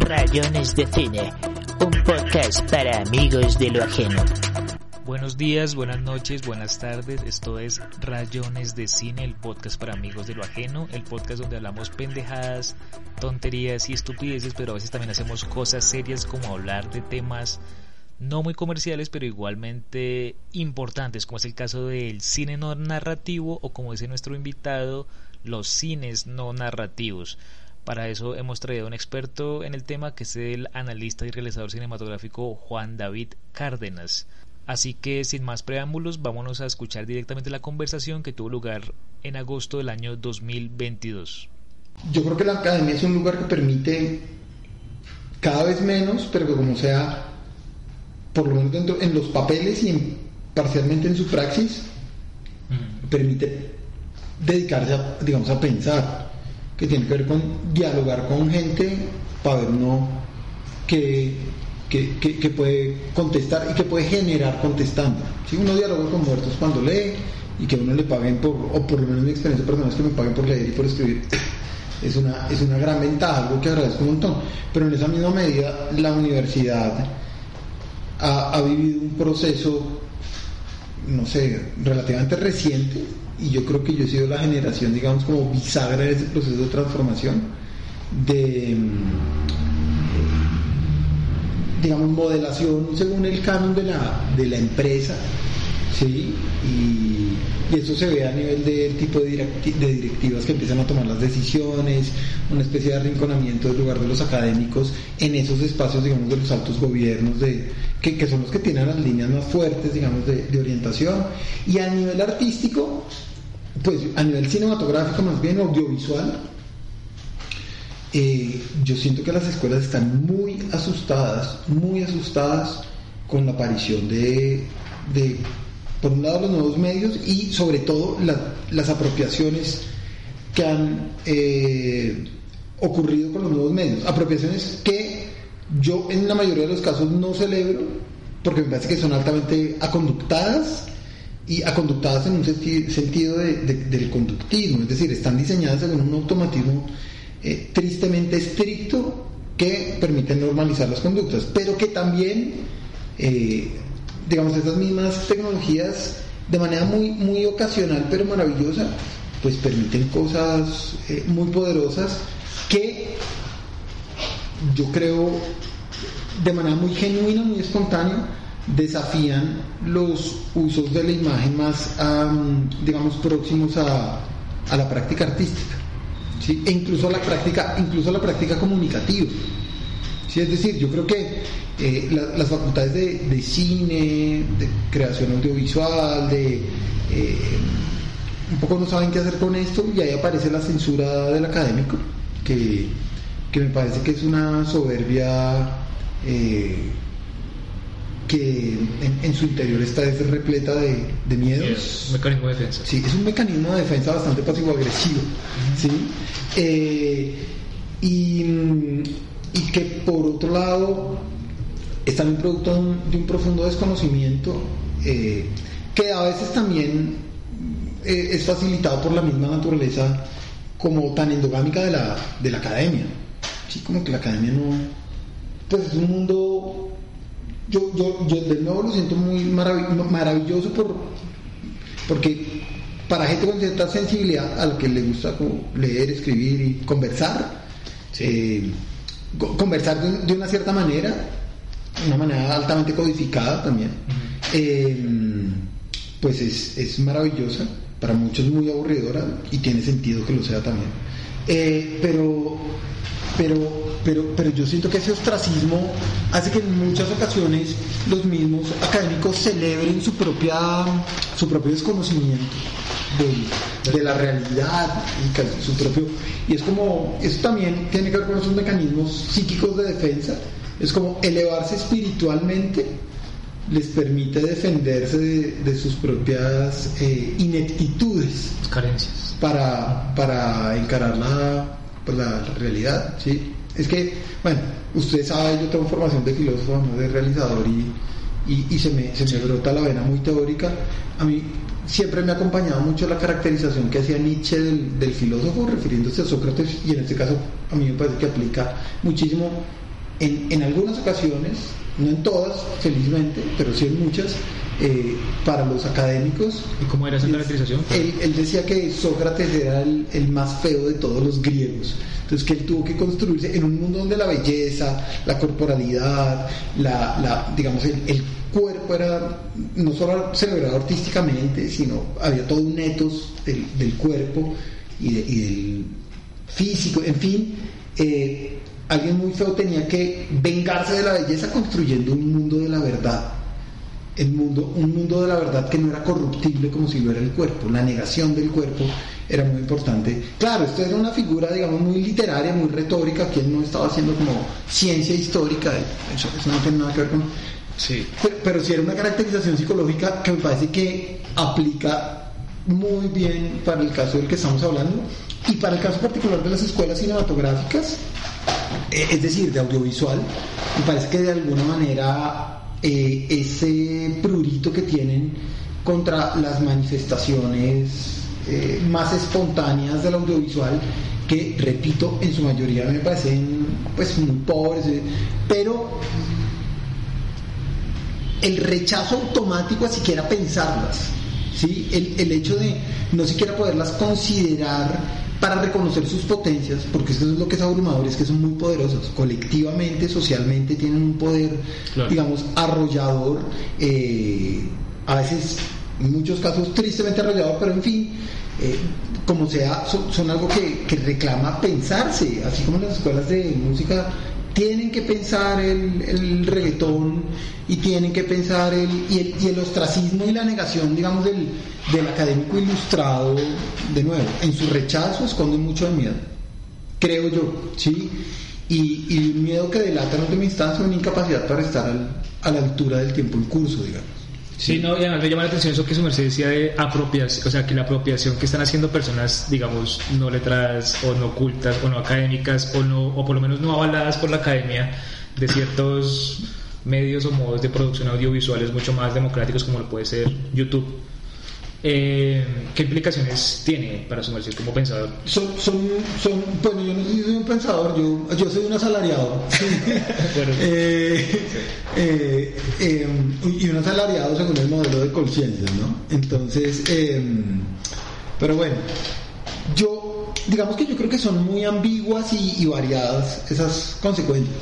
Rayones de Cine, un podcast para amigos de lo ajeno. Buenos días, buenas noches, buenas tardes. Esto es Rayones de Cine, el podcast para amigos de lo ajeno, el podcast donde hablamos pendejadas, tonterías y estupideces, pero a veces también hacemos cosas serias como hablar de temas no muy comerciales, pero igualmente importantes, como es el caso del cine no narrativo o como dice nuestro invitado, los cines no narrativos. Para eso hemos traído un experto en el tema que es el analista y realizador cinematográfico Juan David Cárdenas. Así que sin más preámbulos, vámonos a escuchar directamente la conversación que tuvo lugar en agosto del año 2022. Yo creo que la academia es un lugar que permite cada vez menos, pero que como sea, por lo menos dentro, en los papeles y parcialmente en su praxis, permite dedicarse a, digamos, a pensar que tiene que ver con dialogar con gente para ver uno que, que, puede contestar y que puede generar contestando. Si uno dialoga con muertos cuando lee y que uno le paguen por, o por lo menos mi experiencia personal es que me paguen por leer y por escribir, es una, es una gran ventaja, algo que agradezco un montón. Pero en esa misma medida la universidad ha, ha vivido un proceso, no sé, relativamente reciente y yo creo que yo he sido la generación, digamos, como bisagra de ese proceso de transformación, de, digamos, modelación según el canon de la, de la empresa, ¿sí? Y, eso se ve a nivel del tipo de, de, directivas que empiezan a tomar las decisiones, una especie de arrinconamiento del lugar de los académicos en esos espacios, digamos, de los altos gobiernos, de, que, que son los que tienen las líneas más fuertes, digamos, de, de orientación. Y a nivel artístico, pues a nivel cinematográfico más bien audiovisual, eh, yo siento que las escuelas están muy asustadas, muy asustadas con la aparición de, por un lado, los nuevos medios y sobre todo las apropiaciones que han eh, ocurrido con los nuevos medios. Apropiaciones que yo en la mayoría de los casos no celebro porque me parece que son altamente aconductadas y aconductadas en un sentido del conductismo, es decir, están diseñadas según un automatismo eh, tristemente estricto que permite normalizar las conductas, pero que también, eh, digamos, estas mismas tecnologías, de manera muy, muy ocasional pero maravillosa, pues permiten cosas eh, muy poderosas que yo creo de manera muy genuina, muy espontánea, desafían los usos de la imagen más, digamos, próximos a, la práctica artística, ¿sí? e incluso a la práctica, incluso a la práctica comunicativa. ¿sí? Es decir, yo creo que eh, las facultades de, cine, de creación audiovisual, de eh, un poco no saben qué hacer con esto y ahí aparece la censura del académico, que, me parece que es una soberbia eh, que en, su interior está repleta de, de miedos. un mecanismo de defensa. Sí, es un mecanismo de defensa bastante pasivo-agresivo. ¿sí? Eh, y, y, que por otro lado es también producto de un, profundo desconocimiento eh, que a veces también eh, es facilitado por la misma naturaleza como tan endogámica de la, de la academia. Sí, como que la academia no... Pues es un mundo yo, yo, yo de nuevo lo siento muy maravilloso por, porque para gente con cierta sensibilidad a la que le gusta leer, escribir y conversar, eh, conversar de, una cierta manera, una manera altamente codificada también, eh, pues es, es, maravillosa, para muchos muy aburridora y tiene sentido que lo sea también. Eh, pero, pero pero, pero yo siento que ese ostracismo hace que en muchas ocasiones los mismos académicos celebren su, propia, su propio desconocimiento de, la realidad y su propio... Y es como, eso también tiene que ver con esos mecanismos psíquicos de defensa, es como elevarse espiritualmente les permite defenderse de, sus propias eh, ineptitudes. Carencias. Para, para encarar la, pues, la realidad, ¿sí? Es que, bueno, usted sabe, yo tengo formación de filósofo, de realizador y, y, y se, me, se me brota la vena muy teórica. A mí siempre me ha acompañado mucho la caracterización que hacía Nietzsche del, del filósofo, refiriéndose a Sócrates, y en este caso a mí me parece que aplica muchísimo en, en algunas ocasiones, no en todas, felizmente, pero sí en muchas, eh, para los académicos. ¿Y cómo era esa Es- caracterización? Él, él decía que Sócrates era el, el más feo de todos los griegos. Entonces que él tuvo que construirse en un mundo donde la belleza, la corporalidad, la, la- digamos, el, el cuerpo era no solo celebrado artísticamente, sino había todo un etos del, del cuerpo y, de- y del físico, en fin. eh, alguien muy feo tenía que vengarse de la belleza construyendo un mundo de la verdad. El mundo, un mundo de la verdad que no era corruptible como si lo era el cuerpo, la negación del cuerpo era muy importante. Claro, esto era una figura, digamos, muy literaria, muy retórica, que él no estaba haciendo como ciencia histórica, eso, eso no tiene nada que ver con... Sí. Pero, pero sí era una caracterización psicológica que me parece que aplica muy bien para el caso del que estamos hablando y para el caso particular de las escuelas cinematográficas, eh, es decir, de audiovisual, me parece que de alguna manera eh, ese prurito que tienen contra las manifestaciones eh, más espontáneas del audiovisual, que repito, en su mayoría me parecen pues muy pobres, pero el rechazo automático a siquiera pensarlas, ¿sí? el, el hecho de no siquiera poderlas considerar para reconocer sus potencias, porque eso es lo que es abrumador, es que son muy poderosas, colectivamente, socialmente tienen un poder, Claro. digamos, arrollador, eh, a veces, en muchos casos, tristemente arrollador, pero en fin, eh, como sea, son, son algo que, que reclama pensarse, así como las escuelas de música tienen que pensar el, el reggaetón y tienen que pensar el y, el, el ostracismo y la negación, digamos, del, del académico ilustrado, de nuevo, en su rechazo esconde mucho de miedo, creo yo, ¿sí? Y, y un miedo que delata en última instancia una incapacidad para estar a la altura del tiempo en curso, digamos. Sí, no, y además me llama la atención eso que su merced decía de apropiación, o sea, que la apropiación que están haciendo personas, digamos, no letradas o no cultas o no académicas o no, o por lo menos no avaladas por la academia de ciertos medios o modos de producción audiovisuales mucho más democráticos como lo puede ser YouTube. Eh, ¿Qué implicaciones tiene para su merced como pensador? Son, son, son, bueno, yo no soy un pensador, yo, yo soy un asalariado. Bueno. Eh, eh, eh, y un asalariado según el modelo de conciencia, ¿no? Entonces, eh, pero bueno, yo, digamos que yo creo que son muy ambiguas y, y variadas esas consecuencias.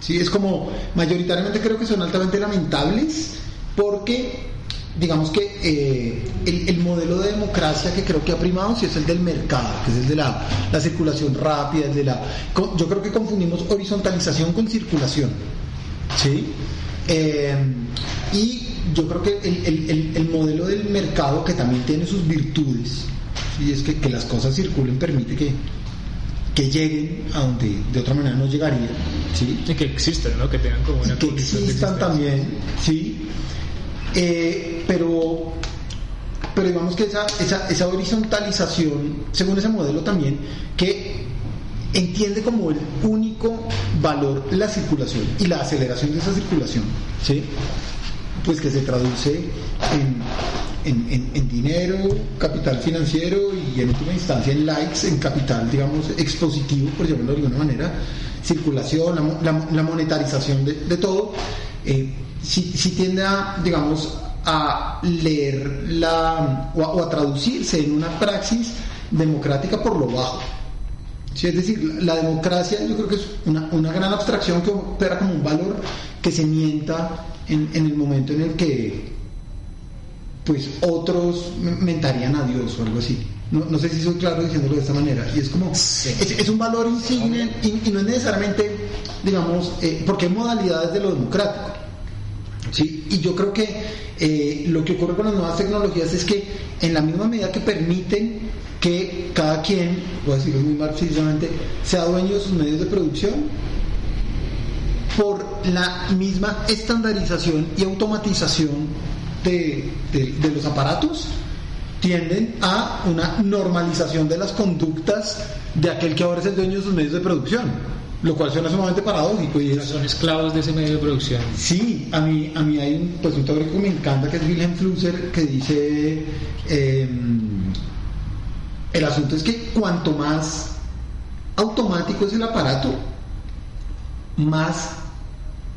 Sí, es como, mayoritariamente creo que son altamente lamentables porque digamos que eh, el, el modelo de democracia que creo que ha primado sí es el del mercado, que es el de la, la circulación rápida, el de la... Yo creo que confundimos horizontalización con circulación. ¿Sí? Eh, y yo creo que el, el- el- el modelo del mercado, que también tiene sus virtudes, y es que, que las cosas circulen, permite que, que lleguen a donde de otra manera no llegarían. ¿sí? Y que existan, ¿no? Que tengan como una y que existan también, sí, Eh, pero, pero digamos que esa, esa, esa horizontalización, según ese modelo también, que entiende como el único valor la circulación y la aceleración de esa circulación, ¿sí? pues que se traduce en, en- en- dinero, capital financiero y en última instancia en likes, en capital, digamos, expositivo, por llamarlo de alguna manera, circulación, la, la- la monetarización de, de todo, eh, sí, sí tiende a, digamos, a leer la, o a, o a traducirse en una praxis democrática por lo bajo. Sí, es decir, la, la democracia yo creo que es una, una gran abstracción que opera como un valor que se mienta en, en el momento en el que pues otros me- mentarían a Dios o algo así. No, no sé si soy claro diciéndolo de esta manera. Y es como, es, es un valor insigne y, y no es necesariamente, digamos, eh, porque hay modalidades de lo democrático. ¿Sí? Y yo creo que eh, lo que ocurre con las nuevas tecnologías es que en la misma medida que permiten que cada quien, voy a decirlo muy marxistamente, sea dueño de sus medios de producción, por la misma estandarización y automatización de, de- de los aparatos, tienden a una normalización de las conductas de aquel que ahora es el dueño de sus medios de producción. Lo cual suena sumamente paradójico y es, Son esclavos de ese medio de producción. Sí, a mí, a mí hay un, pues un teórico que me encanta que es Wilhelm Flusser que dice eh, el asunto es que cuanto más automático es el aparato, más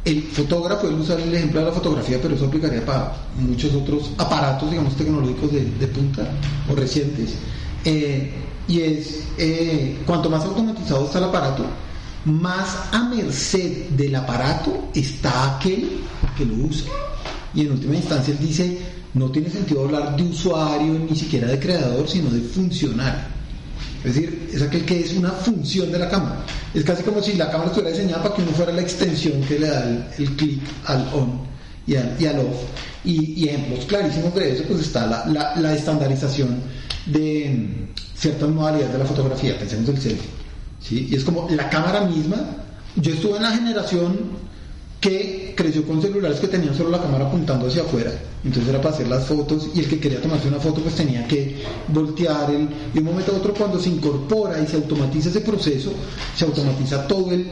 el fotógrafo, él usa el ejemplo de la fotografía, pero eso aplicaría para muchos otros aparatos, digamos, tecnológicos de, de punta o recientes. Eh, y es, eh, cuanto más automatizado está el aparato, más a merced del aparato está aquel que lo usa. Y en última instancia él dice, no tiene sentido hablar de usuario, ni siquiera de creador, sino de funcionario. Es decir, es aquel que es una función de la cámara. Es casi como si la cámara estuviera diseñada para que uno fuera la extensión que le da el, clic al on y al, off. Y, ejemplos clarísimos de eso, pues está la, la, la estandarización de mm, ciertas modalidades de la fotografía, pensemos el selfie. ¿Sí? Y es como la cámara misma. Yo estuve en la generación que creció con celulares que tenían solo la cámara apuntando hacia afuera. Entonces era para hacer las fotos y el que quería tomarse una foto pues tenía que voltear el, de un momento a otro cuando se incorpora y se automatiza ese proceso, se automatiza todo el,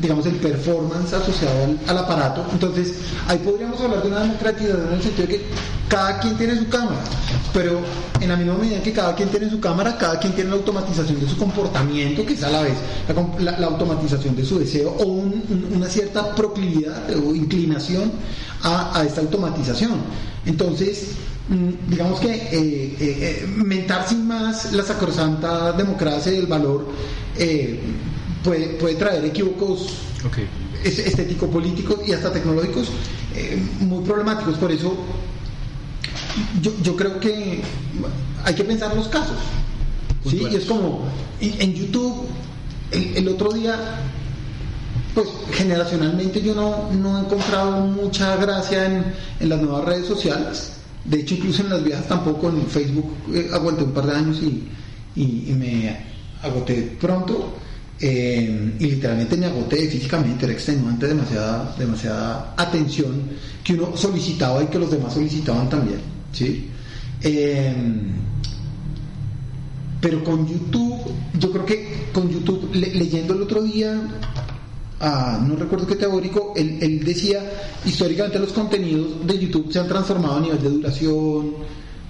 digamos, el performance asociado al, aparato. Entonces, ahí podríamos hablar de una democratización en el sentido de que cada quien tiene su cámara, pero en la misma medida que cada quien tiene su cámara, cada quien tiene la automatización de su comportamiento, que es a la vez la, automatización de su deseo o un, un, una cierta proclividad o inclinación a, esta automatización. Entonces, digamos que eh, eh, eh, mentar sin más la sacrosanta democracia y el valor puede, puede traer equívocos Okay. estético-políticos y hasta tecnológicos eh, muy problemáticos. Por eso yo, yo, creo que hay que pensar los casos. ¿sí? Y es como en, en YouTube, el, el, otro día, pues generacionalmente yo no, no he encontrado mucha gracia en, en, las nuevas redes sociales. De hecho, incluso en las viejas tampoco, en Facebook eh, aguanté un par de años y, y, y me agoté pronto. Eh, y literalmente me agoté físicamente, era extenuante, demasiada, demasiada atención que uno solicitaba y que los demás solicitaban también. ¿sí? Eh, pero con YouTube, yo creo que con YouTube, le, leyendo el otro día, ah, no recuerdo qué teórico, él, él, decía, históricamente los contenidos de YouTube se han transformado a nivel de duración,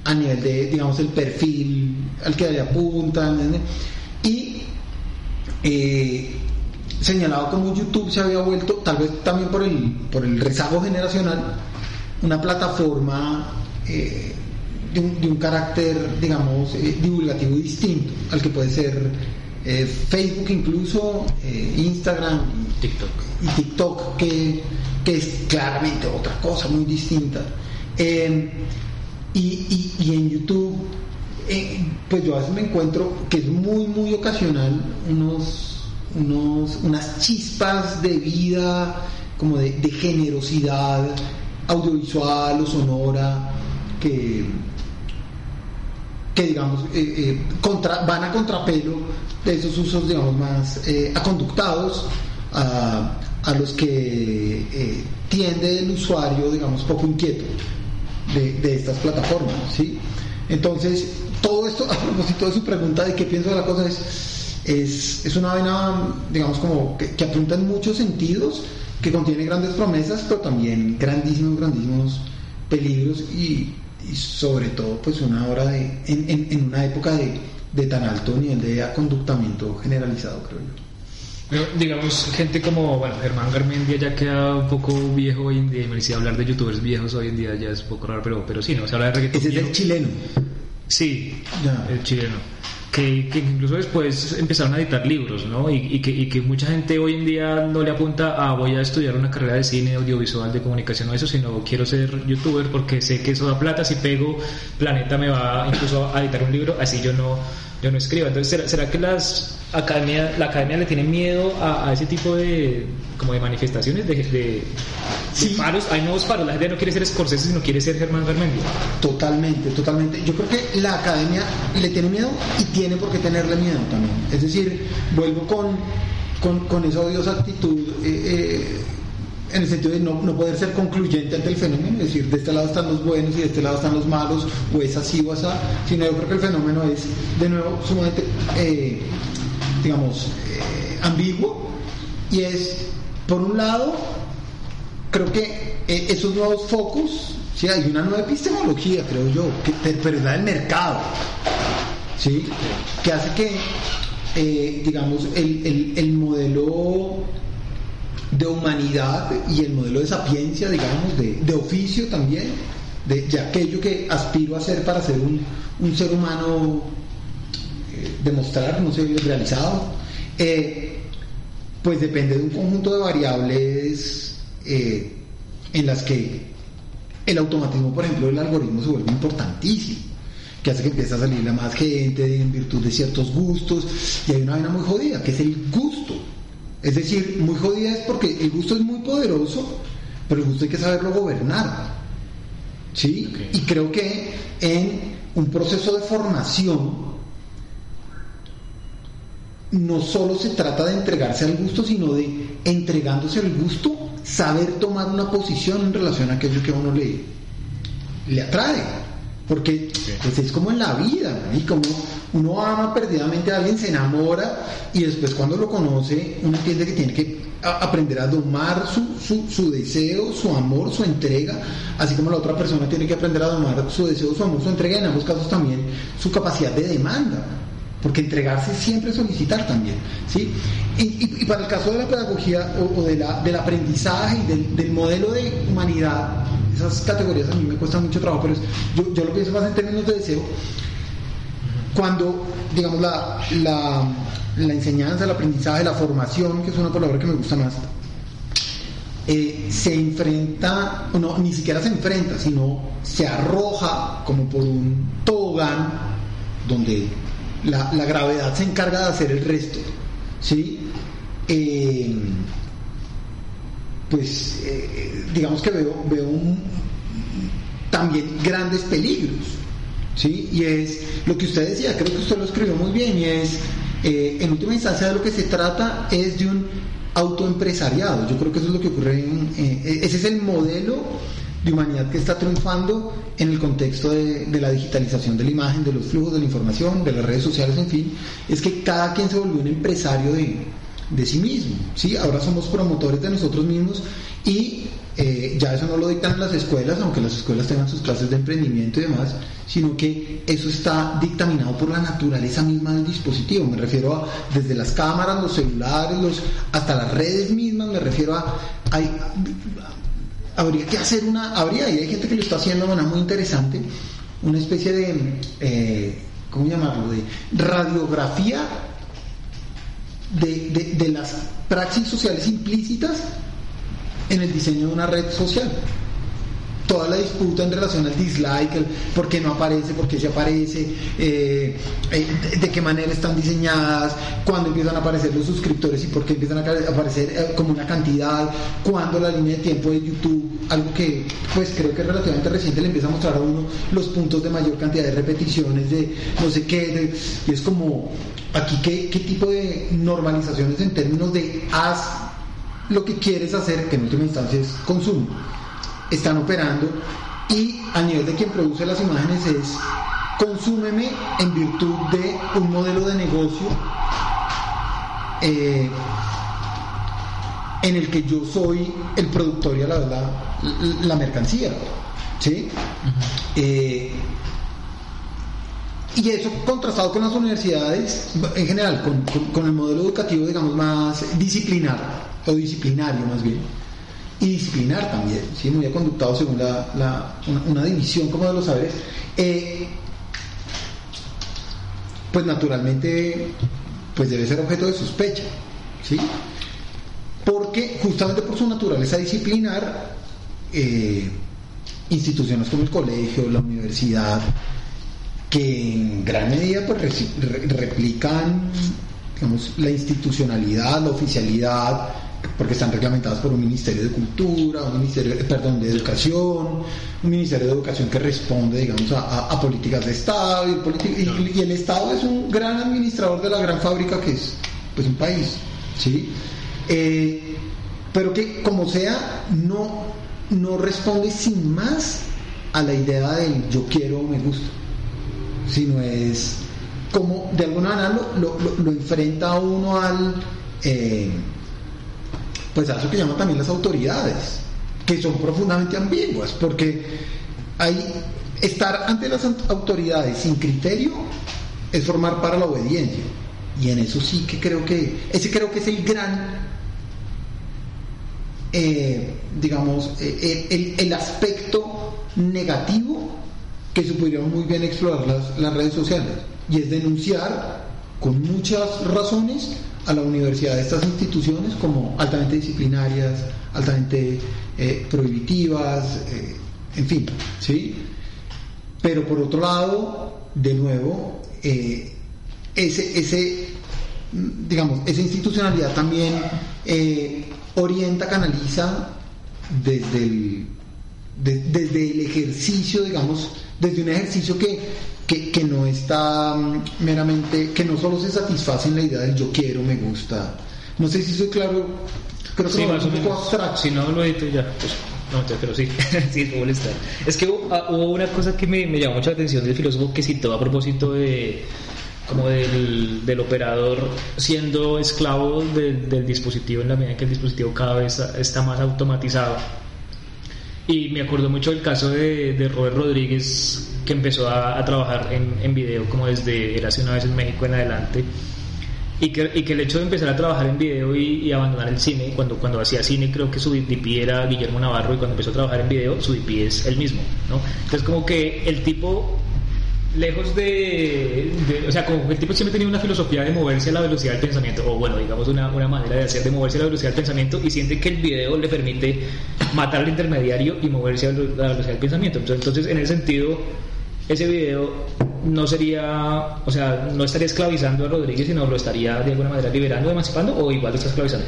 a nivel de, digamos, el perfil al que le apuntan, y eh, señalado como YouTube se había vuelto, tal vez también por el, por el rezago generacional, una plataforma eh, de, un, de, un, carácter, digamos, eh, divulgativo distinto al que puede ser eh, Facebook incluso, Instagram TikTok. y TikTok, que, que, es claramente otra cosa muy distinta. Y, y, y en YouTube eh, pues yo a veces me encuentro que es muy, muy ocasional unos, unos, unas chispas de vida, como de, generosidad audiovisual o sonora, que, que digamos, eh, eh, contra, van a contrapelo de esos usos, digamos, más aconductados a, a, los que tiende el usuario, digamos, poco inquieto de, de estas plataformas, ¿sí? Entonces, todo esto, a propósito de su pregunta de qué pienso de la cosa, es, es, es una vaina, digamos, como que, que, apunta en muchos sentidos, que contiene grandes promesas, pero también grandísimos, grandísimos peligros y, y sobre todo, pues una hora de, en, en, en una época de, de, tan alto nivel de conductamiento generalizado, creo yo. Pero, digamos, gente como, bueno, Germán Garmendia ya queda un poco viejo hoy en día, y me decía hablar de youtubers viejos hoy en día ya es un poco raro, pero, pero sí, ¿no? Se habla de reggaetón Ese es el chileno. Sí, el chileno. Que, que, incluso después empezaron a editar libros, ¿no? Y, y, que, y, que, mucha gente hoy en día no le apunta a voy a estudiar una carrera de cine, audiovisual, de comunicación o eso, sino quiero ser youtuber porque sé que eso da plata, si pego, Planeta me va incluso a editar un libro, así yo no, yo no escribo. Entonces, ¿será, será que las academia, la academia le tiene miedo a, a, ese tipo de como de manifestaciones, de, de, de sí. paros? Hay nuevos paros, la gente no quiere ser Scorsese, sino quiere ser Germán Garmendia. Totalmente, totalmente. Yo creo que la academia le tiene miedo y tiene por qué tenerle miedo también. Es decir, vuelvo con, con, con esa odiosa actitud. Eh, eh, en el sentido de no, no, poder ser concluyente ante el fenómeno, decir, de este lado están los buenos y de este lado están los malos, o es así o así, sino yo creo que el fenómeno es, de nuevo, sumamente, eh, digamos, eh, ambiguo Y es, por un lado, creo que eh, esos nuevos focos, ¿sí? hay una nueva epistemología, creo yo, que, pero es la del mercado, ¿sí? que hace que, digamos, el, el, modelo de humanidad y el modelo de sapiencia, digamos, de, de oficio también, de, aquello que aspiro a ser para ser un, un ser humano, eh, demostrar, no sé, realizado, eh, pues depende de un conjunto de variables eh, en las que el automatismo, por ejemplo, del algoritmo se vuelve importantísimo, que hace que empiece a salir la más gente en virtud de ciertos gustos, y hay una vaina muy jodida, que es el gusto. Es decir, muy jodida es porque el gusto es muy poderoso, pero el gusto hay que saberlo gobernar. ¿Sí? Y creo que en un proceso de formación no solo se trata de entregarse al gusto, sino de entregándose al gusto, saber tomar una posición en relación a aquello que a uno le, le atrae. Porque pues, es como en la vida, y como uno ama perdidamente a alguien, se enamora y después cuando lo conoce, uno entiende que tiene que aprender a domar su, su, deseo, su amor, su entrega, así como la otra persona tiene que aprender a domar su deseo, su amor, su entrega, en ambos casos también su capacidad de demanda. Porque entregarse siempre es solicitar también, ¿sí? Y, para el caso de la pedagogía o, de la, del aprendizaje y del, modelo de humanidad, esas categorías a mí me cuestan mucho trabajo, pero yo, yo, lo pienso más en términos de deseo. Cuando, digamos, la, la, la enseñanza, el aprendizaje, la formación, que es una palabra que me gusta más, eh, se enfrenta, no, ni siquiera se enfrenta, sino se arroja como por un tobogán donde la, gravedad se encarga de hacer el resto. ¿sí? Eh, pues eh, digamos que veo, veo también grandes peligros. ¿sí? Y es lo que usted decía, creo que usted lo escribió muy bien, y es, eh, en última instancia de lo que se trata es de un autoempresariado. Yo creo que eso es lo que ocurre en, ese es el modelo de humanidad que está triunfando en el contexto de, la digitalización de la imagen, de los flujos de la información, de las redes sociales, en fin, es que cada quien se volvió un empresario de, sí mismo. ¿sí? Ahora somos promotores de nosotros mismos y eh, ya eso no lo dictan las escuelas, aunque las escuelas tengan sus clases de emprendimiento y demás, sino que eso está dictaminado por la naturaleza misma del dispositivo. Me refiero a desde las cámaras, los celulares, los, hasta las redes mismas, me refiero a, hay, habría que hacer una, habría, y hay gente que lo está haciendo de manera muy interesante, una especie de, eh, ¿cómo llamarlo?, de radiografía de, de las praxis sociales implícitas en el diseño de una red social. Toda la disputa en relación al dislike, el por qué no aparece, por qué se aparece, eh, eh, de, qué manera están diseñadas, cuándo empiezan a aparecer los suscriptores y por qué empiezan a aparecer eh, como una cantidad, cuándo la línea de tiempo de YouTube, algo que pues creo que es relativamente reciente le empieza a mostrar a uno los puntos de mayor cantidad de repeticiones, de no sé qué, y es como aquí qué, qué tipo de normalizaciones en términos de haz lo que quieres hacer, que en última instancia es consumo están operando y a nivel de quien produce las imágenes es consúmeme en virtud de un modelo de negocio eh, en el que yo soy el productor y a la verdad la, mercancía. ¿sí? Eh, y eso contrastado con las universidades, en general, con, el modelo educativo, digamos, más disciplinar, o disciplinario más bien y disciplinar también, ¿sí? muy conductado según la, una, división como de los saberes, eh, pues naturalmente pues debe ser objeto de sospecha, ¿sí? porque justamente por su naturaleza disciplinar, eh, instituciones como el colegio, la universidad, que en gran medida pues replican digamos, la institucionalidad, la oficialidad, porque están reglamentadas por un Ministerio de Cultura, un Ministerio, perdón, de Educación, un Ministerio de Educación que responde, digamos, a, políticas de Estado y, el Estado es un gran administrador de la gran fábrica que es, pues, un país, ¿sí? Eh, pero que, como sea, no, no responde sin más a la idea del yo quiero o me gusta, sino es como de alguna manera lo, enfrenta uno al... Eh, pues a eso que llaman también las autoridades, que son profundamente ambiguas, porque hay estar ante las autoridades sin criterio es formar para la obediencia. Y en eso sí que creo que, ese creo que es el gran, eh, digamos, eh, el, el, aspecto negativo que se pudieron muy bien explorar las, las redes sociales. Y es denunciar con muchas razones a la universidad de estas instituciones como altamente disciplinarias, altamente eh, prohibitivas, en fin, ¿sí? Pero por otro lado, de nuevo, eh, ese, ese, digamos, esa institucionalidad también eh, orienta, canaliza desde el, desde el ejercicio, digamos, desde un ejercicio que, que, no está mm, meramente, que no solo se satisface en la idea del yo quiero, me gusta. No sé si soy claro, creo que sí, es un poco abstracto. Si no lo edito ya, pues. No, pero sí, sí es molestar. Es que ah, hubo, una cosa que me, me, llamó mucho la atención del filósofo que citó a propósito de como del, del operador siendo esclavo del dispositivo en la medida que el dispositivo cada vez está más automatizado. Y me acuerdo mucho del caso de, de Robert Rodríguez que empezó a, a trabajar en, en, video como desde hace una vez en México en adelante y que, y que, el hecho de empezar a trabajar en video y, abandonar el cine, cuando, cuando hacía cine creo que su DP era Guillermo Navarro y cuando empezó a trabajar en video su DP es el mismo, ¿no? Entonces como que el tipo, lejos de, o sea, como el tipo siempre tenía una filosofía de moverse a la velocidad del pensamiento, o bueno, digamos una, una manera de hacer, de moverse a la velocidad del pensamiento y siente que el video le permite matar al intermediario y moverse a la velocidad del pensamiento. Entonces, en ese sentido, ese video no sería, o sea, no estaría esclavizando a Rodríguez, sino lo estaría de alguna manera liberando, emancipando, o igual lo está esclavizando.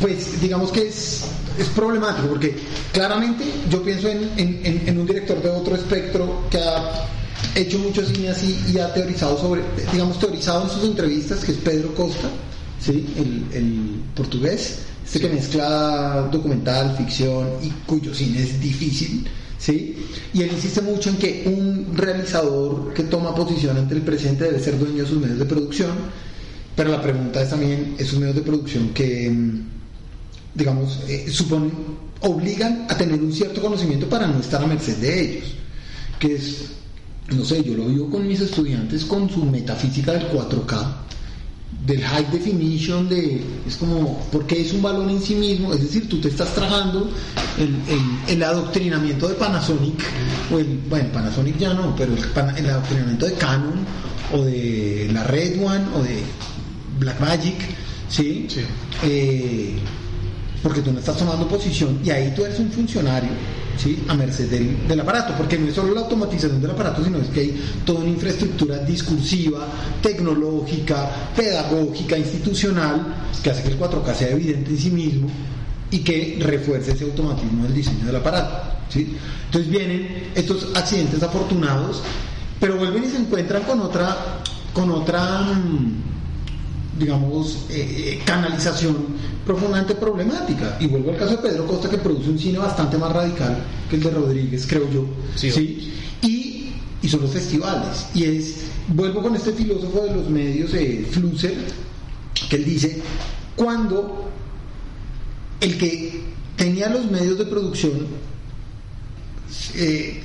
Pues digamos que es, es problemático, porque claramente yo pienso en, en, en, un director de otro espectro que ha hecho mucho cine así y ha teorizado sobre, digamos, teorizado en sus entrevistas, que es Pedro Costa, ¿sí? el, el portugués, este que mezcla documental, ficción y cuyo cine es difícil ¿sí? Y él insiste mucho en que un realizador que toma posición ante el presente debe ser dueño de sus medios de producción, pero la pregunta es también esos medios de producción que, mm, digamos, eh, suponen, obligan a tener un cierto conocimiento para no estar a merced de ellos, que es, no sé, yo lo vivo con mis estudiantes con su metafísica del 4K, del high definition, de, es como, porque es un valor en sí mismo, es decir, tú te estás trabajando el, el, adoctrinamiento de Panasonic, o el, bueno, Panasonic ya no, pero el, adoctrinamiento de Canon, o de la Red One, o de Blackmagic, ¿sí? sí. Eh, porque tú no estás tomando posición y ahí tú eres un funcionario ¿sí? a merced del, aparato, porque no es solo la automatización del aparato, sino es que hay toda una infraestructura discursiva, tecnológica, pedagógica, institucional, que hace que el 4K sea evidente en sí mismo y que refuerce ese automatismo del diseño del aparato. ¿sí? Entonces vienen estos accidentes afortunados, pero vuelven y se encuentran con otra, con otra mm, digamos, eh, eh, canalización profundamente problemática. Y vuelvo al caso de Pedro Costa, que produce un cine bastante más radical que el de Rodríguez, creo yo. Sí. Y, y, son los festivales. Y es, vuelvo con este filósofo de los medios, eh, Flusser, que él dice, cuando el que tenía los medios de producción, eh,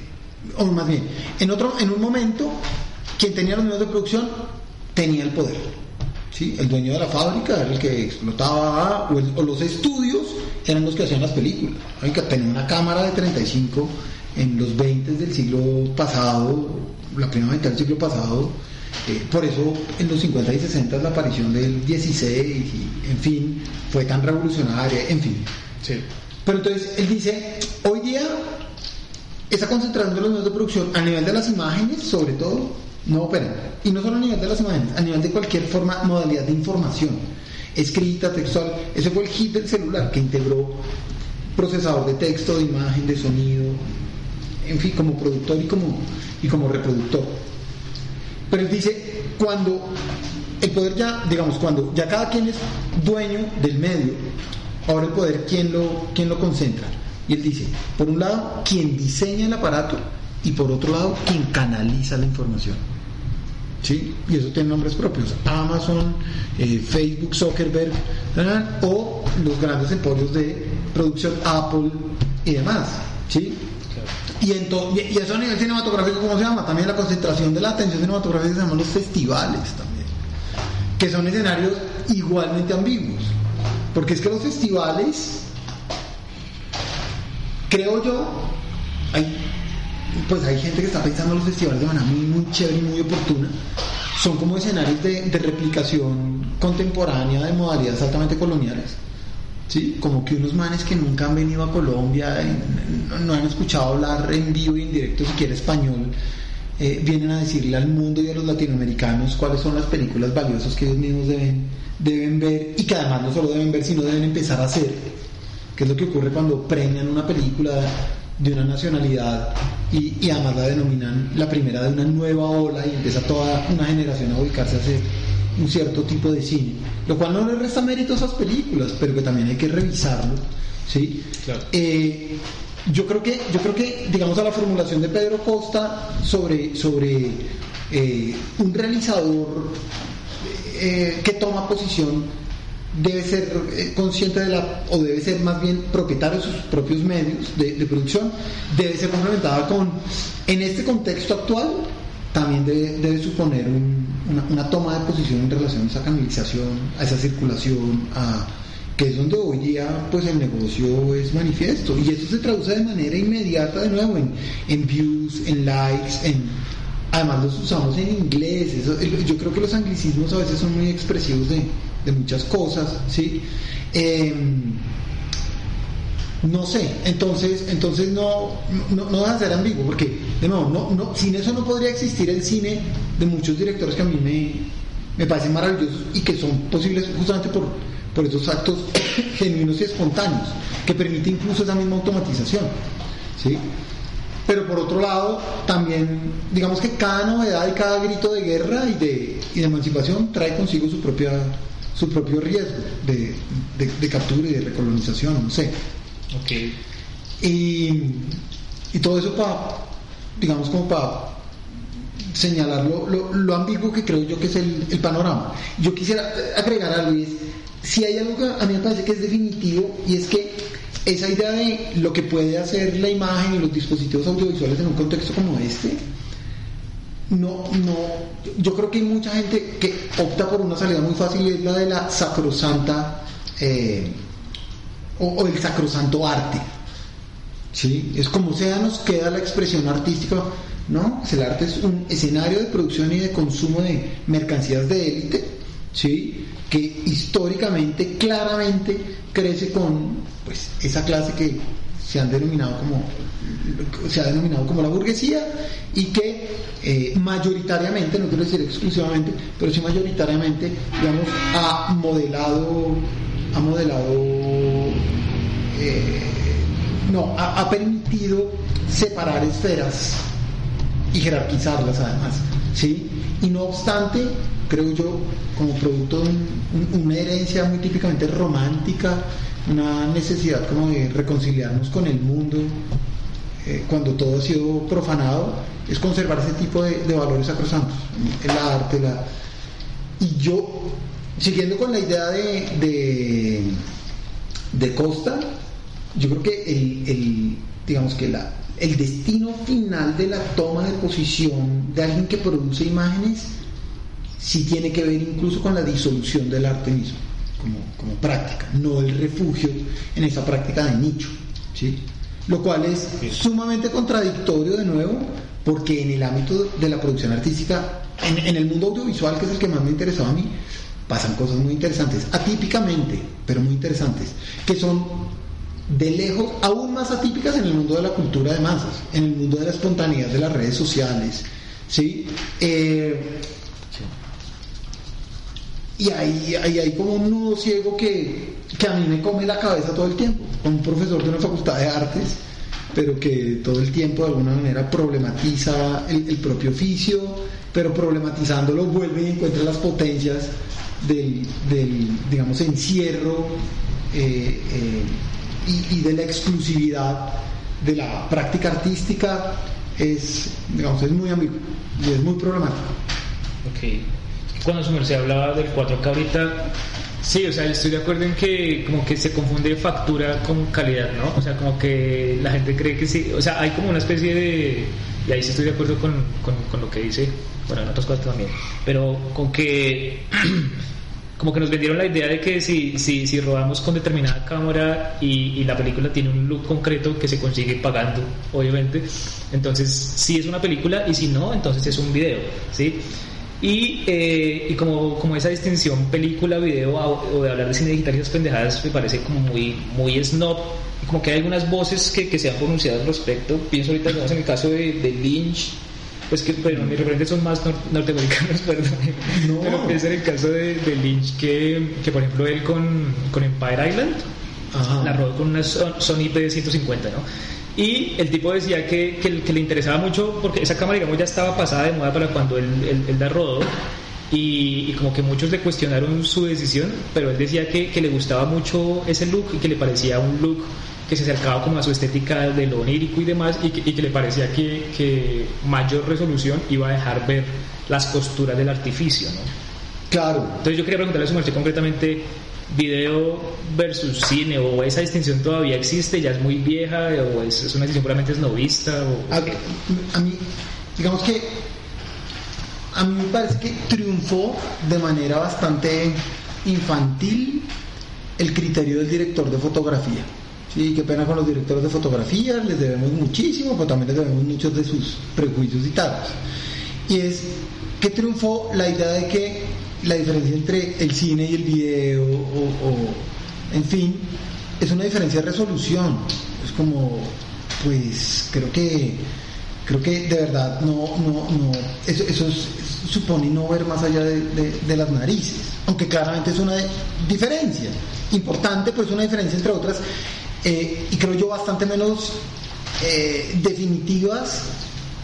o más bien, en, otro, en un momento, quien tenía los medios de producción tenía el poder el dueño de la fábrica era el que explotaba, o, los estudios eran los que hacían las películas. Que tener una cámara de 35 en los 20 del siglo pasado, la primera mitad del siglo pasado. Eh, por eso en los 50 y 60 la aparición del 16, y, en fin, fue tan revolucionaria, en fin. Pero entonces él dice, hoy día esa concentración de los medios de producción a nivel de las imágenes, sobre todo, no operan. Y no solo a nivel de las imágenes, a nivel de cualquier forma, modalidad de información, escrita, textual. Ese fue el hit del celular que integró procesador de texto, de imagen, de sonido, en fin, como productor y como, y como reproductor. Pero él dice, cuando el poder ya, digamos, cuando ya cada quien es dueño del medio, ahora el poder, ¿quién lo, quién lo concentra? Y él dice, por un lado, quien diseña el aparato y por otro lado, quien canaliza la información. ¿Sí? Y eso tiene nombres propios, Amazon, eh, Facebook, Zuckerberg, o los grandes emporios de producción, Apple y demás, ¿sí? Y, y eso a nivel cinematográfico, ¿cómo se llama? También la concentración de la atención cinematográfica se llaman los festivales también, que son escenarios igualmente ambiguos. Porque es que los festivales, creo yo, hay, pues hay gente que está pensando en los festivales de manera muy, muy chévere y muy oportuna. Son como escenarios de, de replicación contemporánea de modalidades altamente coloniales. ¿sí? Como que unos manes que nunca han venido a Colombia, no, no han escuchado hablar en vivo y en directo siquiera español, eh, vienen a decirle al mundo y a los latinoamericanos cuáles son las películas valiosas que ellos mismos deben, deben ver y que además no solo deben ver, sino deben empezar a hacer, que es lo que ocurre cuando premian una película de una nacionalidad y, y además la denominan la primera de una nueva ola y empieza toda una generación a ubicarse a hacer un cierto tipo de cine, lo cual no le resta mérito a esas películas, pero que también hay que revisarlo, ¿sí? Claro. Eh, yo creo que, yo creo que, digamos, a la formulación de Pedro Costa sobre, sobre eh, un realizador eh, que toma posición debe ser eh, consciente de la, o debe ser más bien propietario de sus propios medios de, de producción, debe ser complementada con, en este contexto actual, también debe, debe suponer un- una, una toma de posición en relación a esa canalización, a esa circulación, a que es donde hoy día pues el negocio es manifiesto. Y eso se traduce de manera inmediata de nuevo en, en views, en likes, en además los usamos en inglés, eso- yo creo que los anglicismos a veces son muy expresivos de, de muchas cosas, ¿sí? Em, no sé, entonces, entonces no, no, no deja de ser ambiguo, porque de nuevo, no, no, sin eso no podría existir el cine de muchos directores que a mí me, me parecen maravillosos y que son posibles justamente por, por esos actos genuinos y espontáneos, que permite incluso esa misma automatización. ¿sí? Pero por otro lado, también, digamos que cada novedad y cada grito de guerra y de, y de emancipación trae consigo su propia su propio riesgo de, de- de captura y de recolonización, no sé. Ok. Y, y todo eso para, digamos, como para señalar lo, lo- lo ambiguo que creo yo que es el, el panorama. Yo quisiera agregar y es, si hay algo que a mí me parece que es definitivo y es que esa idea de lo que puede hacer la imagen y los dispositivos audiovisuales en un contexto como este, no, no, yo creo que hay mucha gente que opta por una salida muy fácil y es la de la sacrosanta eh, o, o el sacrosanto arte. ¿sí? Es como sea nos queda la expresión artística, ¿no? El arte es un escenario de producción y de consumo de mercancías de élite, ¿sí? Que históricamente, claramente crece con pues esa clase que se han denominado como se ha denominado como la burguesía y que eh, mayoritariamente, no quiero decir exclusivamente, pero sí mayoritariamente, digamos, ha modelado, ha modelado eh, no, ha, permitido separar esferas y jerarquizarlas además, ¿sí? Y no obstante, creo yo, como producto de un- un- una herencia muy típicamente romántica, una necesidad como de reconciliarnos con el mundo, eh, cuando todo ha sido profanado, es conservar ese tipo de, valores sacrosantos, el arte, la... Y yo, siguiendo con la idea de, de, de Costa, yo creo que el, el, digamos que la, el destino final de la toma de posición de alguien que produce imágenes sí tiene que ver incluso con la disolución del arte mismo, como, como práctica, no el refugio en esa práctica de nicho. ¿sí? Lo cual es sumamente contradictorio de nuevo, porque en el ámbito de la producción artística, en, en el mundo audiovisual, que es el que más me interesaba a mí, pasan cosas muy interesantes, atípicamente, pero muy interesantes, que son de lejos aún más atípicas en el mundo de la cultura de masas, en el mundo de la espontaneidad de las redes sociales, ¿sí? Eh, y ahí, ahí hay como un nudo ciego que, que a mí me come la cabeza todo el tiempo, un profesor de una facultad de artes, pero que todo el tiempo de alguna manera problematiza el, propio oficio, pero problematizándolo vuelve y encuentra las potencias del, del digamos, encierro eh, eh, y, de la exclusividad de la práctica artística es, digamos, es muy ambiguo y es muy problemático. Ok. Cuando su merced hablaba del 4K ahorita, Sí, o sea, estoy de acuerdo en que como que se confunde factura con calidad, ¿no? O sea, como que la gente cree que sí, o sea, hay como una especie de, y ahí sí estoy de acuerdo con, con, con lo que dice, bueno, en otras cosas también, pero con que como que nos vendieron la idea de que si, si, si robamos con determinada cámara y, y, la película tiene un look concreto que se consigue pagando, obviamente, entonces sí es una película y si no, entonces es un video, ¿sí? Y, eh, y como, como esa distinción película-video o de hablar de cine digital y esas pendejadas me parece como muy, muy snob. Como que hay algunas voces que, que se han pronunciado al respecto. Pienso ahorita digamos, en el caso de, de Lynch, pues que bueno, mis referentes son más nor norteamericanos, perdón. No. Pero pienso en el caso de, de Lynch que, que, por ejemplo, él con, con Empire Island Ajá. la rodó con una Sony P150, ¿no? Y el tipo decía que, que, que, le interesaba mucho porque esa cámara, digamos, ya estaba pasada de moda para cuando él, él, él la rodó. Y, y, como que muchos le cuestionaron su decisión, pero él decía que, que, le gustaba mucho ese look y que le parecía un look que se acercaba como a su estética de lo onírico y demás y que, y que le parecía que, que mayor resolución iba a dejar ver las costuras del artificio, ¿no? Claro. Entonces yo quería preguntarle a su merced concretamente video versus cine o esa distinción todavía existe, ya es muy vieja o es, es una distinción puramente esnovista o, a, a, mí digamos que a mí me parece que triunfó de manera bastante infantil el criterio del director de fotografía. Sí, qué pena con los directores de fotografía les debemos muchísimo pero también les debemos muchos de sus prejuicios y tal. Y es que triunfó la idea de que la diferencia entre el cine y el video, o, en fin, es una diferencia de resolución. Es como, pues, creo que, creo que de verdad no, no, no, eso, eso es, supone no ver más allá de, las narices, aunque claramente es una diferencia importante, pues una diferencia entre otras, eh, y creo yo bastante menos eh, definitivas,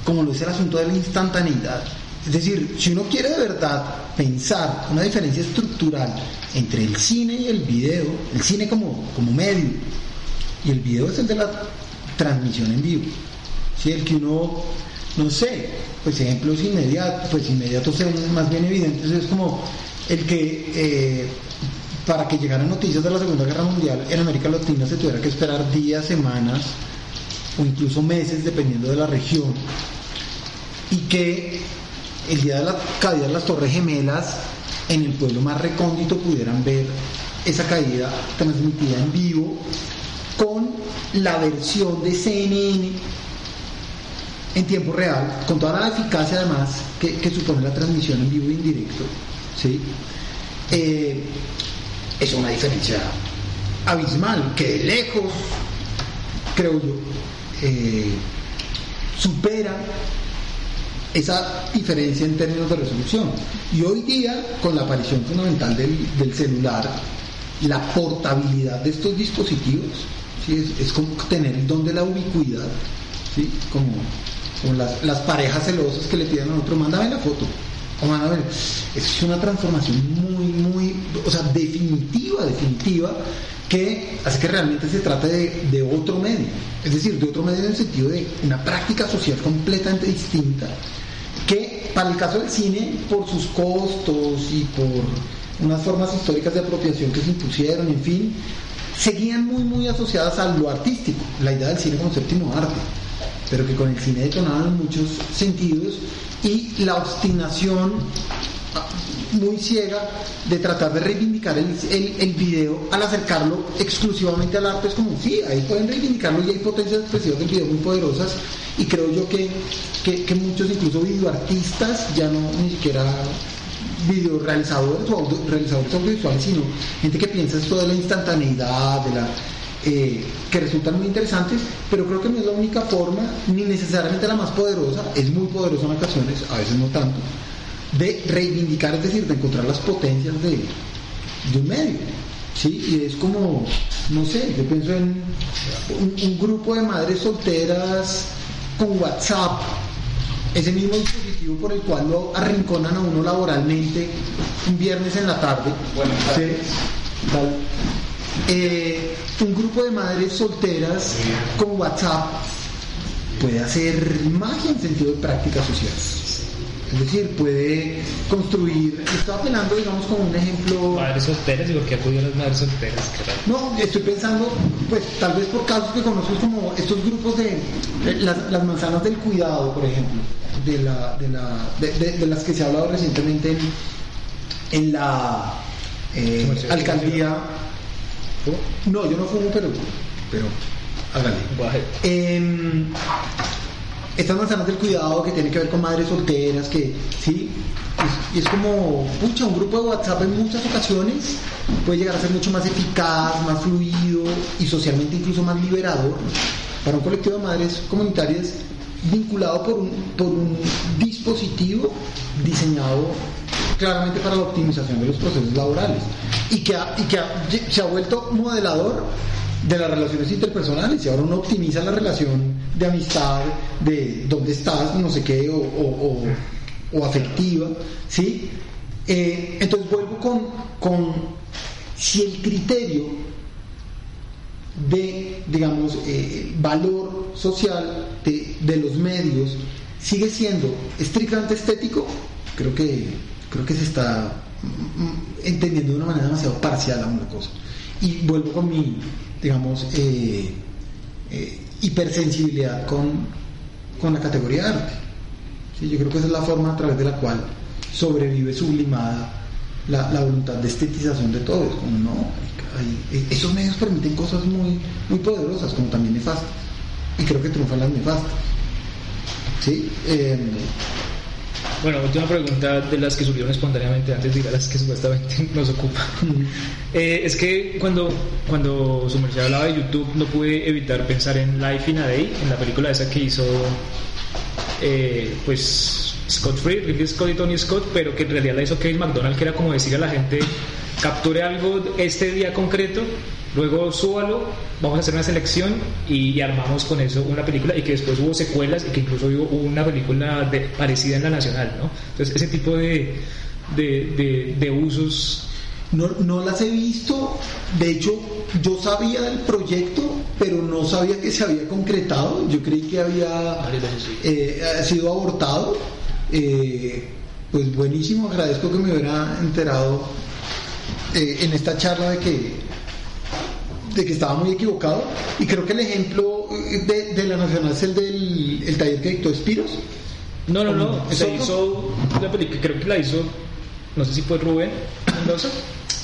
como lo es el asunto de la instantaneidad es decir, si uno quiere de verdad pensar una diferencia estructural entre el cine y el video, el cine como, como medio y el video es el de la transmisión en vivo. Si el que uno, no sé, pues ejemplos inmediatos, pues inmediatos son más bien evidentes, es como el que eh, para que llegaran noticias de la Segunda Guerra Mundial en América Latina se tuviera que esperar días, semanas o incluso meses dependiendo de la región y que el día de la caída de las Torres Gemelas, en el pueblo más recóndito pudieran ver esa caída transmitida en vivo con la versión de CNN en tiempo real, con toda la eficacia además que, supone la transmisión en vivo e indirecto. ¿sí? Eh, es una diferencia abismal que de lejos, creo yo, eh, supera esa diferencia en términos de resolución. Y hoy día, con la aparición fundamental del, del celular, la portabilidad de estos dispositivos, es, como tener el don de la ubicuidad, como, como las, las, parejas celosas que le piden a otro, mándame la foto. O mándame. Es una transformación muy, muy, o sea, definitiva, definitiva, que hace que realmente se trate de, de otro medio. Es decir, de otro medio en el sentido de una práctica social completamente distinta que para el caso del cine, por sus costos y por unas formas históricas de apropiación que se impusieron, en fin, seguían muy, muy asociadas a lo artístico, la idea del cine como séptimo arte, pero que con el cine detonaban muchos sentidos y la obstinación muy ciega de tratar de reivindicar el, el, el, video al acercarlo exclusivamente al arte es como sí, ahí pueden reivindicarlo y hay potencias expresivas del video muy poderosas y creo yo que, que, que muchos incluso videoartistas ya no ni siquiera videorealizadores o audio, realizadores audiovisuales sino gente que piensa esto de la instantaneidad de la eh, que resultan muy interesantes, pero creo que no es la única forma, ni necesariamente la más poderosa, es muy poderosa en ocasiones, a veces no tanto, de reivindicar, es decir, de encontrar las potencias de, de un medio. ¿sí? Y es como, no sé, yo pienso en un, un, grupo de madres solteras con WhatsApp, ese mismo dispositivo por el cual lo arrinconan a uno laboralmente un viernes en la tarde. Bueno, ¿sí? eh, un grupo de madres solteras con WhatsApp puede hacer magia en sentido de práctica social. Es decir, puede construir, estaba apelando, digamos, como un ejemplo... Madres solteras, ¿y por qué acudió a las madres solteras? No, estoy pensando, pues tal vez por casos que conozco como estos grupos de, las, las manzanas del cuidado, por ejemplo, de, la, de, la, de, de- de las que se ha hablado recientemente en, en la eh, alcaldía. No, yo no fumo, pero, pero hágale. Estas manzanas del cuidado que tienen que ver con madres solteras, que sí, es- y es como, pucha, un grupo de WhatsApp en muchas ocasiones puede llegar a ser mucho más eficaz, más fluido y socialmente incluso más liberador para un colectivo de madres comunitarias vinculado por un, por un dispositivo diseñado claramente para la optimización de los procesos laborales y que, ha- y que ha- se ha vuelto modelador de las relaciones interpersonales y ahora uno optimiza la relación de amistad, de dónde estás, no sé qué, o, o- afectiva, ¿sí? Eh, entonces vuelvo con, con si el criterio de, digamos, eh, valor social de, de los medios sigue siendo estrictamente estético, creo que, creo que se está mm, entendiendo de una manera demasiado parcial a una cosa. Y vuelvo con mi, digamos, eh, eh, hipersensibilidad con, con la categoría de arte. Sí, yo creo que esa es la forma a través de la cual sobrevive sublimada la, la voluntad de estetización de todo. Es como, no, hay- esos medios permiten cosas muy, muy poderosas, como también nefastas. Y creo que triunfan las nefastas. ¿Sí? Eh, Bueno, última pregunta de las que surgieron espontáneamente antes de ir a las que supuestamente nos ocupan. Eh, es que cuando, cuando su merced hablaba de YouTube no pude evitar pensar en Life in a Day, en la película esa que hizo eh, pues Scott Free, Ridley Scott y Tony Scott, pero que en realidad la hizo Kevin McDonald, que era como decirle a la gente, capture algo este día concreto, luego súbalo, vamos a hacer una selección y, y armamos con eso una película y que después hubo secuelas y que incluso hubo una película de- parecida en la nacional, ¿no? Entonces ese tipo de, de, de- de usos... No, no las he visto, de hecho yo sabía del proyecto, pero no sabía que se había concretado, yo creí que había eh, sido abortado. Eh, pues buenísimo, agradezco que me hubiera enterado eh, en esta charla de que, de que estaba muy equivocado y creo que el ejemplo eh, de, de la Nacional es el del el taller que dictó Espiros. No, no, no, ¿Es se otro? hizo la película, creo que la hizo, no sé si fue Rubén Mendoza,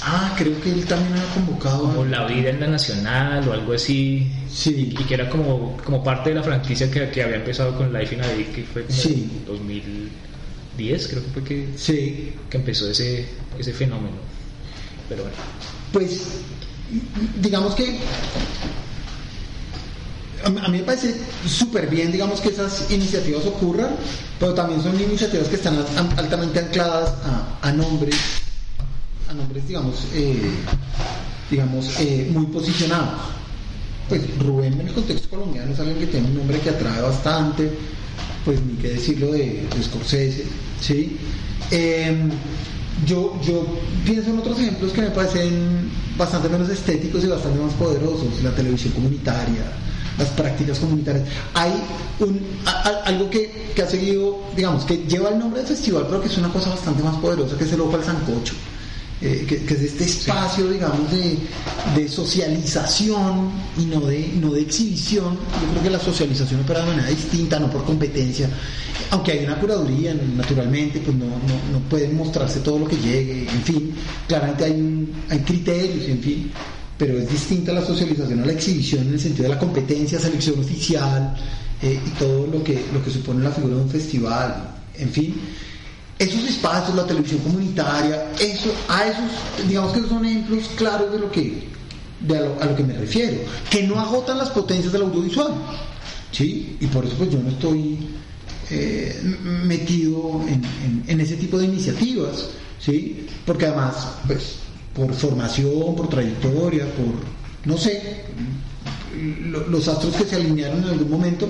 Ah, creo que él también había convocado. a- o La Vida en la Nacional o algo así. Sí. y que era como, como parte de la franquicia que, que había empezado con Life in a Day, que fue como Sí. en 2010, creo que fue que, Sí, que empezó ese, ese fenómeno. Pero bueno, pues digamos que a mí me parece súper bien, digamos, que esas iniciativas ocurran, pero también son iniciativas que están al- altamente ancladas a, a nombres, a nombres, digamos, eh, digamos, eh, muy posicionados. Pues Rubén en el contexto colombiano es alguien que tiene un nombre que atrae bastante, pues ni qué decirlo de, de Scorsese, ¿sí? Em, yo, yo pienso en otros ejemplos que me parecen bastante menos estéticos y bastante más poderosos, la televisión comunitaria, las prácticas comunitarias. Hay un, algo que, que ha seguido, digamos, que lleva el nombre del festival, pero que es una cosa bastante más poderosa, que es el Ojo al Sancocho. Eh, que, que es este espacio, digamos, de, de socialización y no de, no de exhibición. Yo creo que la socialización opera de manera distinta, no por competencia. Aunque hay una curaduría, naturalmente, pues no, no, no pueden mostrarse todo lo que llegue, en fin, claramente hay, un- hay criterios, en fin, pero es distinta la socialización a la exhibición en el sentido de la competencia, selección oficial eh, y todo lo que, lo que supone la figura de un festival, en fin esos espacios, la televisión comunitaria, eso, a esos, digamos que son ejemplos claros de lo que, de a, lo, que me refiero, que no agotan las potencias del audiovisual, ¿sí? Y por eso pues yo no estoy eh, metido en, en- ese tipo de iniciativas, ¿sí? Porque además, pues, por formación, por trayectoria, por, no sé, los astros que se alinearon en algún momento,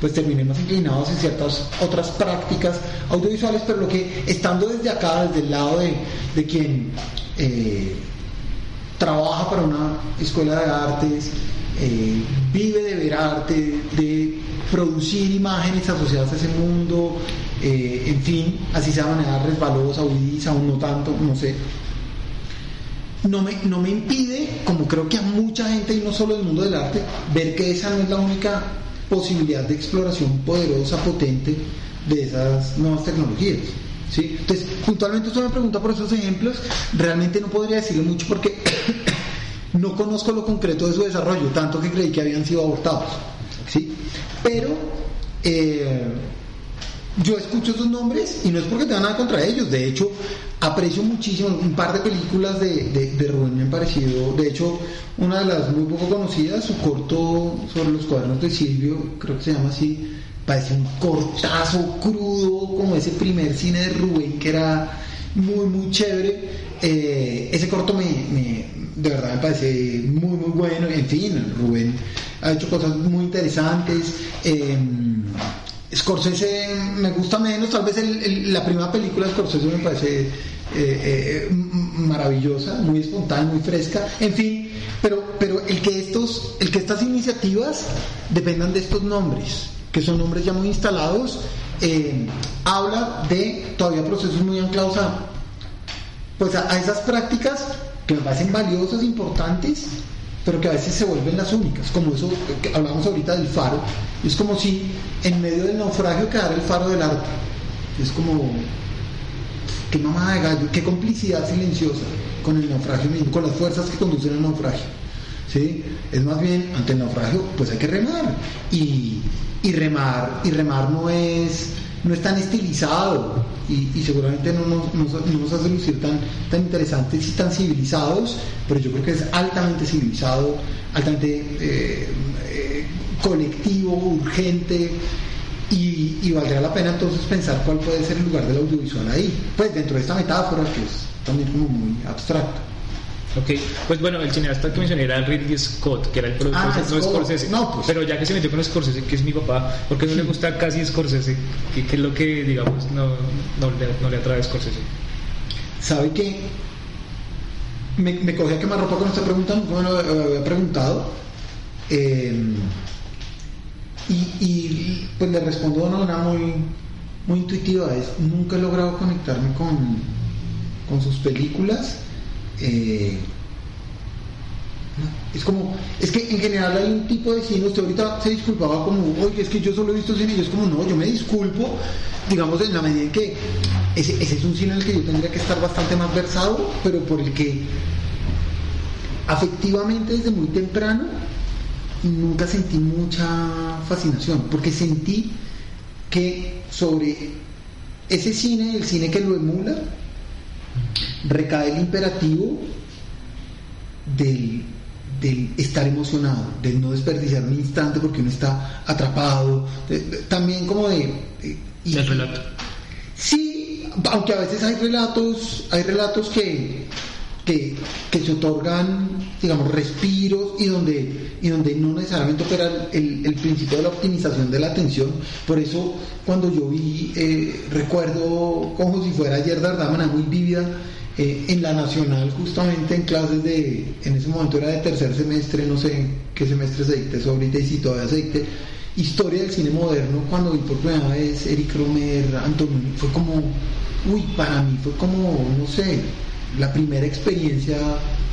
pues terminé más inclinados en ciertas otras prácticas audiovisuales, pero lo que, estando desde acá, desde el lado de, de quien eh, trabaja para una escuela de artes, eh, vive de ver arte, de producir imágenes asociadas a ese mundo, eh, en fin, así sea de manera resbalosa, huidiza o no tanto, no sé. No me, no me impide, como creo que a mucha gente, y no solo del mundo del arte, ver que esa no es la única posibilidad de exploración poderosa, potente de esas nuevas tecnologías. ¿sí? Entonces, puntualmente usted me pregunta por esos ejemplos, realmente no podría decirle mucho porque no conozco lo concreto de su desarrollo, tanto que creí que habían sido abortados. ¿sí? Pero eh, yo escucho esos nombres y no es porque tenga nada contra ellos, de hecho aprecio muchísimo un par de películas de, de, Rubén me han parecido, de hecho una de las muy poco conocidas, su corto sobre los cuadernos de Silvio, creo que se llama así, parece un cortazo crudo como ese primer cine de Rubén que era muy muy chévere, eh, ese corto me, de verdad me parece muy muy bueno, en fin, Rubén ha hecho cosas muy interesantes. Eh, Scorsese me gusta menos, tal vez la primera película de Scorsese me parece eh, eh, maravillosa, muy espontánea, muy fresca, en fin, pero, el que estas iniciativas dependan de estos nombres, que son nombres ya muy instalados, eh, habla de todavía procesos muy anclados pues a esas prácticas que me parecen valiosas, importantes, pero que a veces se vuelven las únicas, como eso que hablamos ahorita del faro, es como si en medio del naufragio quedara el faro del arte, es como, qué mamá de gallo, qué complicidad silenciosa con el naufragio mismo, con las fuerzas que conducen al naufragio, ¿sí? Es más bien, ante el naufragio, pues hay que remar, y, y remar, y remar no es no es tan estilizado y, seguramente no nos, hace lucir tan, tan interesantes y tan civilizados, pero yo creo que es altamente civilizado, altamente eh, eh, colectivo, urgente. Y, valdría la pena entonces pensar cuál puede ser el lugar del audiovisual ahí, pues dentro de esta metáfora que es también como muy abstracta. Ok, pues bueno, el cineasta que mencioné era Ridley Scott, que era el productor, ah, no Scorsese. No, pues. Pero ya que se metió con Scorsese, que es mi papá, porque no le gusta casi Scorsese? ¿Qué, es lo que, digamos, no, no, le, no le atrae a Scorsese? ¿Sabe qué? Me, me cogí a quemar ropa con esta pregunta, no me lo había preguntado. Eh, y, y, pues le respondo de una manera muy, muy intuitiva, es nunca he logrado conectarme con, con sus películas eh, es como, es que en general hay un tipo de cine, usted ahorita se disculpaba como, oye, es que yo solo he visto cine, y es como, no, yo me disculpo, digamos, en la medida en que ese, es un cine en el que yo tendría que estar bastante más versado, pero por el que afectivamente desde muy temprano nunca sentí mucha fascinación, porque sentí que sobre ese cine, el cine que lo emula, recae el imperativo del, estar emocionado, del no desperdiciar un instante porque uno está atrapado, también como de... y, el relato. Sí, aunque a veces hay relatos, hay relatos que, que, se otorgan, digamos, respiros y donde, y donde no necesariamente opera el, el principio de la optimización de la atención. Por eso, cuando yo vi, eh, recuerdo como si fuera ayer verdad, muy vívida, eh, en la nacional, justamente en clases de, en ese momento era de tercer semestre, no sé qué semestre se dicte eso ahorita y si todavía se dicte, historia del cine moderno, cuando vi por primera vez Eric Romer, Antonio, fue como, uy, para mí fue como, no sé, la primera experiencia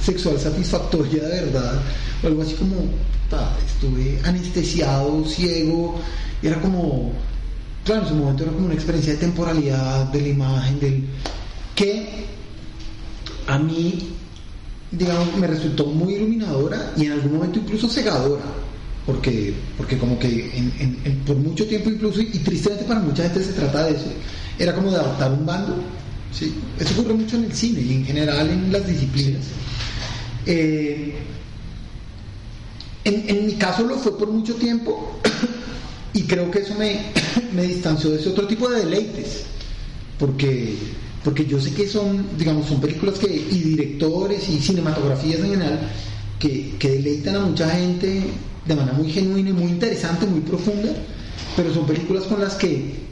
sexual satisfactoria de verdad, o algo así como, estuve anestesiado, ciego, y era como, claro, en ese momento era como una experiencia de temporalidad, de la imagen, del que a mí, digamos, me resultó muy iluminadora y en algún momento incluso cegadora, porque, porque como que por mucho tiempo incluso, y tristemente para mucha gente se trata de eso, era como de adaptar un bando, ¿sí? Eso ocurre mucho en el cine y en general en las disciplinas. Eh, en, mi caso lo fue por mucho tiempo y creo que eso me, me distanció de ese otro tipo de deleites, porque porque yo sé que son, digamos, son películas que, y directores y cinematografías en general que, deleitan a mucha gente de manera muy genuina muy interesante, muy profunda, pero son películas con las que,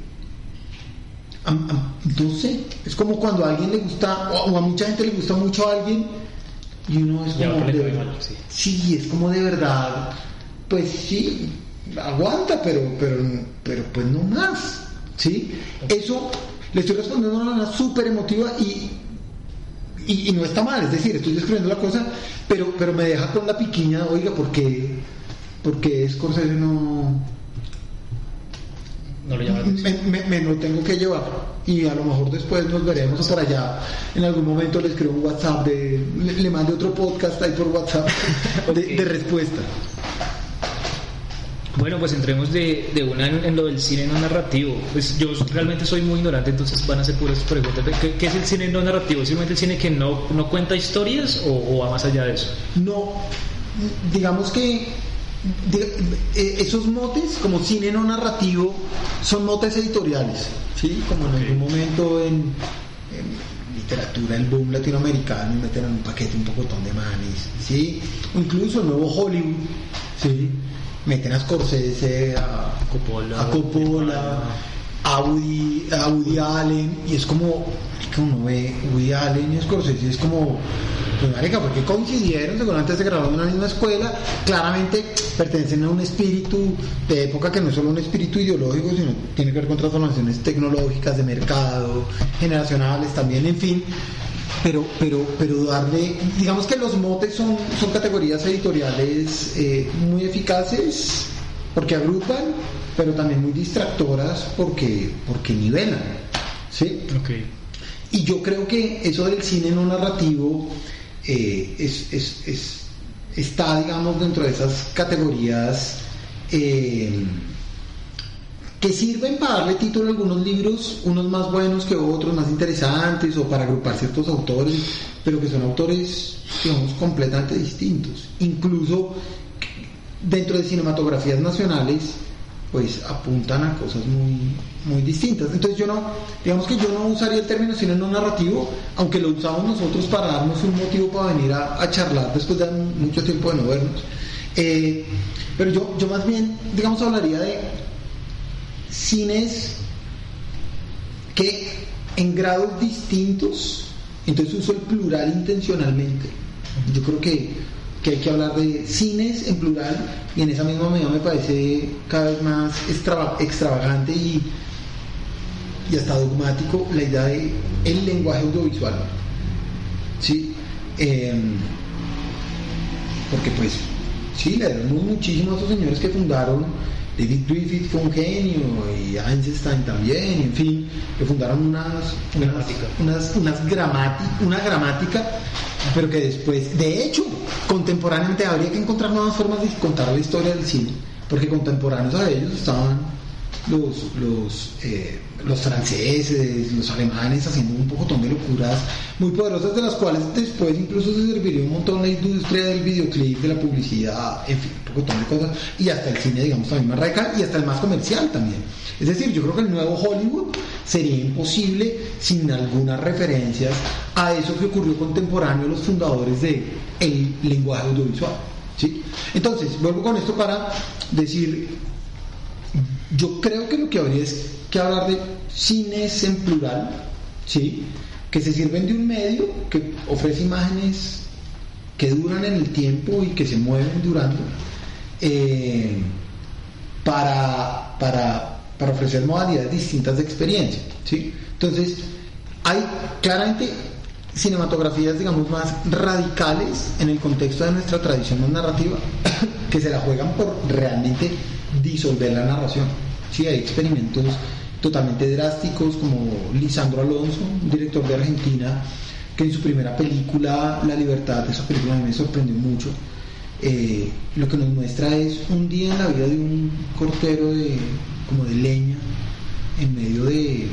no sé, es como cuando a alguien le gusta, o a mucha gente le gusta mucho a alguien, y uno es como... De, sí. es como de verdad, pues sí, aguanta, pero, pero, pero pues no más. ¿sí? Eso le estoy respondiendo de una manera súper emotiva y, y, y no está mal, es decir, estoy describiendo la cosa, pero, pero me deja con la piquiña, oiga, porque, porque Scorsese no, No lo llama me, me- me lo tengo que llevar y a lo mejor después nos veremos por allá en algún momento le escribo un WhatsApp de le, le mande otro podcast ahí por WhatsApp de, respuesta Bueno, pues entremos de, de una en, en lo del cine no narrativo. Pues yo realmente soy muy ignorante, entonces van a ser puras preguntas. ¿Qué, qué es el cine no narrativo? ¿Es simplemente el cine que no, no cuenta historias o, o va más allá de eso? no digamos que eh, esos motes como cine no narrativo son motes editoriales sí como en algún momento en, en literatura el boom latinoamericano meten en un paquete un pocotón de manes sí o incluso el nuevo Hollywood sí meten a Scorsese a Coppola. a Coppola. a Woody, a Woody Allen y es como que uno ve Woody Allen y Scorsese es como pues marica porque coincidieron seguramente se graduaron en una misma escuela claramente pertenecen a un espíritu de época que no es solo un espíritu ideológico sino tiene que ver con transformaciones tecnológicas de mercado generacionales también en fin. Pero pero pero darle digamos que los motes son son categorías editoriales eh, muy eficaces porque agrupan pero también muy distractoras porque porque nivelan sí Ok. Y yo creo que eso del cine no narrativo eh, es, es- es- está, digamos, dentro de esas categorías eh, que sirven para darle título a algunos libros, unos más buenos que otros, más interesantes, o para agrupar ciertos autores, pero que son autores, digamos, completamente distintos. Incluso dentro de cinematografías nacionales, pues apuntan a cosas muy, muy distintas. Entonces yo no, digamos que yo no usaría el término cine no narrativo, aunque lo usamos nosotros para darnos un motivo para venir a, a charlar después de mucho tiempo de no vernos. Eh, pero yo, yo más bien, digamos, hablaría de cines que en grados distintos, entonces uso el plural intencionalmente. Yo creo que, que hay que hablar de cines en plural y en esa misma medida me parece cada vez más extrava- extravagante y, y hasta dogmático la idea de el lenguaje audiovisual. ¿Sí? Em, porque pues sí, le debemos muchísimo a esos señores que fundaron, David Griffith fue un genio y Einstein también, en fin, que fundaron unas, unas, Gramática. unas, unas gramati- una gramática, pero que después, de hecho, contemporáneamente habría que encontrar nuevas formas de contar la historia del cine, porque contemporáneos a ellos estaban los, los, eh, los franceses, los alemanes haciendo un pocotón de locuras muy poderosas de las cuales después incluso se serviría un montón la industria del videoclip, de la publicidad, en fin, un pocotón de cosas y hasta el cine digamos también más radical y hasta el más comercial también. Es decir, yo creo que el nuevo Hollywood sería imposible sin algunas referencias a eso que ocurrió contemporáneo a los fundadores de el lenguaje audiovisual. ¿sí? Entonces, vuelvo con esto para decir yo creo que lo que habría es que hablar de cines en plural, ¿sí? que se sirven de un medio que ofrece imágenes que duran en el tiempo y que se mueven durando, eh, para, para, para ofrecer modalidades distintas de experiencia. ¿sí? Entonces, hay claramente cinematografías, digamos, más radicales en el contexto de nuestra tradición narrativa, que se la juegan por realmente disolver la narración. Sí, hay experimentos totalmente drásticos como Lisandro Alonso, director de Argentina, que en su primera película, La Libertad, esa película a mí me sorprendió mucho, eh, lo que nos muestra es un día en la vida de un cortero de, como de leña en medio de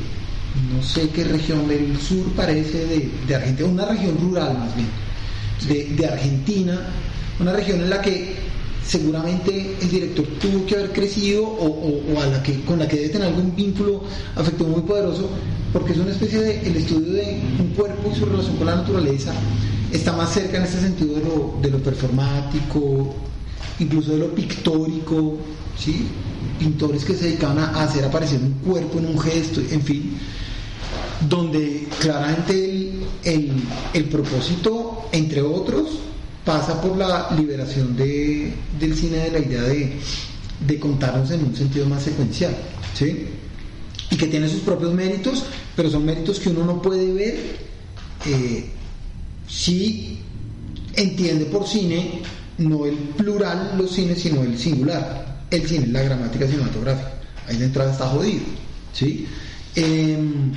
no sé qué región del sur parece de, de Argentina, una región rural más bien, de, de Argentina, una región en la que seguramente el director tuvo que haber crecido o, o- a la que, con la que debe tener algún vínculo afectivo muy poderoso, porque es una especie de el estudio de un cuerpo y su relación con la naturaleza está más cerca en ese sentido de lo, de lo performático, incluso de lo pictórico, ¿sí? pintores que se dedicaban a hacer aparecer un cuerpo en un gesto, en fin, donde claramente el, el- el propósito, entre otros, pasa por la liberación de- del cine de la idea de, de contarnos en un sentido más secuencial. ¿sí? y que tiene sus propios méritos, pero son méritos que uno no puede ver eh, si entiende por cine no el plural los cines, sino el singular. El cine, la gramática cinematográfica. Ahí de entrada está jodido. ¿sí? Em,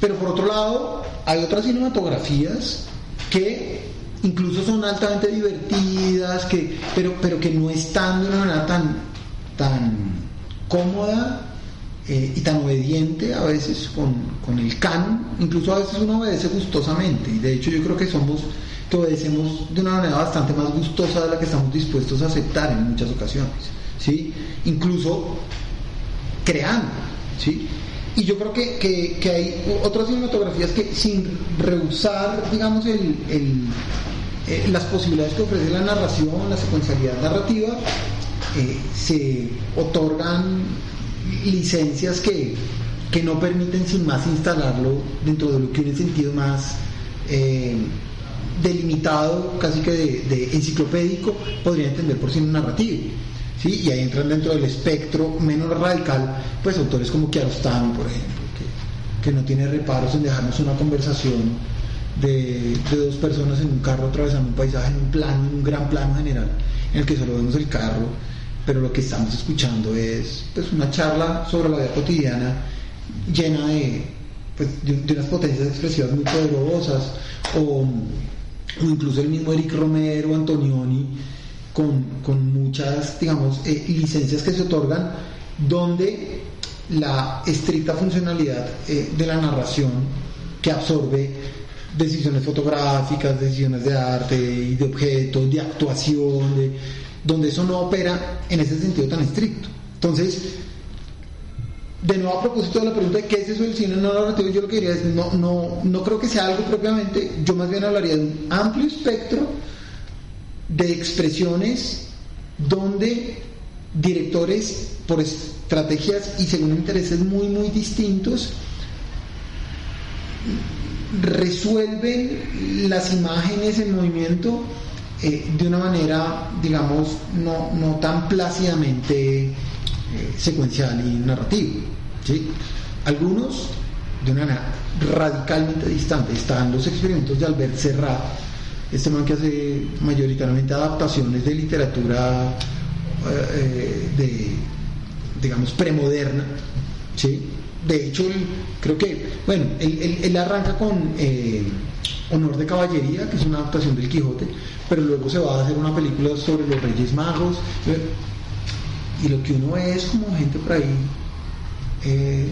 pero por otro lado, hay otras cinematografías que incluso son altamente divertidas, que, pero, pero que no están de una manera tan, tan cómoda eh, y tan obediente a veces con, con el can, incluso a veces uno obedece gustosamente, y de hecho yo creo que somos que obedecemos de una manera bastante más gustosa de la que estamos dispuestos a aceptar en muchas ocasiones, ¿sí? Incluso creando, ¿sí? Y yo creo que, que, hay otras cinematografías que sin rehusar, digamos, el, eh, las posibilidades que ofrece la narración, la secuencialidad narrativa, eh, se otorgan licencias que, que, no permiten sin más instalarlo dentro de lo que un sentido más eh, delimitado, casi que de, enciclopédico, podría entender por cine narrativo. ¿sí? Y ahí entran dentro del espectro menos radical, pues autores como Kiarostami, por ejemplo, que, que no tiene reparos en dejarnos una conversación de, dos personas en un carro atravesando un paisaje en un plano, en un gran plano general, en el que solo vemos el carro, pero lo que estamos escuchando es pues, una charla sobre la vida cotidiana llena de, pues, de, unas potencias expresivas muy poderosas, o, incluso el mismo Eric Romero, Antonioni, con, con muchas, digamos, eh, licencias que se otorgan, donde la estricta funcionalidad eh, de la narración que absorbe decisiones fotográficas, decisiones de arte y de objetos, de actuación, donde eso no opera en ese sentido tan estricto. Entonces, de nuevo a propósito de la pregunta de qué es eso del cine no narrativo, yo lo que diría es, no, no, no creo que sea algo propiamente, yo más bien hablaría de un amplio espectro de expresiones donde directores por estrategias y según intereses muy, muy distintos resuelven las imágenes en movimiento eh, de una manera, digamos, no, no tan plácidamente eh, secuencial y narrativa. ¿sí? Algunos de una manera radicalmente distante. Están los experimentos de Albert Serrat, este man que hace mayoritariamente adaptaciones de literatura eh, de, digamos, premoderna, ¿sí? De hecho, creo que, bueno, él, arranca con eh, Honor de Caballería, que es una adaptación del Quijote, pero luego se va a hacer una película sobre los Reyes Magos. Y lo que uno ve es como gente por ahí eh,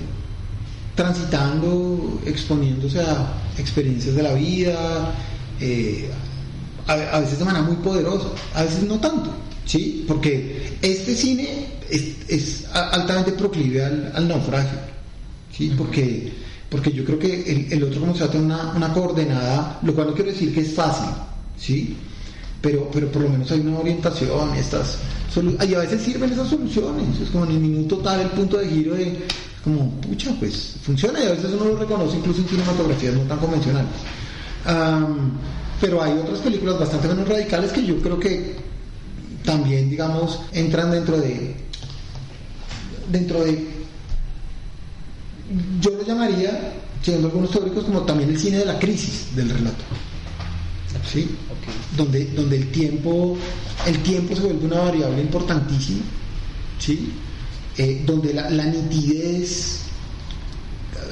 transitando, exponiéndose a experiencias de la vida, eh, a, veces de manera muy poderosa, a veces no tanto, ¿sí? Porque este cine es, altamente proclive al naufragio. ¿Sí? Porque, porque yo creo que el, otro como se va una, una, coordenada, lo cual no quiero decir que es fácil, ¿sí? Pero, pero por lo menos hay una orientación, estas y a veces sirven esas soluciones, es como en el minuto tal el punto de giro de como, pucha, pues funciona y a veces uno lo reconoce incluso en cinematografías no tan convencionales. pero hay otras películas bastante menos radicales que yo creo que también, digamos, entran dentro de dentro de yo lo llamaría, siendo algunos teóricos, como también el cine de la crisis del relato. ¿Sí? Donde, donde el tiempo el tiempo se vuelve una variable importantísima, ¿sí? Eh, donde la, nitidez,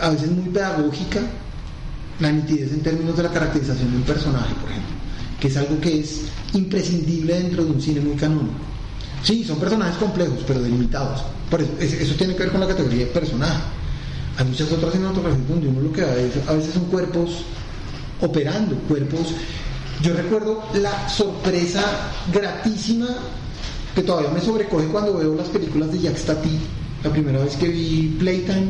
a veces muy pedagógica, la nitidez en términos de la caracterización de un personaje, por ejemplo, que es algo que es imprescindible dentro de un cine muy canónico. Sí, son personajes complejos, pero delimitados. Por eso, eso tiene que ver con la categoría de personaje. Hay muchas otras cinematografías donde uno lo que a veces son cuerpos operando, cuerpos. Yo recuerdo la sorpresa gratísima que todavía me sobrecoge cuando veo las películas de Jacques Tati. La primera vez que vi Playtime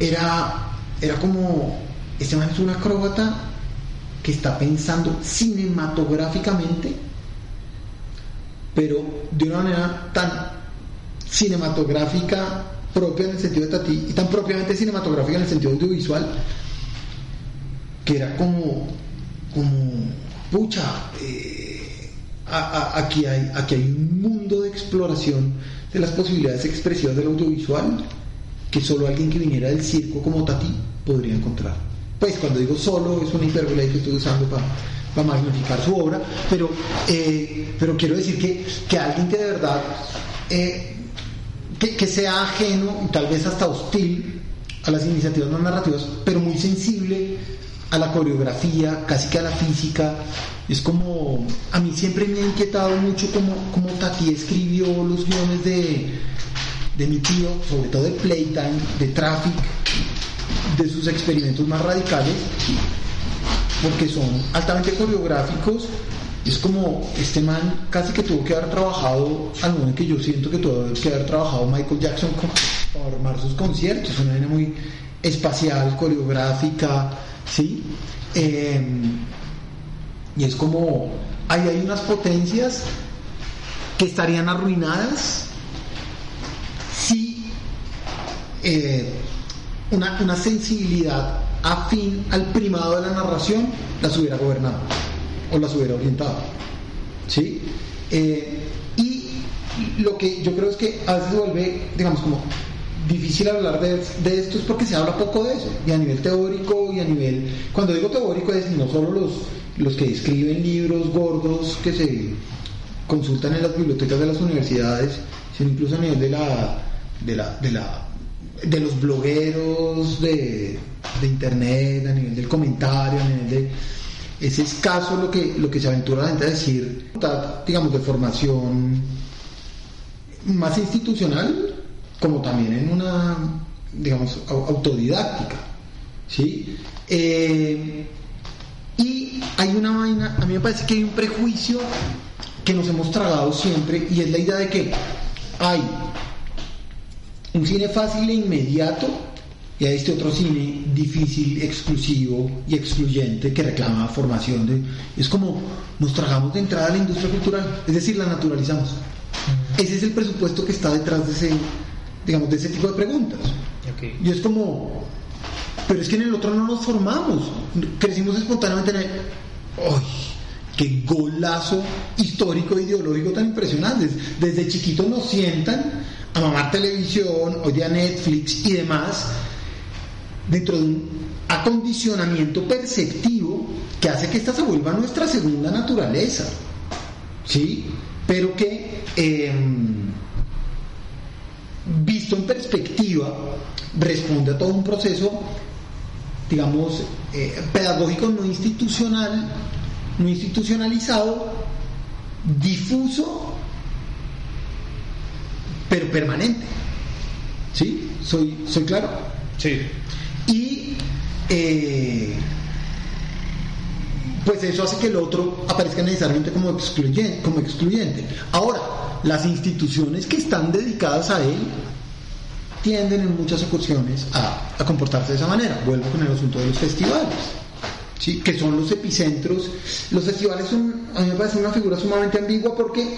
era, era como, este man es un acróbata que está pensando cinematográficamente, pero de una manera tan cinematográfica propia en el sentido de Tati y tan propiamente cinematográfica en el sentido audiovisual que era como como pucha eh, aquí hay aquí hay un mundo de exploración de las posibilidades expresivas del audiovisual que solo alguien que viniera del circo como Tati podría encontrar. Pues cuando digo solo es una hipérbole que estoy usando para para magnificar su obra, pero, eh, pero quiero decir que, que alguien que de verdad eh, que, sea ajeno y tal vez hasta hostil a las iniciativas no narrativas, pero muy sensible a la coreografía, casi que a la física. Es como, a mí siempre me ha inquietado mucho como, como Tati escribió los guiones de, de mi tío, sobre todo de Playtime, de Traffic, de sus experimentos más radicales, porque son altamente coreográficos. Es como este man casi que tuvo que haber trabajado, al momento que yo siento que tuvo que haber trabajado Michael Jackson para armar sus conciertos, una manera muy espacial, coreográfica, ¿sí? Em, y es como, ahí hay unas potencias que estarían arruinadas si eh, una, una sensibilidad afín al primado de la narración, las hubiera gobernado o las hubiera orientado. ¿Sí? Eh, y lo que yo creo es que a veces vuelve, digamos, como difícil hablar de, esto es porque se habla poco de eso, y a nivel teórico y a nivel, cuando digo teórico es no solo los, los que escriben libros gordos que se consultan en las bibliotecas de las universidades, sino incluso a nivel de la, de la, de la de los blogueros de, internet, a nivel del comentario, a nivel de... Es escaso lo que, lo que se aventura la gente a decir, digamos, de formación más institucional, como también en una, digamos, autodidáctica. ¿sí? Eh, y hay una vaina, a mí me parece que hay un prejuicio que nos hemos tragado siempre, y es la idea de que hay un cine fácil e inmediato y a este otro cine difícil, exclusivo y excluyente que reclama formación de es como nos tragamos de entrada a la industria cultural, es decir, la naturalizamos. Ese es el presupuesto que está detrás de ese, digamos, de ese tipo de preguntas. Y es como, pero es que en el otro no nos formamos, crecimos espontáneamente en el, ¡ay! ¡Qué golazo histórico e ideológico tan impresionante! Desde chiquitos nos sientan a mamar televisión, hoy día Netflix y demás, dentro de un acondicionamiento perceptivo que hace que esta se vuelva nuestra segunda naturaleza, ¿sí? Pero que, em, visto en perspectiva, responde a todo un proceso, digamos, eh, pedagógico no institucional, no institucionalizado, difuso pero permanente. ¿Sí? ¿Soy, soy claro? Sí. Y eh, pues eso hace que el otro aparezca necesariamente como excluyente, como excluyente. Ahora, las instituciones que están dedicadas a él tienden en muchas ocasiones a, comportarse de esa manera. Vuelvo con el asunto de los festivales. ¿Sí? que son los epicentros. Los festivales son, a mí me parece una figura sumamente ambigua porque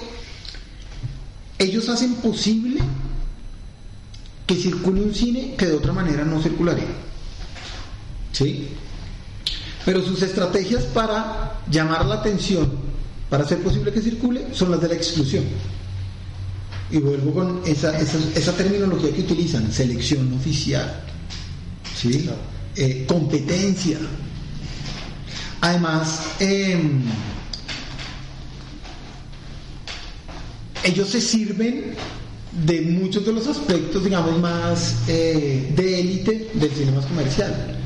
ellos hacen posible que circule un cine que de otra manera no circularía. ¿Sí? Pero sus estrategias para llamar la atención, para hacer posible que circule, son las de la exclusión. Y vuelvo con esa, esa, terminología que utilizan, selección oficial, ¿sí? Eh, competencia. Además, em, ellos se sirven de muchos de los aspectos, digamos, más eh, de élite del cine más comercial.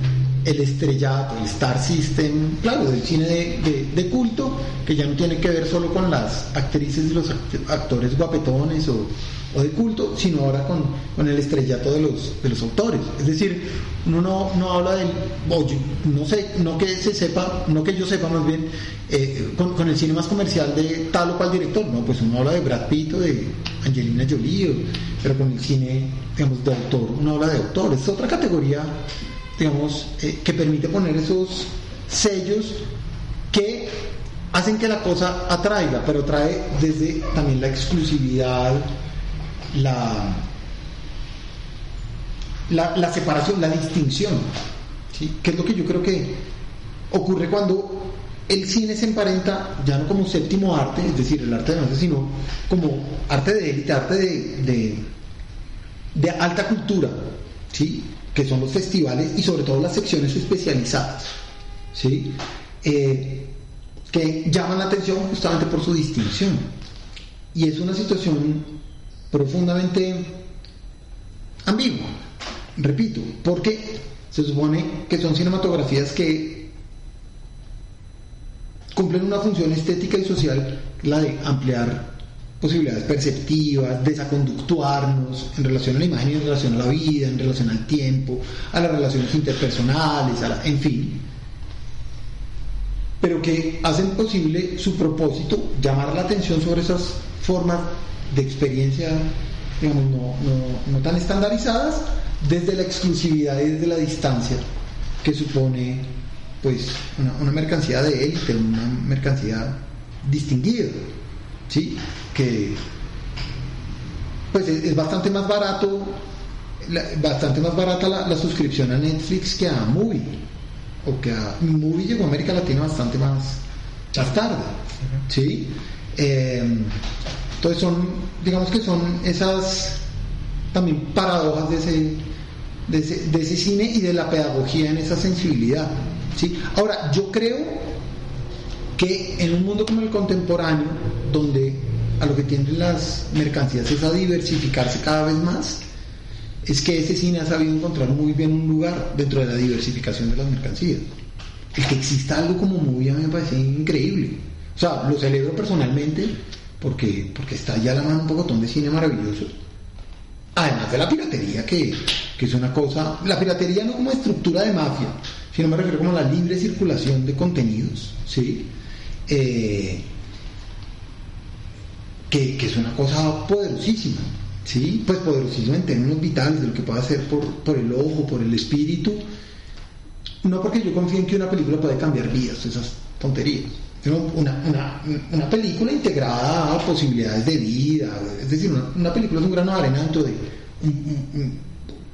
El estrellato, el Star System, claro, del cine de, culto, que ya no tiene que ver solo con las actrices y los actores guapetones o, de culto, sino ahora con, el estrellato de los, de los autores. Es decir, uno no, no habla del, oye, no sé, no que se sepa, no que yo sepa más bien, eh, con, el cine más comercial de tal o cual director, no, pues uno habla de Brad Pitt o de Angelina Jolie, pero con el cine, digamos, de autor, uno habla de autor, es otra categoría, digamos, eh, que permite poner esos sellos que hacen que la cosa atraiga, pero trae desde también la exclusividad, la, la, separación, la distinción, que es lo que yo creo que ocurre cuando el cine se emparenta ya no como séptimo arte, es decir, el arte de arte, sino como arte de élite, arte de, de, alta cultura, ¿sí? Que son los festivales y sobre todo las secciones especializadas, ¿sí? Eh, que llaman la atención justamente por su distinción. Y es una situación profundamente ambigua, repito, porque se supone que son cinematografías que cumplen una función estética y social, la de ampliar posibilidades perceptivas, desaconductuarnos en relación a la imagen, en relación a la vida, en relación al tiempo, a las relaciones interpersonales, a en fin, pero que hacen posible su propósito, llamar la atención sobre esas formas de experiencia, digamos, no, tan estandarizadas, desde la exclusividad y desde la distancia que supone pues una, mercancía de élite, una mercancía distinguida, ¿sí? que pues es, bastante más barato, bastante más barata la, suscripción a Netflix que a Movie, o que a Movie llegó a América Latina bastante más, tarde, ¿sí? Em, entonces son, digamos que son esas también paradojas de ese, de ese, de ese cine y de la pedagogía en esa sensibilidad, ¿sí? Ahora, yo creo que en un mundo como el contemporáneo, donde a lo que tienden las mercancías es a diversificarse cada vez más, es que ese cine ha sabido encontrar muy bien un lugar dentro de la diversificación de las mercancías. El que exista algo como muy a mí me parece increíble. O sea, lo celebro personalmente porque, porque está ya la mano un pocotón de cine maravilloso. Además de la piratería, que, que es una cosa, la piratería no como estructura de mafia, sino me refiero como la libre circulación de contenidos, ¿sí? Eh, que, es una cosa poderosísima, ¿sí? Pues poderosísima en términos vitales de lo que puede hacer por, el ojo, por el espíritu. No porque yo confíe en que una película puede cambiar vidas, esas tonterías. Sino una, una, película integrada a posibilidades de vida. Es decir, una, película es un grano de arena dentro de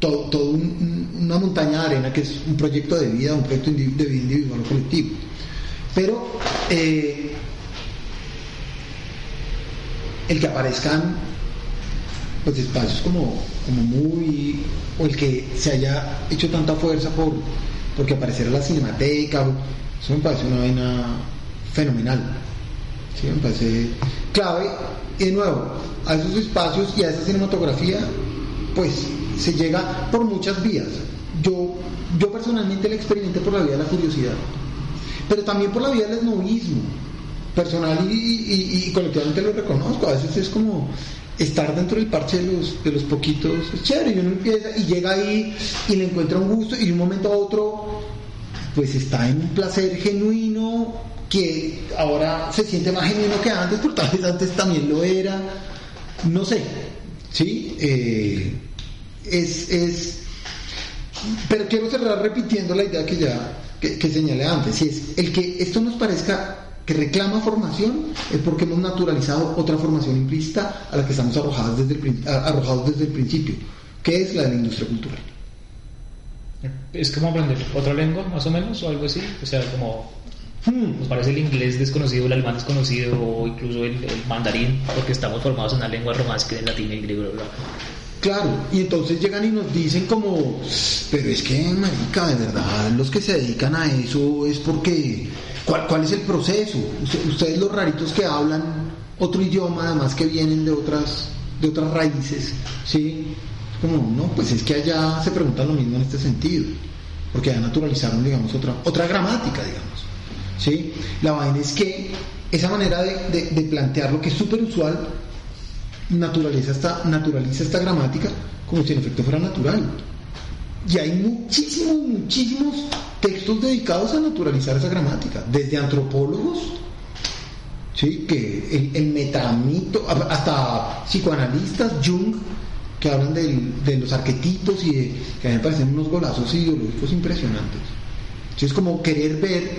todo, una montaña de arena que es un proyecto de vida, un proyecto de vida individual o colectivo. Pero eh, el que aparezcan pues espacios como, como muy o el que se haya hecho tanta fuerza por porque apareciera la cinemateca eso me parece una vaina fenomenal ¿sí? me parece clave. Y de nuevo a esos espacios y a esa cinematografía pues se llega por muchas vías. Yo yo personalmente la experimenté por la vía de la curiosidad pero también por la vía del esnovismo personal y, colectivamente lo reconozco. A veces es como estar dentro del parche de los, de los poquitos es chévere y uno empieza y llega ahí y le encuentra un gusto y de un momento a otro pues está en un placer genuino que ahora se siente más genuino que antes, porque tal vez antes también lo era, no sé, ¿sí? Eh, es, es, pero quiero cerrar repitiendo la idea que ya que, que señalé antes, y es el que esto nos parezca que reclama formación es porque hemos naturalizado otra formación implícita a la que estamos arrojados desde el, arrojados desde el principio, que es la de la industria cultural. Es como aprender otra lengua, más o menos, o algo así. O sea, como hmm. nos parece el inglés desconocido, el alemán desconocido, o incluso el, mandarín, porque estamos formados en una lengua romántica, que es el latín y el griego. Claro, y entonces llegan y nos dicen como, pero es que, marica, de verdad, los que se dedican a eso es porque ¿Cuál, es el proceso? Ustedes los raritos que hablan otro idioma, además que vienen de otras, de otras raíces, ¿sí? Como, no, pues es que allá se pregunta lo mismo en este sentido, porque ya naturalizaron, digamos, otra, otra gramática, digamos, ¿sí? La vaina es que esa manera de, plantear lo que es súper usual naturaliza esta, naturaliza esta gramática como si en efecto fuera natural. Y hay muchísimos, muchísimos textos dedicados a naturalizar esa gramática, desde antropólogos, ¿sí? que el, metamito, hasta psicoanalistas, Jung, que hablan de los arquetipos y que a mí me parecen unos golazos ideológicos impresionantes. Es como querer ver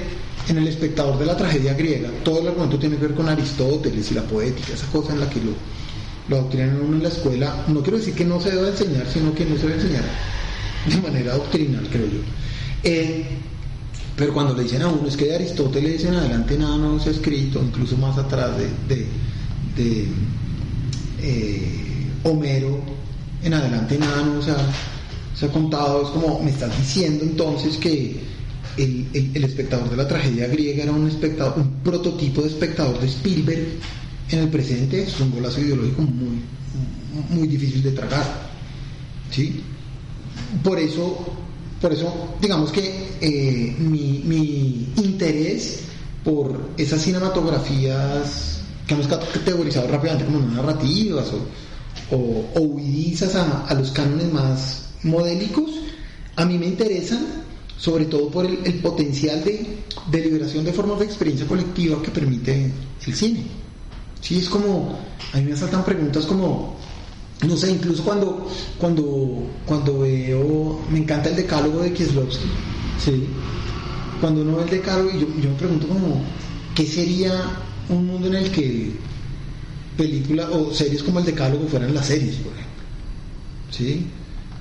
en el espectador de la tragedia griega, todo el argumento tiene que ver con Aristóteles y la poética, esa cosa en la que lo, lo adoctrinan uno en la escuela. No quiero decir que no se deba enseñar, sino que no se debe enseñar de manera doctrinal, creo yo. Eh, pero cuando le dicen a uno, es que de Aristóteles en adelante nada no se ha escrito, incluso más atrás de, eh, Homero en adelante nada no se ha, se ha contado, es como, me estás diciendo entonces que el- el espectador de la tragedia griega era un espectador, un prototipo de espectador de Spielberg en el presente, es un golazo ideológico muy, muy difícil de tragar. ¿sí? Por eso, por eso digamos que eh, mi, interés por esas cinematografías que hemos categorizado rápidamente como narrativas o, o, a, los cánones más modélicos, a mí me interesan sobre todo por el, el potencial de, de liberación de formas de experiencia colectiva que permite el cine. Sí, es como, a mí me saltan preguntas como, no sé, incluso cuando, cuando, cuando veo, me encanta el decálogo de Kieslowski, ¿sí? Cuando uno ve el decálogo, yo, yo me pregunto como, ¿qué sería un mundo en el que películas o series como el decálogo fueran las series, por ejemplo? ¿Sí?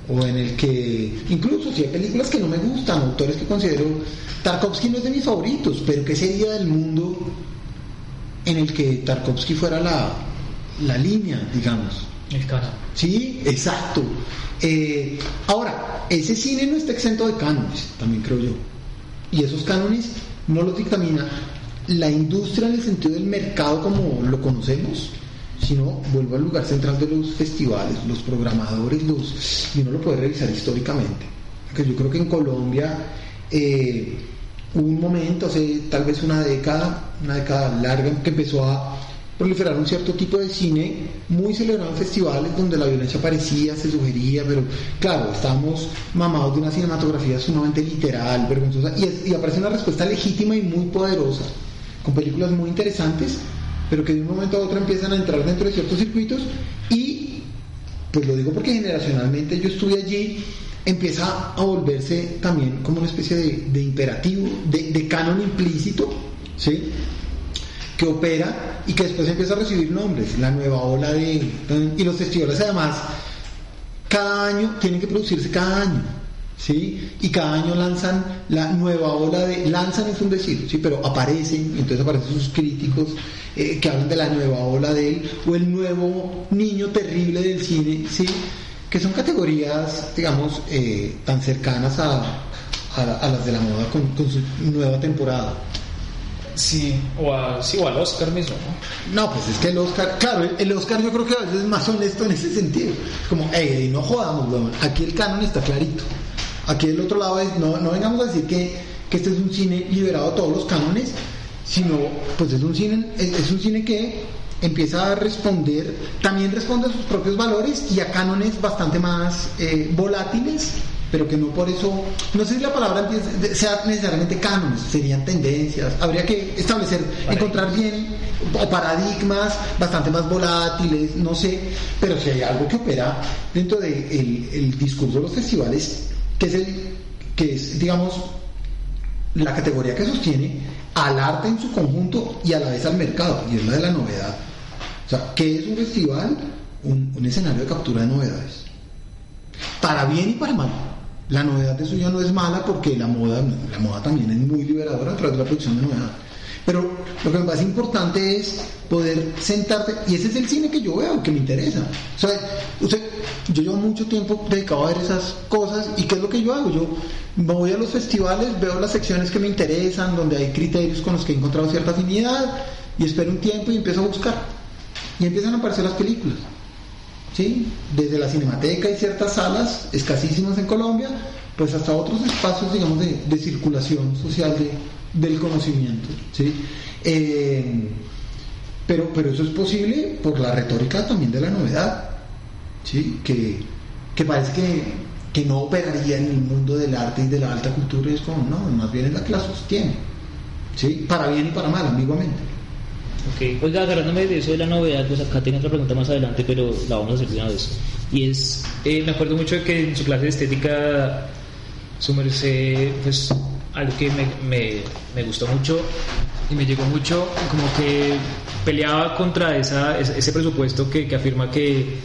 O en el que, incluso si hay películas que no me gustan, autores que considero, Tarkovsky no es de mis favoritos, pero ¿qué sería del mundo en el que Tarkovsky fuera la, la línea, digamos? El canon. Sí, exacto. Eh, ahora, ese cine no está exento de cánones, también creo yo. Y esos cánones no los dictamina la industria en el sentido del mercado como lo conocemos, sino vuelvo al lugar central de los festivales, los programadores, los y uno lo puede revisar históricamente. Porque yo creo que en Colombia eh, hubo un momento, hace tal vez una década, una década larga, que empezó a proliferar un cierto tipo de cine muy celebrado en festivales donde la violencia aparecía, se sugería, pero claro, estábamos mamados de una cinematografía sumamente literal, vergonzosa, y, y aparece una respuesta legítima y muy poderosa, con películas muy interesantes, pero que de un momento a otro empiezan a entrar dentro de ciertos circuitos y, pues lo digo porque generacionalmente yo estuve allí, empieza a volverse también como una especie de, imperativo, de, de canon implícito, ¿sí? que opera y que después empieza a recibir nombres, la nueva ola de... Y los festivales además, cada año tienen que producirse cada año, ¿sí? Y cada año lanzan la nueva ola de... Lanzan es un decir, ¿sí? Pero aparecen, entonces aparecen sus críticos eh, que hablan de la nueva ola de él, o el nuevo niño terrible del cine, ¿sí? Que son categorías, digamos, eh, tan cercanas a, a- a las de la moda con, con su nueva temporada. Sí, o, a, sí, o al Oscar mismo, ¿no? No, pues es que el Oscar, claro, el, el Oscar yo creo que a veces es más honesto en ese sentido. Es como, hey, no jodamos, weón. Aquí el canon está clarito. Aquí del otro lado es, no, no vengamos a decir que, que este es un cine liberado de todos los cánones, sino, pues es un cine, es, es un cine que empieza a responder, también responde a sus propios valores y a cánones bastante más eh, volátiles, pero que no por eso, no sé si la palabra sea necesariamente cánones, serían tendencias, habría que establecer, encontrar bien, o paradigmas bastante más volátiles, no sé, pero si hay algo que opera dentro del de el- el discurso de los festivales, que es el, que es, digamos, la categoría que sostiene al arte en su conjunto y a la vez al mercado, y es la de la novedad. Sea, ¿qué es un festival? Un, escenario de captura de novedades. Para bien y para mal. La novedad de eso ya no es mala porque la moda, la moda también es muy liberadora a través de la producción de novedad. Pero lo que me parece importante es poder sentarte, y ese es el cine que yo veo, que me interesa. O sea, yo llevo mucho tiempo dedicado a ver esas cosas, y ¿qué es lo que yo hago? Yo voy a los festivales, veo las secciones que me interesan, donde hay criterios con los que he encontrado cierta afinidad, y espero un tiempo y empiezo a buscar. Y empiezan a aparecer las películas. ¿sí? Desde la Cinemateca y ciertas salas escasísimas en Colombia, pues hasta otros espacios, digamos, de, de circulación social de, del conocimiento, ¿sí? Eh, pero, pero eso es posible por la retórica también de la novedad, ¿sí? Que, que parece que, que no operaría en el mundo del arte y de la alta cultura, y es como, no, más bien es la que la sostiene, ¿sí? Para bien y para mal, ambiguamente. Oiga, agarrándome de eso de la novedad, pues acá tengo otra pregunta más adelante, pero la vamos a hacer de una vez. Y es, Eh, me acuerdo mucho de que en su clase de estética, su merced, pues algo que me, me, me gustó mucho y me llegó mucho, como que peleaba contra esa, ese presupuesto que, que afirma que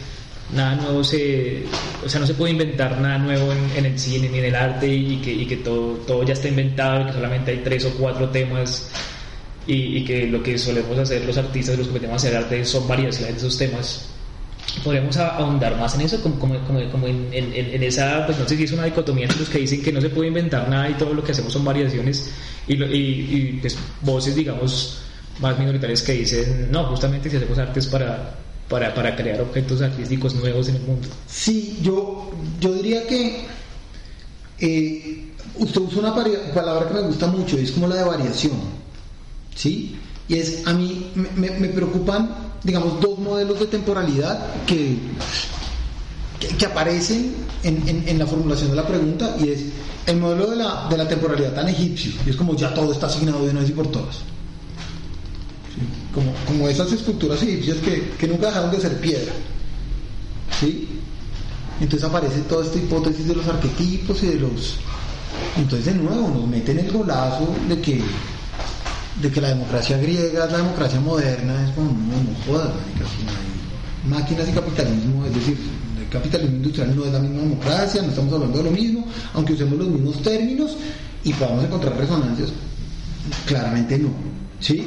nada nuevo se, o sea, no se puede inventar nada nuevo en, en el cine ni en el arte y que, y que todo, todo ya está inventado que solamente hay tres o cuatro temas y, y que lo que solemos hacer los artistas, los que metemos a hacer arte son variaciones de esos temas. podríamos ahondar más en eso, como, como, como, en, en, esa, pues no sé si es una dicotomía entre los que dicen que no se puede inventar nada y todo lo que hacemos son variaciones y, y, y pues, voces, digamos, más minoritarias que dicen, no, justamente si hacemos artes para, para, para crear objetos artísticos nuevos en el mundo. Sí, yo, yo diría que eh, usted usa una palabra que me gusta mucho, es como la de variación, ¿sí? Y es, a mí me, preocupan digamos, dos modelos de temporalidad que, que, aparecen en, en, la formulación de la pregunta y es el modelo de la, de la temporalidad tan egipcio, y es como ya todo está asignado de una vez y por todas. Como, como esas esculturas egipcias que, que nunca dejaron de ser piedra. ¿sí? Entonces aparece toda esta hipótesis de los arquetipos y de los... Entonces de nuevo nos meten el golazo de que de que la democracia griega es la democracia moderna, es como, no, no jodas, máquinas y capitalismo, es decir, el capitalismo industrial no es la misma democracia, no estamos hablando de lo mismo, aunque usemos los mismos términos y podamos encontrar resonancias, claramente no, ¿sí?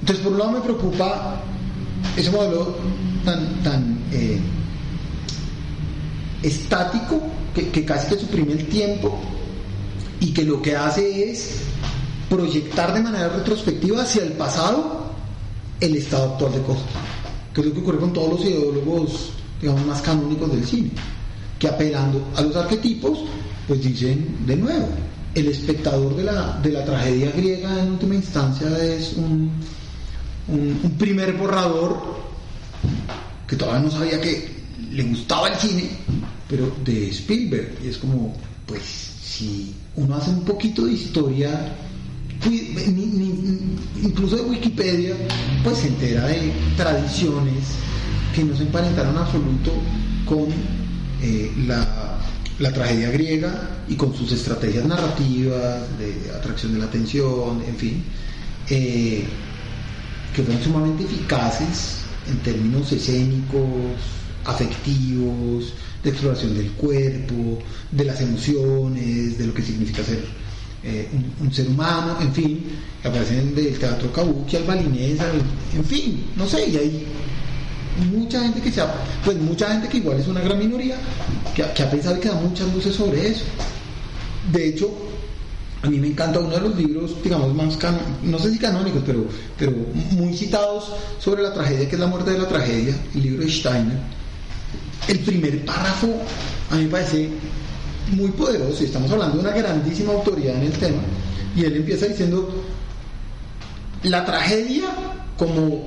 Entonces, por un lado me preocupa ese modelo tan, tan eh, estático que, que casi que suprime el tiempo y que lo que hace es proyectar de manera retrospectiva hacia el pasado el estado actual de cosas, que es lo que ocurre con todos los ideólogos, digamos, más canónicos del cine, que apelando a los arquetipos, pues dicen de nuevo, el espectador de la, de la tragedia griega en última instancia es un, un, primer borrador que todavía no sabía que le gustaba el cine, pero de Spielberg, y es como, pues si uno hace un poquito de historia incluso de Wikipedia, pues se entera de tradiciones que no se emparentaron en absoluto con eh, la, la, tragedia griega y con sus estrategias narrativas de atracción de la atención, en fin, eh, que fueron sumamente eficaces en términos escénicos, afectivos, de exploración del cuerpo, de las emociones, de lo que significa ser eh, un, ser humano, en fin, que aparecen del teatro kabuki al balinesa, en fin, no sé, y hay mucha gente que se ha, pues mucha gente que igual es una gran minoría, que, ha pensado que da muchas luces sobre eso. De hecho, a mí me encanta uno de los libros, digamos, más no sé si canónicos, pero, pero muy citados sobre la tragedia, que es La muerte de la tragedia, el libro de Steiner. El primer párrafo a mí me parece muy poderoso y estamos hablando de una grandísima autoridad en el tema. Y él empieza diciendo, la tragedia como,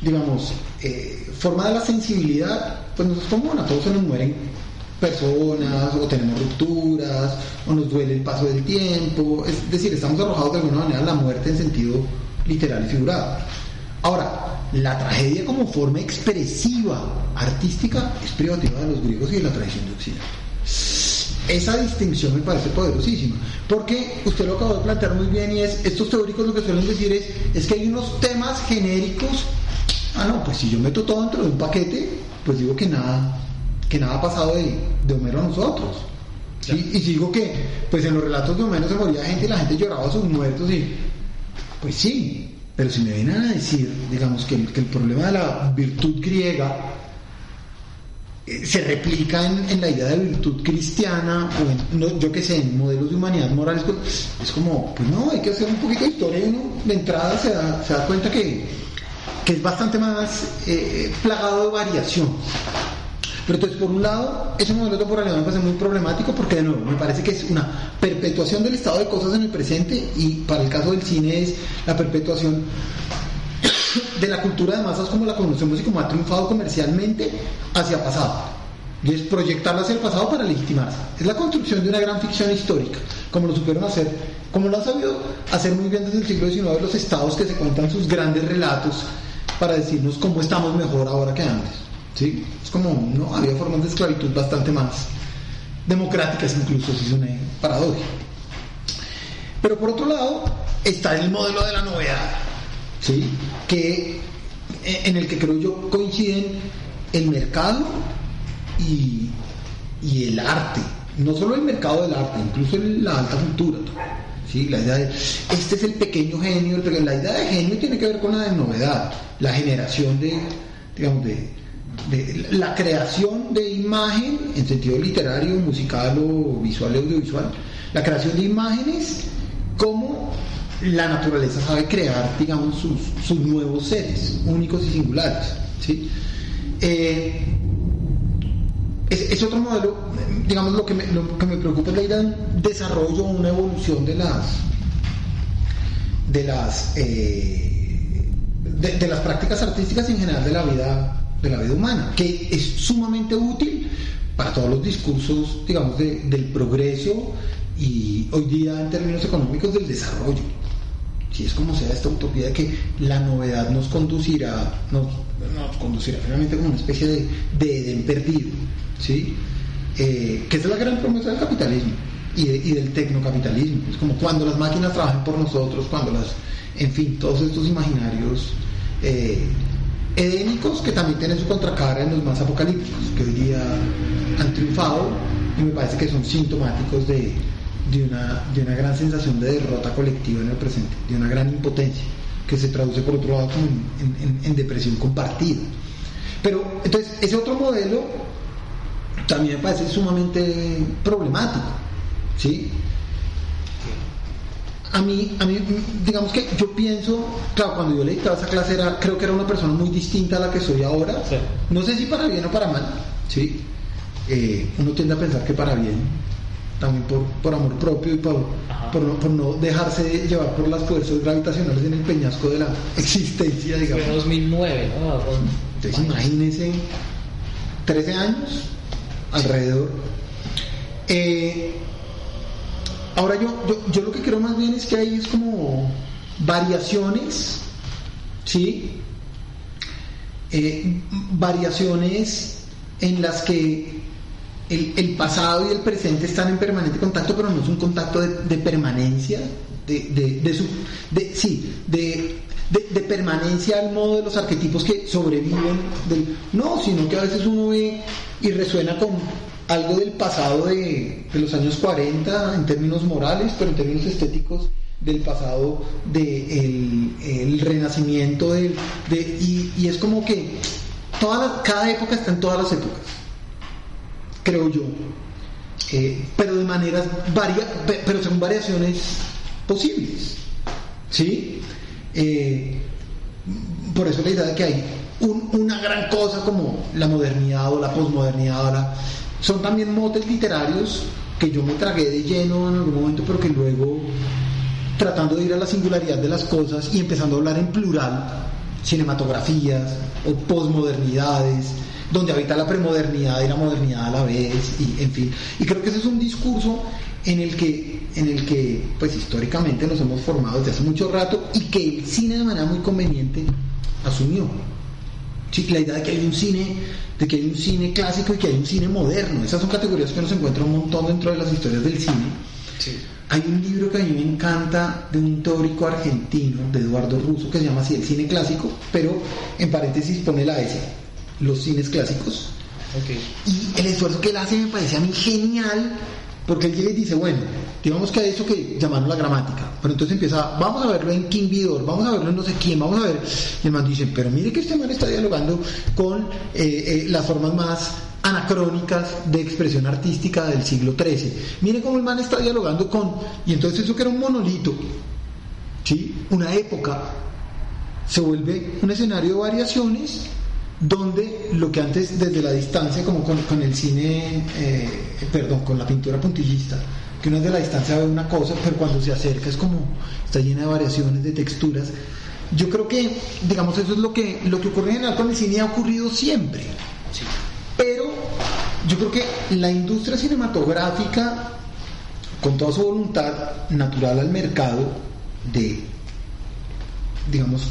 digamos, eh, forma de la sensibilidad, pues no es común, a todos se nos mueren personas, o tenemos rupturas, o nos duele el paso del tiempo, es decir, estamos arrojados de alguna manera a la muerte en sentido literal y figurado. Ahora, la tragedia como forma expresiva, artística, es privativa de los griegos y de la tradición de Occidente. Esa distinción me parece poderosísima, porque usted lo acabó de plantear muy bien y es, estos teóricos lo que suelen decir es, es que hay unos temas genéricos, ah no, pues si yo meto todo dentro de un paquete, pues digo que nada, que nada ha pasado de, de Homero a nosotros. Y si digo que, pues en los relatos de Homero se moría gente y la gente lloraba a sus muertos y, pues sí, pero si me vienen a decir, digamos, que que el problema de la virtud griega se replica en, la idea de virtud cristiana o en, yo que sé, en modelos de humanidad moral, pues, es como, pues no, hay que hacer un poquito de historia y uno de entrada se da, se da cuenta que, que es bastante más eh, plagado de variación. Pero entonces, por un lado, ese modelo de temporalidad me parece muy problemático porque, de nuevo, me parece que es una perpetuación del estado de cosas en el presente y para el caso del cine es la perpetuación de la cultura de masas como la conocemos y como ha triunfado comercialmente hacia pasado. Y es proyectarla hacia el pasado para legitimarse. Es la construcción de una gran ficción histórica, como lo supieron hacer, como lo han sabido hacer muy bien desde el siglo XIX los estados que se cuentan sus grandes relatos para decirnos cómo estamos mejor ahora que antes. ¿sí? Es como, no, había formas de esclavitud bastante más democráticas incluso, si es una paradoja. Pero por otro lado, está el modelo de la novedad, ¿sí? que, eh, en el que creo yo coinciden el mercado y, el arte. No solo el mercado del arte, incluso la alta cultura. ¿sí? La idea de, este es el pequeño genio, la idea de genio tiene que ver con la de novedad, la generación de, digamos, de, de la creación de imagen en sentido literario, musical o visual, audiovisual, la creación de imágenes como la naturaleza sabe crear, digamos, sus, nuevos seres, únicos y singulares. ¿sí? Eh, es, otro modelo, digamos, lo que, me, lo que me preocupa es la idea de desarrollo, una evolución de las de las eh, de, las prácticas artísticas en general de la vida de la vida humana, que es sumamente útil para todos los discursos, digamos, del progreso y hoy día en términos económicos del desarrollo. Si es como sea esta utopía de que la novedad nos conducirá, nos, conducirá finalmente como una especie de, de Edén perdido, ¿sí? Eh, que es la gran promesa del capitalismo y, y, del tecnocapitalismo. Es como cuando las máquinas trabajan por nosotros, cuando las, en fin, todos estos imaginarios eh, edénicos que también tienen su contracara en los más apocalípticos, que hoy día han triunfado y me parece que son sintomáticos de, de una, de una gran sensación de derrota colectiva en el presente, de una gran impotencia, que se traduce por otro lado en, depresión compartida. Pero entonces, ese otro modelo también me parece sumamente problemático, ¿sí? A mí, a mí, digamos que yo pienso, claro, cuando yo le dictaba esa clase era, creo que era una persona muy distinta a la que soy ahora. No sé si para bien o para mal, ¿sí? Eh, uno tiende a pensar que para bien, también por, amor propio y por, por no, dejarse llevar por las fuerzas gravitacionales en el peñasco de la existencia, digamos. Fue 2009, ¿no? Entonces imagínense, 13 años alrededor. Eh, ahora yo, yo, lo que creo más bien es que hay es como variaciones, ¿sí? Eh, variaciones en las que el, pasado y el presente están en permanente contacto, pero no es un contacto de, permanencia, de, de, su, de, sí, de, de, permanencia al modo de los arquetipos que sobreviven. Del, no, sino que a veces uno ve y resuena con algo del pasado de, los años 40 en términos morales, pero en términos estéticos del pasado del de el renacimiento de, y, y, es como que toda cada época está en todas las épocas creo yo. Eh, pero de maneras varias, pero son variaciones posibles. ¿Sí? Eh, por eso la idea de que hay una gran cosa como la modernidad o la posmodernidad son también motes literarios que yo me tragué de lleno en algún momento, pero que luego, tratando de ir a la singularidad de las cosas y empezando a hablar en plural, cinematografías o posmodernidades, donde habita la premodernidad y la modernidad a la vez, y en fin. Y creo que ese es un discurso en el que, en el que pues históricamente nos hemos formado desde hace mucho rato y que el cine de manera muy conveniente asumió. Sí, la idea de que hay un cine, de que hay un cine clásico y que hay un cine moderno. Esas son categorías que nos encuentran un montón dentro de las historias del cine. Hay un libro que a mí me encanta de un teórico argentino, de Eduardo Russo, que se llama así El cine clásico, pero en paréntesis pone la S, los cines clásicos. Y el esfuerzo que él hace me parece a mí genial, porque él llega y dice, bueno, digamos que hay eso que llamaron la gramática, pero entonces empieza, vamos a verlo en King Vidor, vamos a verlo en no sé quién, vamos a ver, y el man dice, pero mire que este man está dialogando con eh, eh, las formas más anacrónicas de expresión artística del siglo XIII. Mire cómo el man está dialogando con, y entonces eso que era un monolito, ¿sí? una época, se vuelve un escenario de variaciones donde lo que antes desde la distancia, como con, el cine, eh, perdón, con la pintura puntillista, que uno desde la distancia ve una cosa, pero cuando se acerca es como, está llena de variaciones, de texturas. Yo creo que, digamos, eso es lo que, lo que ocurre en general con el cine ha ocurrido siempre. Pero yo creo que la industria cinematográfica, con toda su voluntad natural al mercado de, digamos,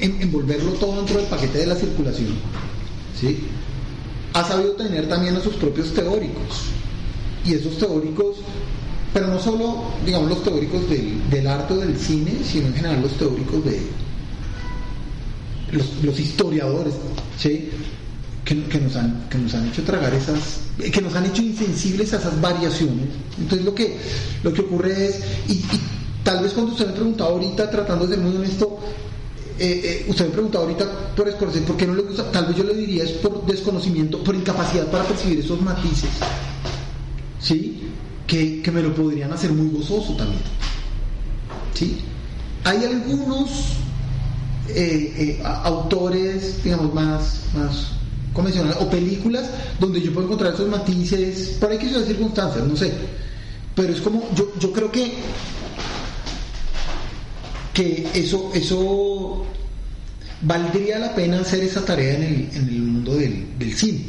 envolverlo todo dentro del paquete de la circulación, ¿sí? ha sabido tener también a sus propios teóricos. Y esos teóricos, pero no solo, digamos, los teóricos del, arte o del cine, sino en general los teóricos de los, historiadores, ¿sí? Que, nos han, que nos han hecho tragar esas, que nos han hecho insensibles a esas variaciones. Entonces lo que, lo que ocurre es, y, tal vez cuando usted me preguntaba ahorita, tratando de ser muy honesto, eh, usted me preguntaba ahorita por Scorsese, ¿por qué no le gusta? Tal vez yo le diría es por desconocimiento, por incapacidad para percibir esos matices, ¿sí? Que, que me lo podrían hacer muy gozoso también, ¿sí? Hay algunos eh, autores, digamos, más, más convencionales, o películas donde yo puedo encontrar esos matices, por de circunstancias, no sé. Pero es como, yo, yo creo que que eso, eso valdría la pena hacer esa tarea en el, en el mundo del, del cine.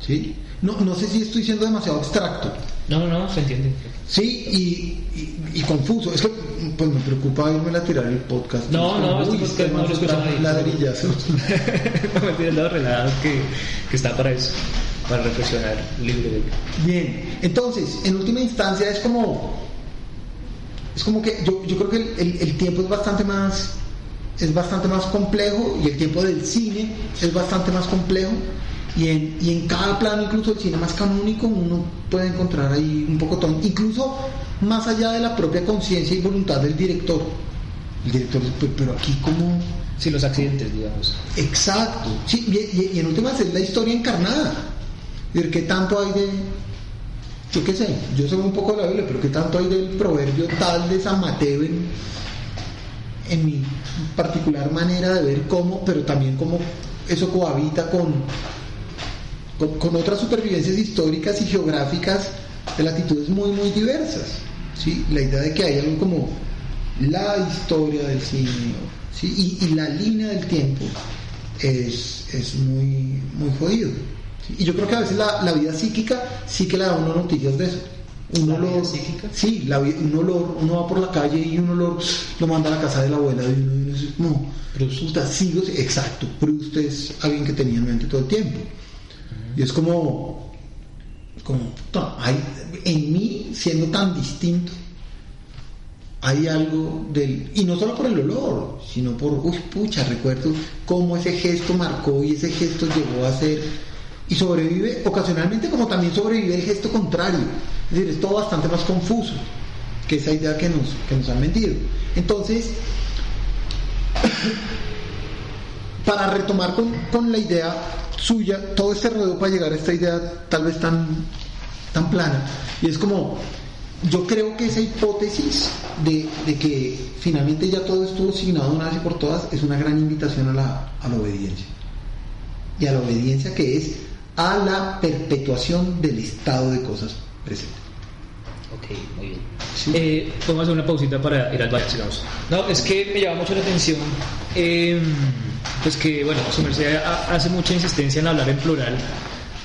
¿sí? No, no sé si estoy siendo demasiado abstracto. No, no, se entiende. Sí, y, y, confuso. Es que pues me preocupa irme a tirar el podcast. No, no, este podcast no lo. Ladrillas. no me tiren los relados que, que está para eso, para reflexionar libre. Bien, entonces, en última instancia es como es como que yo, yo creo que el, el, tiempo es bastante más es bastante más complejo y el tiempo del cine es bastante más complejo. Y en, y en cada plano incluso el cine más canónico uno puede encontrar ahí un poco todo incluso más allá de la propia conciencia y voluntad del director. El director pero aquí como sí los accidentes digamos. Exacto. Sí, y, y en últimas es la historia encarnada. ¿qué tanto hay de yo qué sé, yo sé un poco de la Biblia, pero qué tanto hay del proverbio tal de San Mateo en, mi particular manera de ver cómo, pero también cómo eso cohabita con, con, otras supervivencias históricas y geográficas de latitudes muy, muy diversas. ¿sí? La idea de que hay algo como la historia del cine ¿sí? y, la línea del tiempo es, es muy, muy jodido. Y yo creo que a veces la, vida psíquica sí que le da uno noticias de eso. Un olor, psíquica? Sí, un olor, uno va por la calle y un olor lo manda a la casa de la abuela y uno dice, no, pero usted sigo, exacto, pero usted es alguien que tenía en mente todo el tiempo. Y es como, como, hay, en mí, siendo tan distinto, hay algo del, y no solo por el olor, sino por, uy, pucha, recuerdo cómo ese gesto marcó y ese gesto llegó a ser y sobrevive ocasionalmente como también sobrevive el gesto contrario. Es decir, es todo bastante más confuso que esa idea que nos, que nos han vendido. Entonces, para retomar con, con, la idea suya, todo este rodeo para llegar a esta idea tal vez tan, tan plana, y es como, yo creo que esa hipótesis de, de que finalmente ya todo estuvo asignado una vez por todas es una gran invitación a la, a la obediencia. Y a la obediencia que es a la perpetuación del estado de cosas presente. Ok, muy bien. Eh, vamos a hacer una pausita para ir al baño, sigamos. No, es que me llama mucho la atención, em, pues que, bueno, su merced hace mucha insistencia en hablar en plural,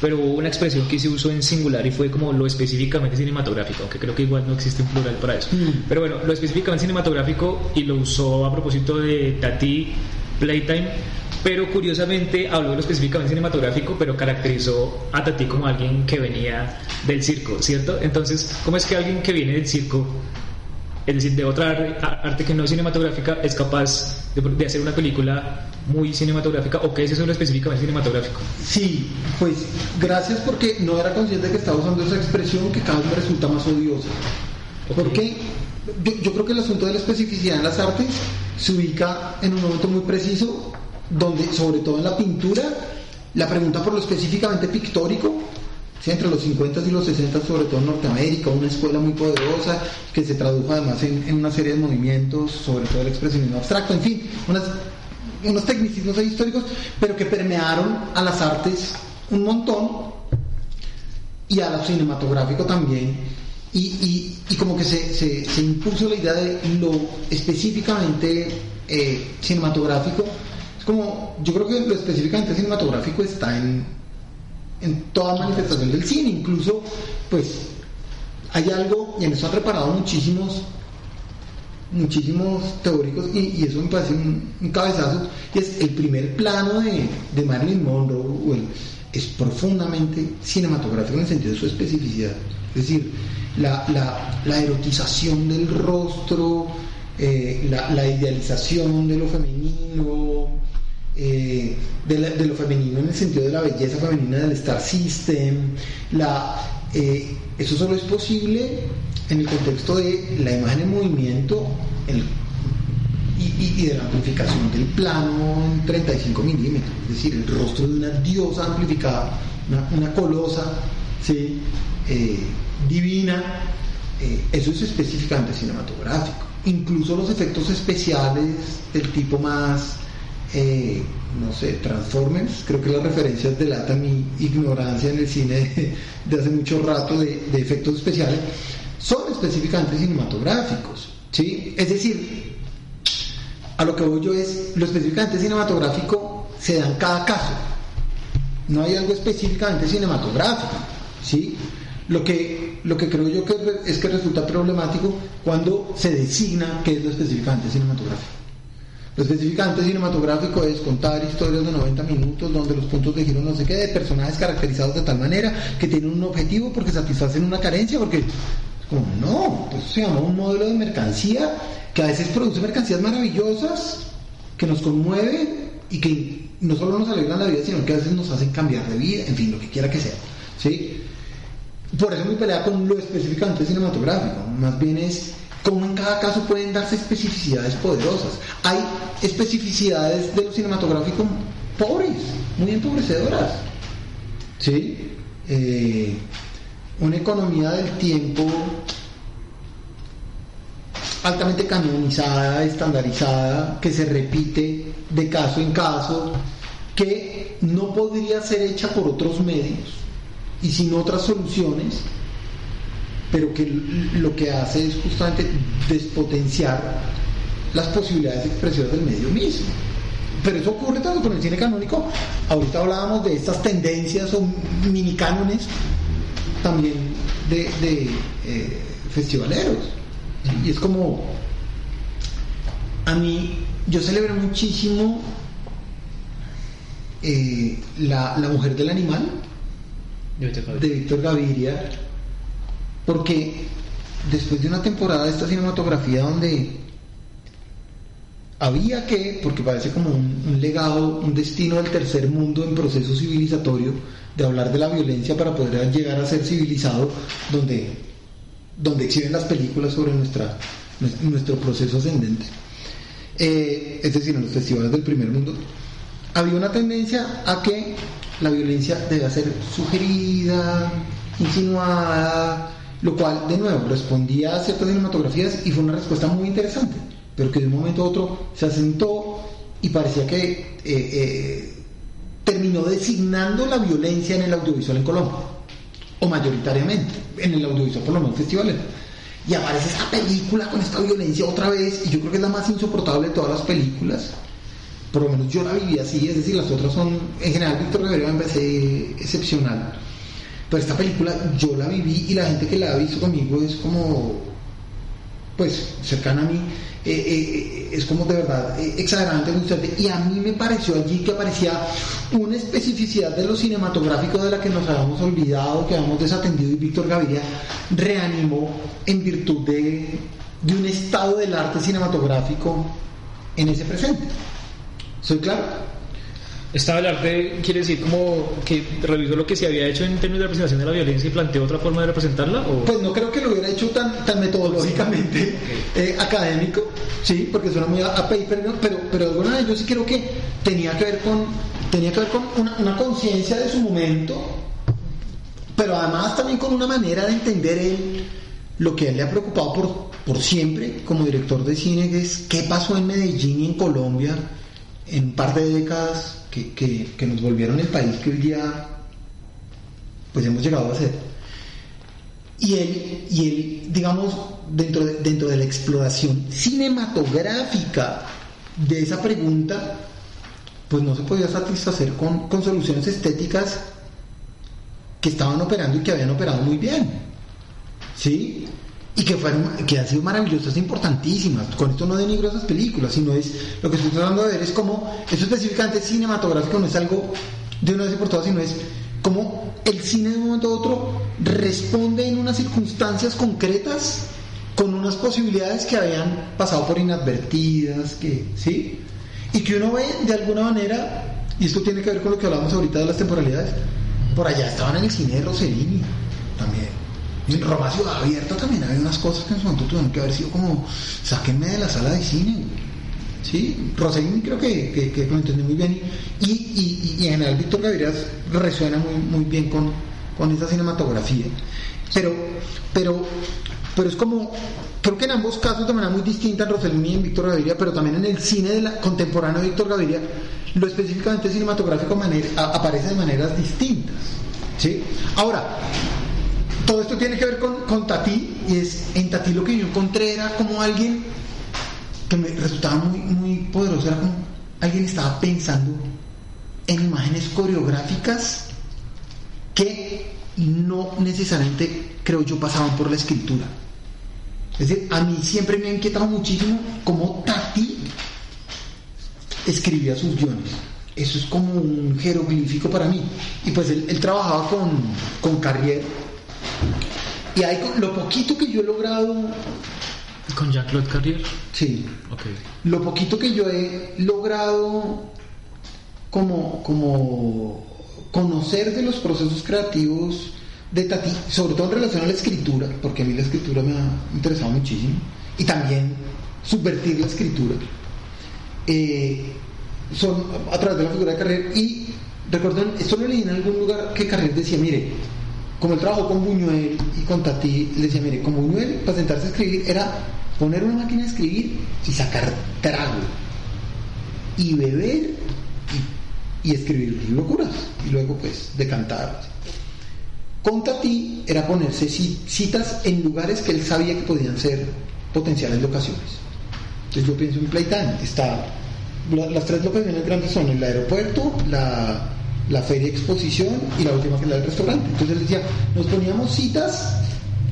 pero hubo una expresión que se usó en singular y fue como lo específicamente cinematográfico, aunque creo que igual no existe un plural para eso. Mm. Pero bueno, lo específicamente cinematográfico y lo usó a propósito de Tati Playtime pero curiosamente habló específicamente cinematográfico, pero caracterizó a Tati como alguien que venía del circo, ¿cierto? Entonces, ¿cómo es que alguien que viene del circo, es decir, de otra arte que no es cinematográfica, es capaz de, hacer una película muy cinematográfica o qué es eso específicamente cinematográfico? Sí, pues gracias porque no era consciente que estaba usando esa expresión que cada vez me resulta más odiosa. Porque yo, yo creo que el asunto de la especificidad en las artes se ubica en un momento muy preciso donde sobre todo en la pintura, la pregunta por lo específicamente pictórico, entre los 50 y los 60, sobre todo en Norteamérica, una escuela muy poderosa que se tradujo además en, una serie de movimientos, sobre todo el expresionismo abstracto, en fin, unos tecnicismos históricos, pero que permearon a las artes un montón y a lo cinematográfico también. Y, como que se, impuso la idea de lo específicamente eh, cinematográfico como, yo creo que lo específicamente cinematográfico está en, en toda manifestación del cine, incluso, pues, hay algo, y en eso han reparado muchísimos, muchísimos teóricos, y, eso me parece un, cabezazo, y es el primer plano de, de Marilyn Monroe, es profundamente cinematográfico en el sentido de su especificidad. Es decir, la, la, erotización del rostro, eh, la, la, idealización de lo femenino, eh, de, lo femenino en el sentido de la belleza femenina del Star System. La, eh, eso solo es posible en el contexto de la imagen en movimiento y, y, de la amplificación del plano en 35 milímetros, es decir, el rostro de una diosa amplificada, una, colosa, ¿sí? Eh, divina, eh, eso es específicamente cinematográfico. Incluso los efectos especiales del tipo más, eh, no sé, Transformers, creo que las referencias delatan mi ignorancia en el cine de, hace mucho rato de, efectos especiales, son específicamente cinematográficos. ¿sí? Es decir, a lo que voy yo es, lo específicamente cinematográfico se da en cada caso. No hay algo específicamente cinematográfico. ¿sí? Lo que, lo que creo yo que es que resulta problemático cuando se designa qué es lo específicamente cinematográfico. Lo específicamente cinematográfico es contar historias de 90 minutos donde los puntos de giro no sé qué, de personajes caracterizados de tal manera que tienen un objetivo porque satisfacen una carencia, porque como no, pues se llama un modelo de mercancía que a veces produce mercancías maravillosas, que nos conmueven y que no solo nos alegran la vida, sino que a veces nos hacen cambiar de vida, en fin, lo que quiera que sea. ¿sí? Por eso mi pelea con lo específicamente cinematográfico, más bien es cómo en cada caso pueden darse especificidades poderosas. Hay especificidades de lo cinematográfico pobres, muy empobrecedoras. ¿sí? Eh, una economía del tiempo altamente canonizada, estandarizada, que se repite de caso en caso, que no podría ser hecha por otros medios y sin otras soluciones, pero que lo que hace es justamente despotenciar las posibilidades de expresión del medio mismo. Pero eso ocurre tanto con el cine canónico. Ahorita hablábamos de estas tendencias o mini cánones también de, eh, festivaleros. Y es como, a mí, yo celebro muchísimo eh, la, Mujer del Animal de Víctor Gaviria, porque después de una temporada de esta cinematografía donde había que, porque parece como un, legado, un destino del tercer mundo en proceso civilizatorio, de hablar de la violencia para poder llegar a ser civilizado, donde, donde exhiben las películas sobre nuestra, nuestro proceso ascendente, eh, es decir, en los festivales del primer mundo, había una tendencia a que la violencia debe ser sugerida, insinuada, lo cual, de nuevo, respondía a ciertas cinematografías y fue una respuesta muy interesante, pero que de un momento a otro se asentó y parecía que eh, eh, terminó designando la violencia en el audiovisual en Colombia, o mayoritariamente, en el audiovisual por lo menos festivales. Y aparece esta película con esta violencia otra vez, y yo creo que es la más insoportable de todas las películas. Por lo menos yo la viví así, es decir, las otras son, en general, Víctor Gabriel me excepcional. Pero esta película yo la viví y la gente que la ha visto conmigo es como, pues, cercana a mí eh, eh, es como de verdad eh, exageradamente frustrante. Y a mí me pareció allí que aparecía una especificidad de lo cinematográfico de la que nos habíamos olvidado, que habíamos desatendido, y Víctor Gaviria reanimó en virtud de, de un estado del arte cinematográfico en ese presente. ¿Soy claro? Estaba el arte, quiere decir como que revisó lo que se había hecho en términos de representación de la violencia y planteó otra forma de representarla? Pues no creo que lo hubiera hecho tan, tan metodológicamente eh, académico, sí, porque suena muy a, paper, pero, pero de alguna manera yo sí creo que tenía que ver con, tenía que ver con una, conciencia de su momento, pero además también con una manera de entender él lo que a él le ha preocupado por, por siempre como director de cine, que es qué pasó en Medellín y en Colombia en un par de décadas que, nos volvieron el país que hoy día pues hemos llegado a ser. Y él, y él digamos, dentro de, dentro de la exploración cinematográfica de esa pregunta, pues no se podía satisfacer con, con soluciones estéticas que estaban operando y que habían operado muy bien. ¿Sí? Y que, fueron, que han sido maravillosas importantísimas. Con esto no denigro esas películas, sino es lo que estoy tratando de ver es como, eso específicamente cinematográfico no es algo de una vez por todas, sino es como el cine de un momento a otro responde en unas circunstancias concretas con unas posibilidades que habían pasado por inadvertidas, que, ¿sí? Y que uno ve de alguna manera, y esto tiene que ver con lo que hablamos ahorita de las temporalidades, por allá estaban en el cine de Rossellini también en Roma Ciudad Abierta también había unas cosas que en su momento tuvieron que haber sido como, sáquenme de la sala de cine. ¿sí? Rossellini creo que, que, lo entendió muy bien y, y, y, en general Víctor Gaviria resuena muy, muy bien con, con esa cinematografía. Pero, pero, pero es como, creo que en ambos casos de manera muy distinta en Rossellini y en Víctor Gaviria, pero también en el cine de la, contemporáneo de Víctor Gaviria, lo específicamente cinematográfico aparece de maneras distintas. ¿sí? Ahora, todo esto tiene que ver con, con Tati, y es en Tati lo que yo encontré era como alguien que me resultaba muy, muy poderoso, era como alguien estaba pensando en imágenes coreográficas que no necesariamente, creo yo, pasaban por la escritura. Es decir, a mí siempre me ha inquietado muchísimo cómo Tati escribía sus guiones. Eso es como un jeroglífico para mí. Y pues él, trabajaba con, con Carrier. Y hay lo poquito que yo he logrado. ¿Con Jean-Claude Carrier? Sí. Okay. Lo poquito que yo he logrado como, como conocer de los procesos creativos de Tati, sobre todo en relación a la escritura, porque a mí la escritura me ha interesado muchísimo, y también subvertir la escritura. Eh, son a través de la figura de Carrer y recuerden, esto lo leí en algún lugar que Carrer decía, mire, como él trabajó con Buñuel y con Tati, le decía, mire, con Buñuel para sentarse a escribir era poner una máquina a escribir y sacar trago y beber y, escribir locuras y luego pues decantar. Con Tati era ponerse citas en lugares que él sabía que podían ser potenciales locaciones. Entonces yo pienso en Playtime, está, las tres locaciones grandes son el aeropuerto, la, la feria exposición y la última que es la del restaurante. Entonces él decía, nos poníamos citas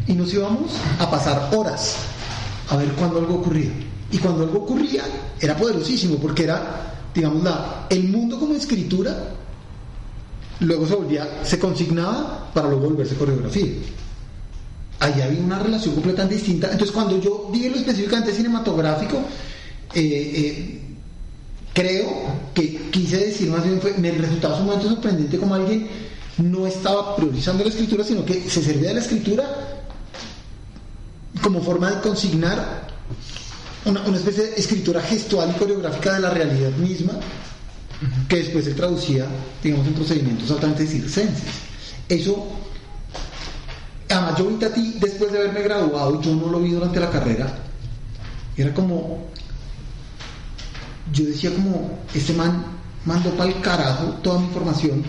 y nos íbamos a pasar horas a ver cuándo algo ocurría. Y cuando algo ocurría era poderosísimo porque era, digamos, la, el mundo como escritura luego se volvía, se consignaba para luego volverse coreografía ahí había una relación completamente distinta. Entonces, cuando yo dije lo específicamente cinematográfico, eh, eh, creo que quise decir más bien, fue, me resultaba sumamente sorprendente como alguien no estaba priorizando la escritura, sino que se servía de la escritura como forma de consignar una, una especie de escritura gestual y coreográfica de la realidad misma, que después se traducía, digamos, en procedimientos altamente circenses. Eso Además, yo vi a ti después de haberme graduado, yo no lo vi durante la carrera. Era como. Yo decía, como, este man mandó para el carajo toda mi información.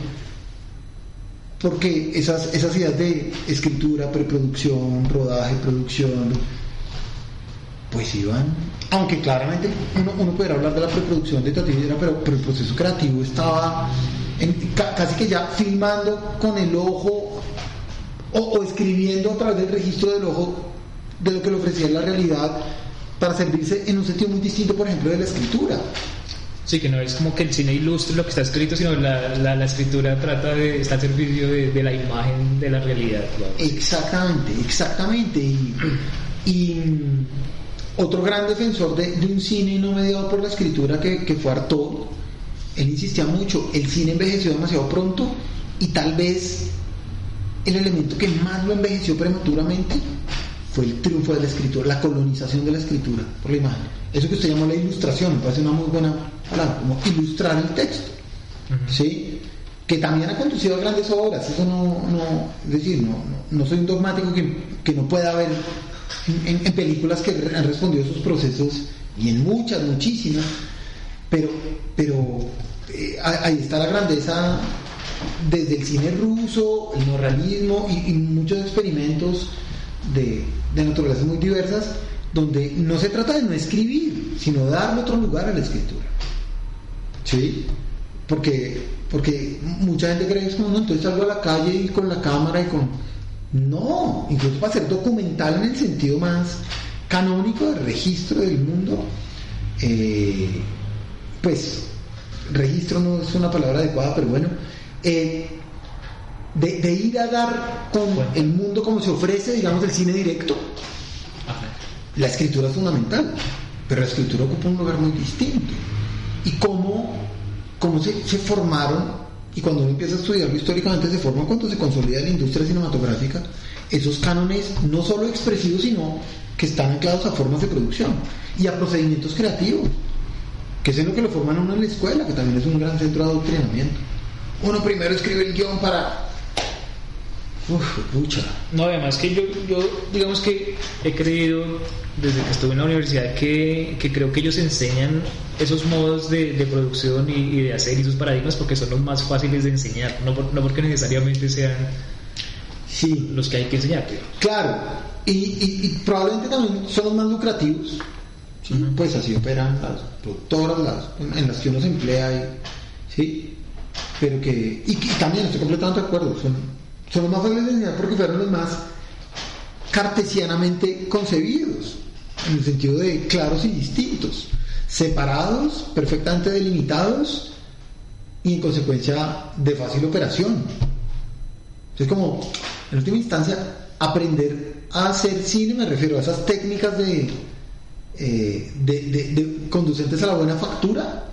Porque esas, esas ideas de escritura, preproducción, rodaje, producción, pues iban. Aunque claramente uno, uno pudiera hablar de la preproducción de Tati pero, pero el proceso creativo estaba casi que ya filmando con el ojo o, escribiendo a través del registro del ojo de lo que le ofrecía la realidad para servirse en un sentido muy distinto, por ejemplo, de la escritura. Sí, que no es como que el cine ilustre lo que está escrito, sino la, la, escritura trata de estar al servicio de, la imagen de la realidad. Exactamente, exactamente. Y, mm, otro gran defensor de, un cine no mediado por la escritura que, que fue Artaud, él insistía mucho, el cine envejeció demasiado pronto y tal vez el elemento que más lo envejeció prematuramente fue el triunfo de la escritura, la colonización de la escritura por la imagen. Eso que usted llamó la ilustración, me parece una muy buena palabra, como ilustrar el texto. ¿Sí? Que también ha conducido a grandes obras, eso no, no es decir, no, no, soy un dogmático que, no pueda haber en, películas que han respondido a esos procesos, y en muchas, muchísimas, pero, pero eh, ahí está la grandeza desde el cine ruso, el neorrealismo y, muchos experimentos de, de naturalezas muy diversas, donde no se trata de no escribir, sino darle otro lugar a la escritura. ¿Sí? Porque, porque mucha gente cree que es no, entonces salgo a la calle y con la cámara y con... No, incluso para ser documental en el sentido más canónico de registro del mundo, eh, pues registro no es una palabra adecuada, pero bueno, eh, de, ir a dar con el mundo como se ofrece, digamos, el cine directo, la escritura es fundamental, pero la escritura ocupa un lugar muy distinto. Y cómo, cómo se, formaron, y cuando uno empieza a estudiarlo históricamente, se forman cuando se consolida la industria cinematográfica, esos cánones no solo expresivos, sino que están anclados a formas de producción y a procedimientos creativos. que es en lo que lo forman uno en la escuela, que también es un gran centro de adoctrinamiento. Uno primero escribe el guion para... Uf, pucha. No, además que yo, yo digamos que he creído desde que estuve en la universidad que, que creo que ellos enseñan esos modos de, de producción y, y de hacer y esos paradigmas porque son los más fáciles de enseñar, no, por- no porque necesariamente sean Sí, los que hay que enseñar. Claro, y, y- y probablemente también son los más lucrativos. ¿sí? Pues así operan las productoras las, en las que uno se emplea. Y, ¿sí? Pero que, y, y también estoy completamente de acuerdo, son, son los más fáciles de enseñar porque fueron los más cartesianamente concebidos, en el sentido de claros y distintos, separados, perfectamente delimitados y en consecuencia de fácil operación. Es como, en última instancia, aprender a hacer cine, me refiero a esas técnicas de, eh, de, conducentes a la buena factura,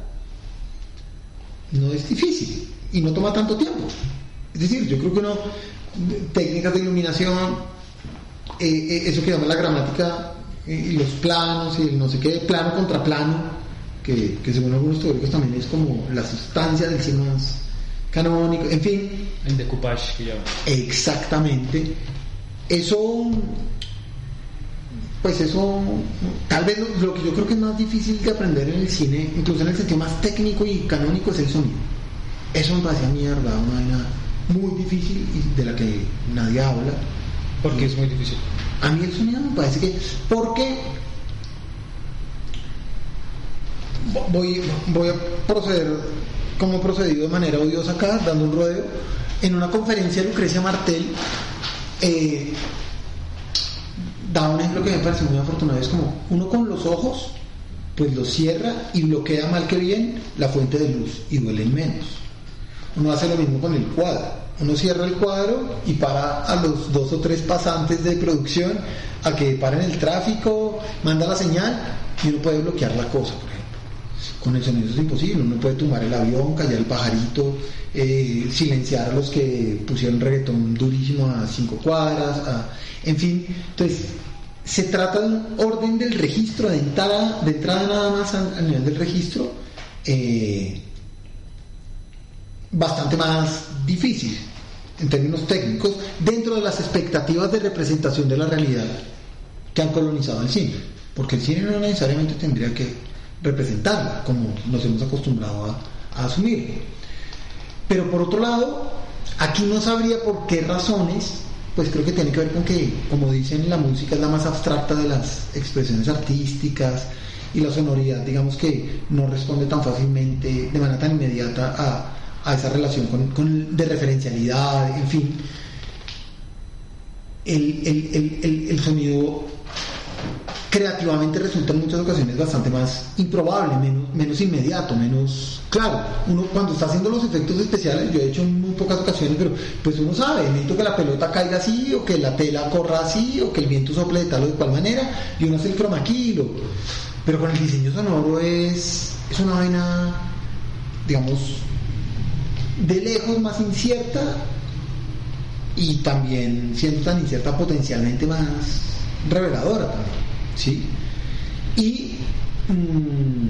no es difícil y no toma tanto tiempo. Es decir, yo creo que uno, técnicas de iluminación, eh, eh, eso que llama la gramática y los planos y el no sé qué, plano contra plano, que, que según algunos teóricos también es como la sustancia del cine más canónico, en fin, El decoupage que llaman. Exactamente. Eso, pues eso, tal vez lo, lo que yo creo que es más difícil de aprender en el cine, incluso en el sentido más técnico y canónico, es el sonido. Eso me parecía mierda, una vaina muy difícil y de la que nadie habla. Porque es muy difícil. A mí el sonido me parece que, porque vo- voy, voy a proceder como he procedido de manera odiosa acá, dando un rodeo. En una conferencia Lucrecia Martel eh, da un ejemplo que me parece muy afortunado. Es como uno con los ojos, pues lo cierra y bloquea mal que bien la fuente de luz y duelen menos. Uno hace lo mismo con el cuadro. Uno cierra el cuadro y para a los dos o tres pasantes de producción a que paren el tráfico, manda la señal y uno puede bloquear la cosa, por ejemplo. Con el sonido es imposible, uno puede tumbar el avión, callar el pajarito, eh, silenciar a los que pusieron reggaetón durísimo a cinco cuadras, a- en fin. Entonces, se trata de un orden del registro, de entrada, de entrada nada más a, a nivel del registro, eh, bastante más difícil en términos técnicos dentro de las expectativas de representación de la realidad que han colonizado el cine, porque el cine no necesariamente tendría que representarla como nos hemos acostumbrado a, a asumir. Pero por otro lado, aquí no sabría por qué razones, pues creo que tiene que ver con que, como dicen, la música es la más abstracta de las expresiones artísticas y la sonoridad, digamos que no responde tan fácilmente, de manera tan inmediata a, a esa relación con, con- de referencialidad, en fin. El, el- el- el- sonido creativamente resulta en muchas ocasiones bastante más improbable, menos, inmediato, menos claro. Uno cuando está haciendo los efectos especiales, yo he hecho en muy pocas ocasiones, pero pues uno sabe, necesito que la pelota caiga así, o que la tela corra así, o que el viento sople de tal o de cual manera, y uno hace el chroma key, lo- pero con el diseño sonoro es, es una vaina, digamos, de lejos más incierta y también siendo tan incierta potencialmente más reveladora también, ¿sí? Y mm,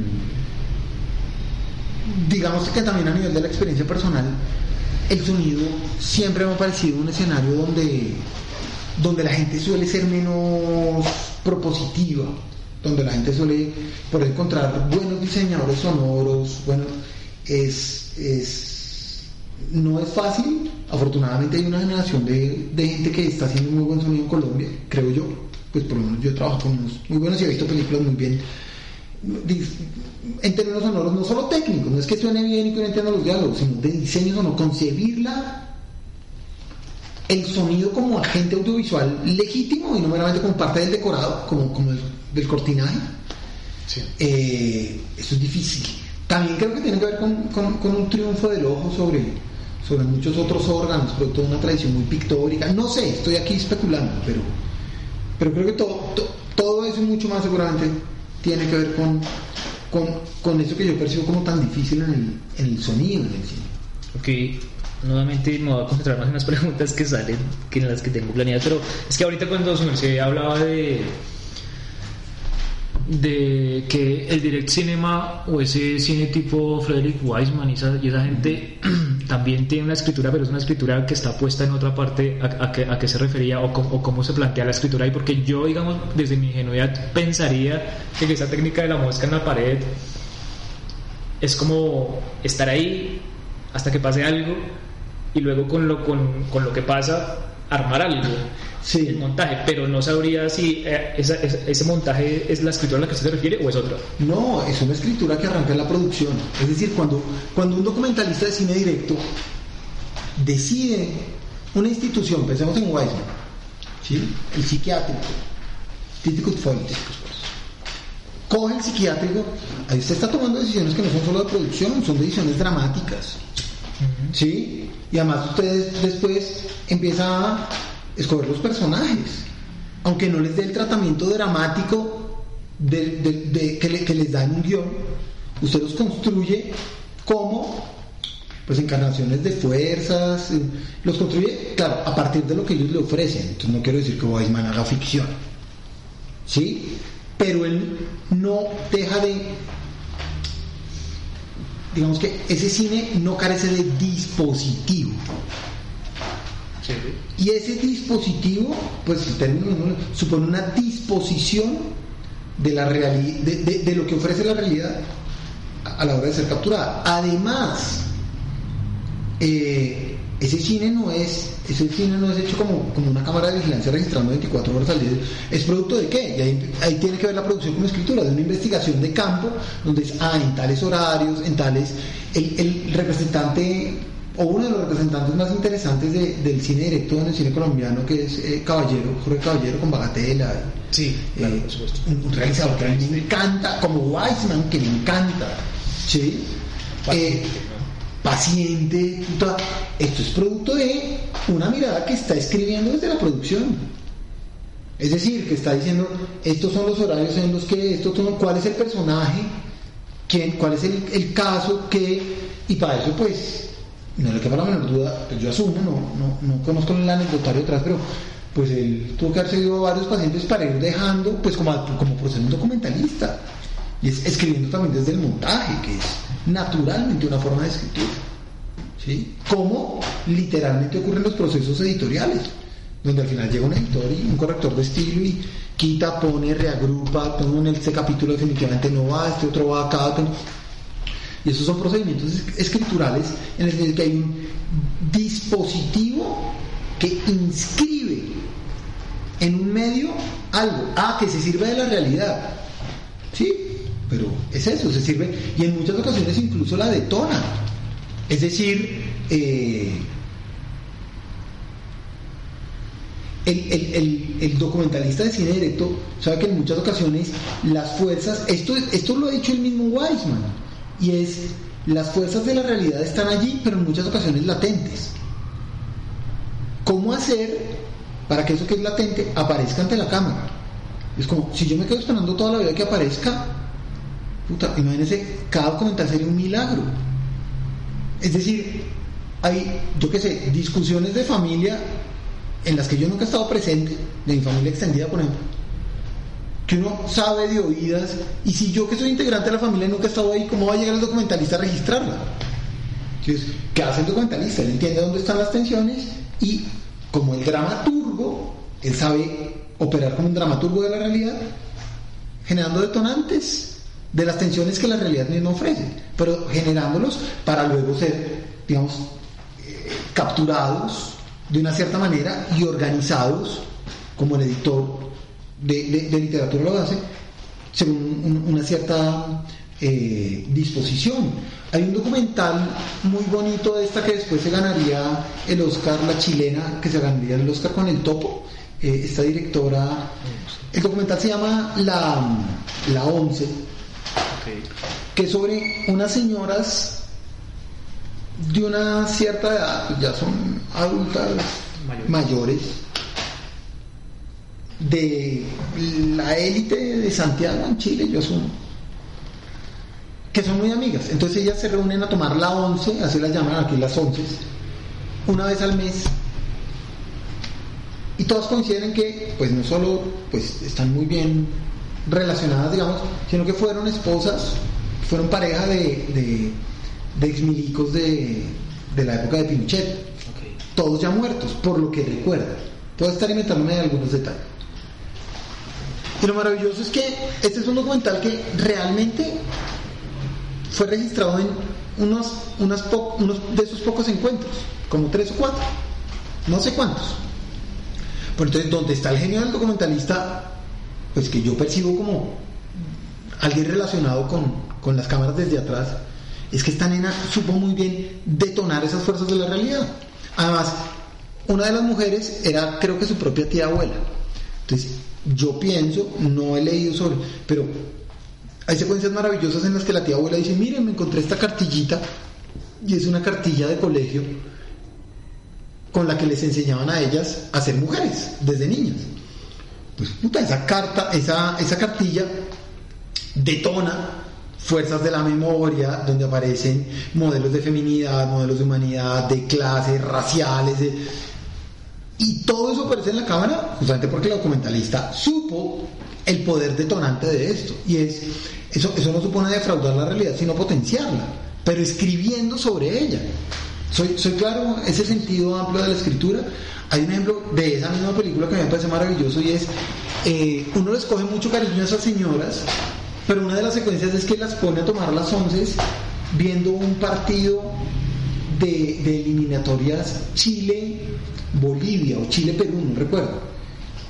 digamos que también a nivel de la experiencia personal, el sonido siempre me ha parecido un escenario donde, donde la gente suele ser menos propositiva, donde la gente suele por encontrar buenos diseñadores sonoros, bueno, es, es no es fácil, afortunadamente hay una generación de, de gente que está haciendo muy buen sonido en Colombia, creo yo, pues por lo menos yo trabajo con unos muy buenos y he visto películas muy bien en términos sonoros, no solo técnicos, no es que suene bien y que no entienda los diálogos, sino de diseño sonoro, concebirla el sonido como agente audiovisual legítimo y no meramente como parte del decorado, como, como el- del cortinaje. Sí. Eh, eso es difícil. También creo que tiene que ver con, con- con un triunfo del ojo sobre, sobre muchos otros órganos, producto de una tradición muy pictórica. No sé, estoy aquí especulando, pero, pero creo que todo, to- todo eso mucho más seguramente tiene que ver con, con, con eso que yo percibo como tan difícil en el, en el sonido, en el cine. Ok, nuevamente me voy a concentrar más en las preguntas que salen que en las que tengo planeadas, pero es que ahorita cuando merced hablaba de de que el direct cinema o ese cine tipo Frederick Wiseman y esa, y esa gente también tiene una escritura, pero es una escritura que está puesta en otra parte a, a, que, a qué se refería o, o, cómo se plantea la escritura ahí, porque yo, digamos, desde mi ingenuidad pensaría que esa técnica de la mosca en la pared es como estar ahí hasta que pase algo y luego con lo, con, con lo que pasa armar algo Sí. el montaje, pero no sabría si eh, esa- esa- ese montaje es la escritura a la que usted se refiere o es otra. No, es una escritura que arranca en la producción. Es decir, cuando, cuando un documentalista de cine directo decide una institución, pensemos en Weisman, ¿sí? el psiquiátrico, Titicut Follis, coge el psiquiátrico, ahí usted está tomando decisiones que no son solo de producción, son decisiones dramáticas. ¿Sí? Y además ustedes después empieza a escoger los personajes. Aunque no les dé el tratamiento dramático que les da en un guion, usted los construye como pues encarnaciones de fuerzas, eh, los construye, claro, a partir de lo que ellos le ofrecen. Entonces no quiero decir que Weisman haga ficción. ¿Sí? Pero él no deja de digamos que ese cine no carece de dispositivo. Y ese dispositivo, pues el término supone una disposición de, lo que ofrece la realidad a la hora de ser capturada. Además, eh, ese cine no es ese cine no es hecho como, una cámara de vigilancia registrando 24 horas al día. ¿Es producto de qué? Ahí, tiene que ver la producción como escritura, de una investigación de campo, donde es, ah, en tales horarios, en tales... El representante, o uno de los representantes más interesantes de- del cine directo en el cine colombiano, que es eh, Caballero, Jorge Caballero con Bagatela. Sí, eh, un, un realizador que me encanta, como Weisman, que me encanta. ¿sí? Eh, paciente, toda- esto es producto de una mirada que está escribiendo desde la producción. Es decir, que está diciendo, estos son los horarios en los que, estos son, cuál es el personaje, quién, cuál es el, el caso, que, y para eso pues, no le queda la menor duda, pues yo asumo, no, no, no conozco el anecdotario detrás, pero pues él tuvo que haber seguido varios pacientes para ir dejando, pues como, como por ser un documentalista, y es escribiendo también desde el montaje, que es naturalmente una forma de escritura. ¿sí? Como literalmente ocurren los procesos editoriales, donde al final llega un editor y un corrector de estilo y quita, pone, reagrupa, pone en este capítulo definitivamente no va, este otro va acá. Y esos son procedimientos es- escriturales en el sentido que hay un dispositivo que inscribe en un medio algo, ah, que se sirve de la realidad. Sí, pero es eso, se sirve y en muchas ocasiones incluso la detona. Es decir, eh, el, el- el- el documentalista de cine directo sabe que en muchas ocasiones las fuerzas, esto, esto lo ha dicho el mismo Weisman, y es, las fuerzas de la realidad están allí, pero en muchas ocasiones latentes. ¿Cómo hacer para que eso que es latente aparezca ante la cámara? Es como, si yo me quedo esperando toda la vida que aparezca, puta, imagínense, cada documental sería un milagro. Es decir, hay, yo qué sé, discusiones de familia en las que yo nunca he estado presente, de mi familia extendida, por ejemplo, que uno sabe de oídas, y si yo que soy integrante de la familia nunca he estado ahí, ¿cómo va a llegar el documentalista a registrarla? Entonces, ¿qué hace el documentalista? Él entiende dónde están las tensiones y como el dramaturgo, él sabe operar como un dramaturgo de la realidad, generando detonantes de las tensiones que la realidad misma ofrece, pero generándolos para luego ser, digamos, eh, capturados de una cierta manera y organizados, como el editor de, de- de literatura lo hace, según un- una cierta eh, disposición. Hay un documental muy bonito de esta que después se ganaría el Oscar, la chilena, que se ganaría el Oscar con el topo. Eh, esta directora, el documental se llama La, la Once, que es sobre unas señoras de una cierta edad, ya son adultas Mayores. mayores, de la élite de Santiago en Chile, yo asumo, que son muy amigas. Entonces ellas se reúnen a tomar la once, así las llaman aquí las once, una vez al mes. Y todas coinciden en que, pues no solo pues, están muy bien relacionadas, digamos, sino que fueron esposas, fueron pareja de, de, de exmilicos de, de la época de Pinochet. Todos ya muertos, por lo que recuerda. Puedo estar inventándome de algunos detalles. Y lo maravilloso es que este es un documental que realmente fue registrado en unos, unos de esos pocos encuentros, como tres o cuatro, no sé cuántos. Pero entonces, donde está el genio del documentalista, pues que yo percibo como alguien relacionado con, con las cámaras desde atrás, es que esta nena supo muy bien detonar esas fuerzas de la realidad. Además, una de las mujeres era, creo que su propia tía abuela. Entonces, yo pienso, no he leído sobre, pero hay secuencias maravillosas en las que la tía abuela dice, miren, me encontré esta cartillita y es una cartilla de colegio con la que les enseñaban a ellas a ser mujeres desde niñas. Pues puta, esa carta, esa, esa cartilla detona fuerzas de la memoria, donde aparecen modelos de feminidad, modelos de humanidad, de clases, raciales, de y todo eso aparece en la cámara justamente porque el documentalista supo el poder detonante de esto. Y es, eso, eso no supone defraudar la realidad, sino potenciarla, pero escribiendo sobre ella. Soy, soy claro, ese sentido amplio de la escritura. Hay un ejemplo de esa misma película que me parece maravilloso y es, eh, uno les coge mucho cariño a esas señoras, pero una de las secuencias es que las pone a tomar las once viendo un partido de, eliminatorias Chile Bolivia o Chile-Perú, no recuerdo.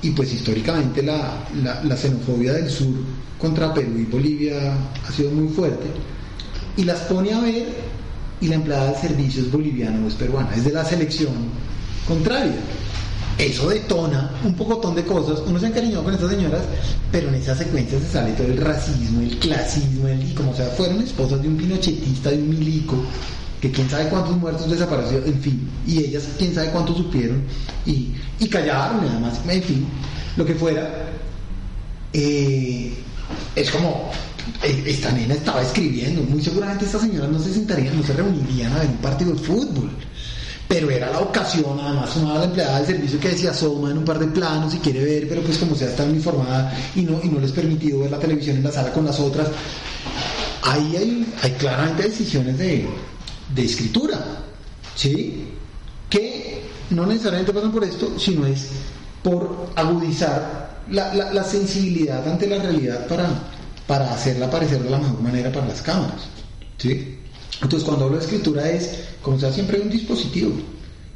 Y pues históricamente la, la, xenofobia del sur contra Perú y Bolivia ha sido muy fuerte. Y las pone a ver y la empleada de servicio es boliviana o es peruana, es de la selección contraria. Eso detona un pocotón de cosas. Uno se ha encariñado con estas señoras, pero en esa secuencia se sale todo el racismo, el clasismo, el, y como sea, fueron esposas de un pinochetista, de un milico, que quién sabe cuántos muertos desaparecieron, en fin, y ellas quién sabe cuántos supieron, y, y callaron nada más, en fin, lo que fuera, eh, es como, eh, esta nena estaba escribiendo, muy seguramente estas señoras no se sentarían, no se reunirían a ver un partido de fútbol, pero era la ocasión, además una la empleada del servicio que decía Soma en un par de planos y quiere ver, pero pues como sea está informada y no, y no les permitido ver la televisión en la sala con las otras, ahí hay, hay claramente decisiones de de escritura, ¿sí? Que no necesariamente pasan por esto, sino es por agudizar la, sensibilidad ante la realidad para, para hacerla aparecer de la mejor manera para las cámaras, ¿sí? Entonces, cuando hablo de escritura es, como sea, siempre hay un dispositivo.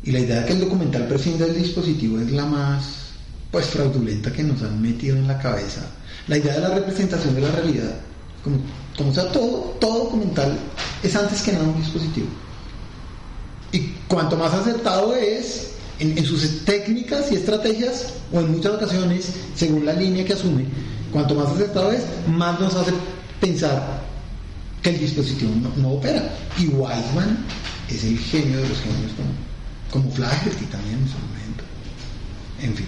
Y la idea de que el documental prescinda del dispositivo es la más pues fraudulenta que nos han metido en la cabeza. La idea de la representación de la realidad como, como sea, todo, todo documental es antes que nada un dispositivo. Y cuanto más acertado es en, sus técnicas y estrategias, o en muchas ocasiones, según la línea que asume, cuanto más acertado es, más nos hace pensar que el dispositivo no, opera. Y Weisman es el genio de los genios, como, como Flaherty también en su momento. En fin.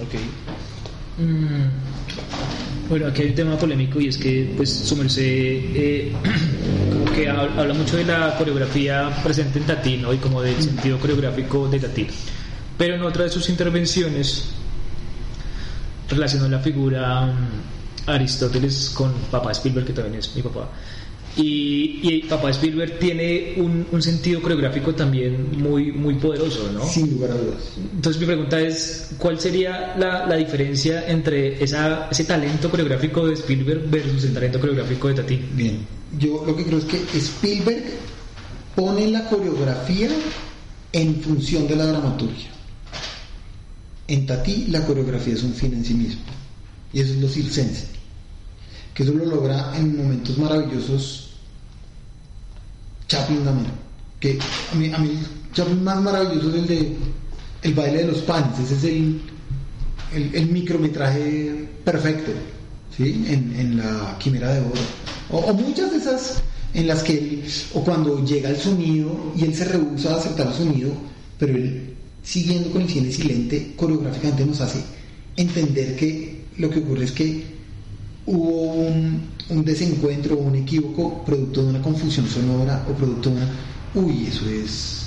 Ok. Mm, bueno, aquí hay un tema polémico y es que pues su merced eh, que habla mucho de la coreografía presente en Tati y como del sentido coreográfico de Tati pero en otra de sus intervenciones relacionó la figura mm, Aristóteles con papá Spielberg que también es mi papá y, y Papá Spielberg tiene un, un, sentido coreográfico también muy, muy poderoso, ¿no? Sin lugar a dudas. Entonces mi pregunta es, ¿cuál sería la, la diferencia entre esa, ese talento coreográfico de Spielberg versus el talento coreográfico de Tati? Bien, yo lo que creo es que Spielberg pone la coreografía en función de la dramaturgia. En Tati la coreografía es un fin en sí mismo. Y eso es lo circense. Que eso lo logra en momentos maravillosos Chaplin también. Que a mí, a mí Chaplin más maravilloso es el de El baile de los panes. Ese es el, el, micrometraje perfecto, ¿sí? En, la quimera de oro. O, muchas de esas en las que él, o cuando llega el sonido y él se rehúsa a aceptar el sonido, pero él siguiendo con el cine silente coreográficamente nos hace entender que lo que ocurre es que hubo un, un desencuentro o un equívoco producto de una confusión sonora o producto de una... Uy, eso es...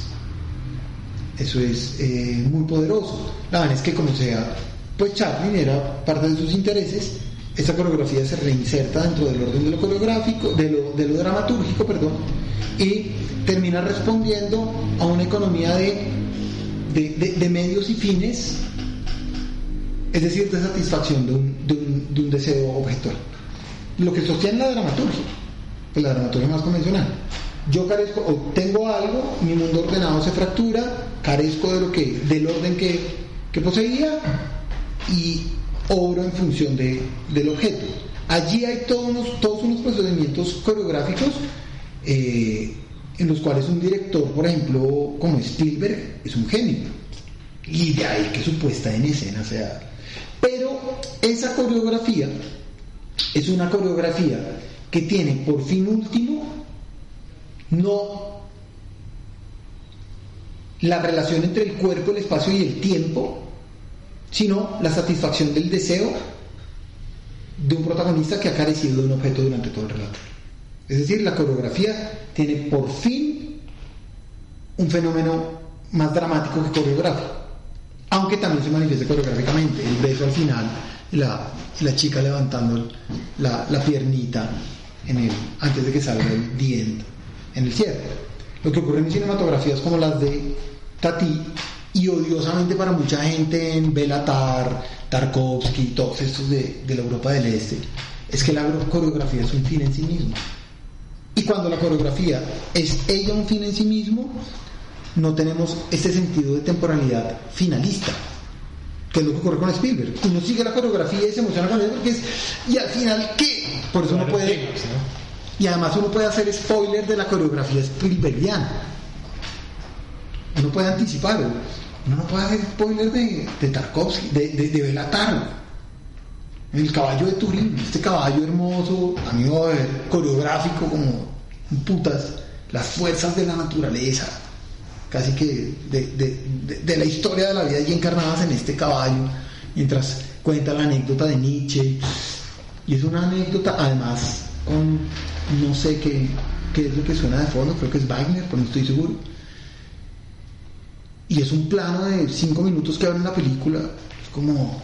Eso es eh, muy poderoso. La verdad es que como sea, pues Chaplin era parte de sus intereses esa coreografía se reinserta dentro del orden de lo coreográfico, de lo, de lo dramatúrgico, perdón, y termina respondiendo a una economía de, de, de medios y fines, es decir, de satisfacción de un, un, un deseo objetual. Lo que sostiene la dramaturgia, pues la dramaturgia más convencional. Yo carezco, o tengo algo, mi mundo ordenado se fractura, carezco de lo que, del orden que, que poseía y obro en función de, del objeto. Allí hay todos unos, todos unos procedimientos coreográficos eh, en los cuales un director, por ejemplo, como Spielberg, es un genio. Y de ahí que su puesta en escena sea. Pero esa coreografía es una coreografía que tiene por fin último no la relación entre el cuerpo, el espacio y el tiempo, sino la satisfacción del deseo de un protagonista que ha carecido de un objeto durante todo el relato. Es decir, la coreografía tiene por fin un fenómeno más dramático que coreográfico, aunque también se manifiesta coreográficamente. El beso al final, la, la chica levantando la, la piernita en el, antes de que salga el diente en el cierre. Lo que ocurre en cinematografías como las de Tati y odiosamente para mucha gente en Belatar, Tarkovsky, todos estos de, de la Europa del Este, es que la coreografía es un fin en sí mismo. Y cuando la coreografía es ella un fin en sí mismo, no tenemos este sentido de temporalidad finalista, que es lo que ocurre con Spielberg. Uno sigue la coreografía y se emociona con ella porque es, y al final, ¿qué? Por eso uno puede... Y además uno puede hacer spoiler de la coreografía Spielbergiana. Uno puede anticipar, uno no puede hacer spoiler de, de Tarkovsky, de, de, de Belatar. El caballo de Turín, este caballo hermoso, amigo coreográfico como putas, las fuerzas de la naturaleza, casi que de, de, de, la historia de la vida y encarnadas en este caballo, mientras cuenta la anécdota de Nietzsche. Y es una anécdota además con no sé qué, qué es lo que suena de fondo, creo que es Wagner, pero no estoy seguro. Y es un plano de cinco minutos que abre la película, es como,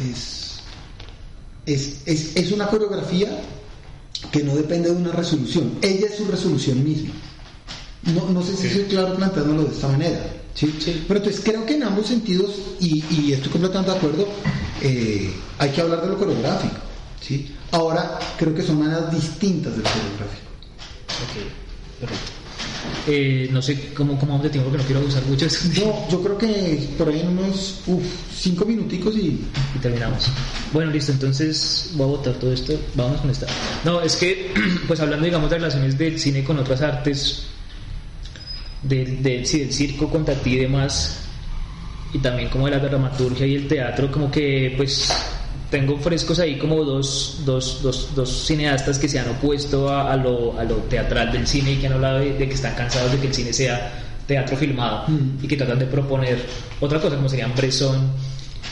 es, es, es, es una coreografía que no depende de una resolución, ella es su resolución misma. No, no sé si soy claro planteándolo de esta manera. ¿sí? Sí. Pero entonces creo que en ambos sentidos, y, y estoy completamente de acuerdo, eh, hay que hablar de lo coreográfico. ¿sí? Ahora creo que son maneras distintas del coreográfico. Ok, perfecto. Eh, no sé cómo, cómo vamos de tiempo, porque no quiero abusar mucho de eso. No, yo creo que por ahí en unos uf, cinco minuticos y y terminamos. Bueno, listo, entonces voy a botar todo esto. Vamos con esta. No, es que, pues hablando, digamos, de relaciones del cine con otras artes, del, del, sí, del circo con Tati y demás, y también como de la dramaturgia y el teatro, como que, pues, tengo frescos ahí como dos, dos, dos, dos cineastas que se han opuesto a, a, lo, a lo teatral del cine y que han hablado de, de que están cansados de que el cine sea teatro filmado Mm. y que tratan de proponer otra cosa, como serían Bresson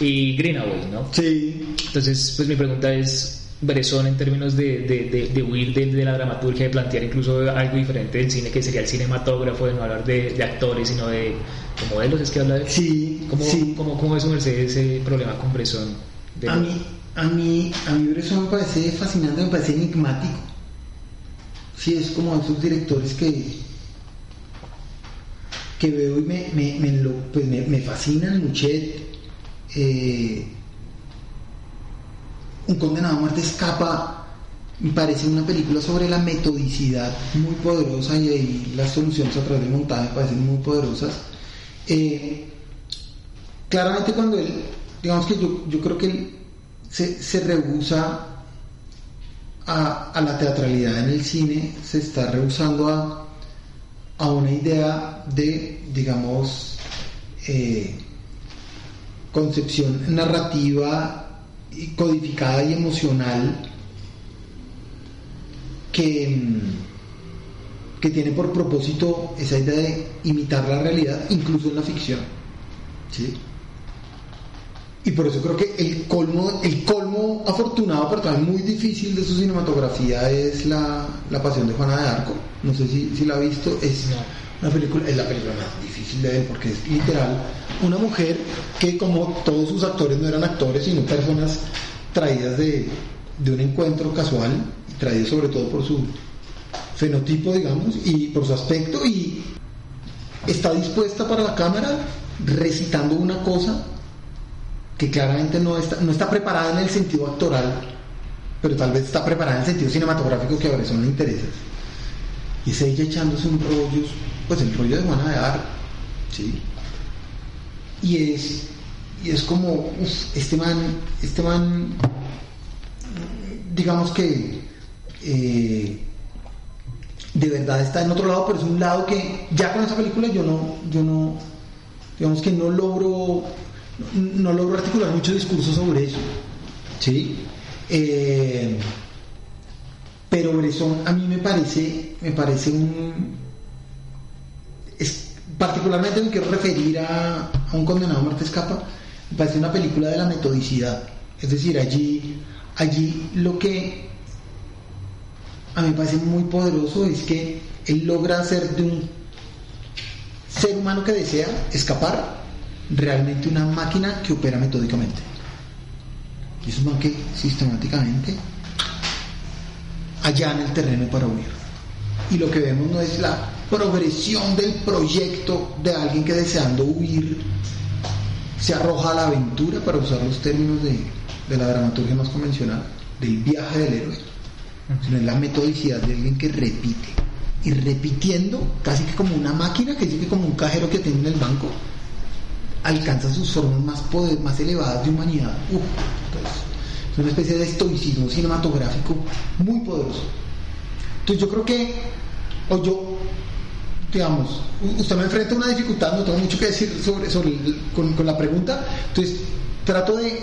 y Greenaway, ¿no? sí, Entonces, pues mi pregunta es, Bresson en términos de, de, de, de huir de, la dramaturgia, de plantear incluso algo diferente del cine, que sería el cinematógrafo, de no hablar de, de actores, sino de, de modelos, es que habla de... sí, ¿Cómo, sí. cómo, cómo merced ese problema con Bresson? A mí, a mí, a mí Bresson me parece fascinante, me parece enigmático. Sí, es como esos directores que que veo y me, me, me, lo- pues me, me fascinan, Muchet, eh, Un condenado a muerte escapa, parece una película sobre la metodicidad muy poderosa y ahí las soluciones a través del montaje parecen muy poderosas. Eh, claramente cuando él, digamos que yo, creo que él se, se rehúsa a, la teatralidad en el cine, se está rehusando a, a una idea de, digamos, eh, concepción narrativa codificada y emocional que, mm, que tiene por propósito esa idea de imitar la realidad, incluso en la ficción. ¿sí? Y por eso creo que el colmo, el colmo afortunado, pero también muy difícil de su cinematografía es la, la Pasión de Juana de Arco. No sé si, si la ha visto. Es. Una película, es la película más difícil de ver porque es literal una mujer que como todos sus actores no eran actores, sino personas traídas de, de un encuentro casual, traído sobre todo por su fenotipo, digamos, y por su aspecto, y está dispuesta para la cámara recitando una cosa que claramente no está, no está preparada en el sentido actoral, pero tal vez está preparada en el sentido cinematográfico que a Bresson le interesa. Y es ella echándose un rollo, pues el rollo de Juana de Arco, ¿sí? Y es, y es como, uf, este man, este man, digamos que eh, de verdad está en otro lado, pero es un lado que ya con esa película yo no, yo no, digamos que no logro, no, logro articular mucho discurso sobre eso, ¿sí? Eh, pero Bresson a mí me parece, me parece un, particularmente me quiero referir a, un condenado a muerte escapa, me parece una película de la metodicidad, es decir, allí, allí lo que a mí me parece muy poderoso es que él logra hacer de un ser humano que desea escapar realmente una máquina que opera metódicamente. Y es un que sistemáticamente allana el terreno para huir. Y lo que vemos no es la progresión del proyecto de alguien que deseando huir se arroja a la aventura, para usar los términos de, de la dramaturgia más convencional, del viaje del héroe sino es la metodicidad de alguien que repite. Y repitiendo, casi que como una máquina, que que como un cajero que tiene en el banco, alcanza sus formas más, poder, más elevadas de humanidad. es una especie de estoicismo cinematográfico muy poderoso. Entonces yo creo que, o yo, digamos, usted me enfrenta a una dificultad, no tengo mucho que decir sobre, sobre con, con, la pregunta, entonces trato de,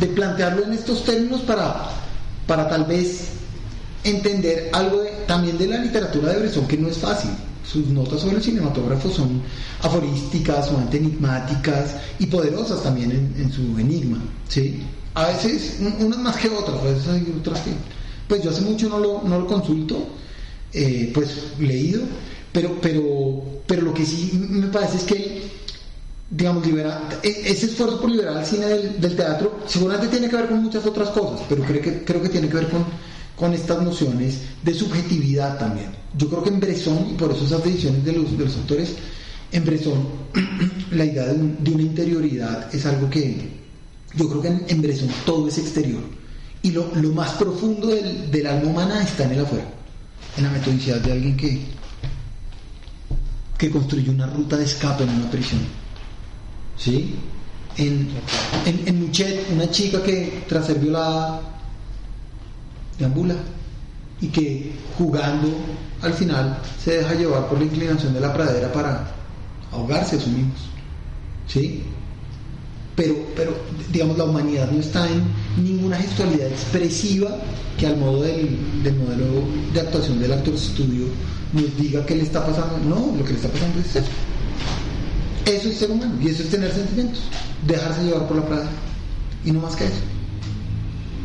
de plantearlo en estos términos para, para tal vez entender algo también de la literatura de Bresson que no es fácil. Sus notas sobre el cinematógrafo son aforísticas, son enigmáticas y poderosas también en, su enigma. ¿sí? A veces, unas más que otras, a veces hay otras que... Pues yo hace mucho no lo, no lo consulto, eh, pues leído, pero, pero, pero lo que sí me parece es que digamos, libera, e, ese esfuerzo por liberar al cine del, del, teatro seguramente tiene que ver con muchas otras cosas, pero creo que, creo que tiene que ver con con estas nociones de subjetividad también. Yo creo que en Bresson, y por eso esas decisiones de los, de los autores, en Bresson la idea de, una interioridad es algo que yo creo que en, en todo es exterior. Y lo, lo más profundo del, del, alma humana está en el afuera, en la metodicidad de alguien que, que construye una ruta de escape en una prisión. ¿Sí? En, en, en Muchet, una chica que tras ser violada deambula y que jugando al final se deja llevar por la inclinación de la pradera para ahogarse a sí mismos. ¿Sí? Pero, pero, digamos, la humanidad no está en ninguna gestualidad expresiva que al modo del, del modelo de actuación del actor estudio nos diga qué le está pasando. No, lo que le está pasando es eso. Eso es ser humano y eso es tener sentimientos, dejarse llevar por la pradera. Y no más que eso.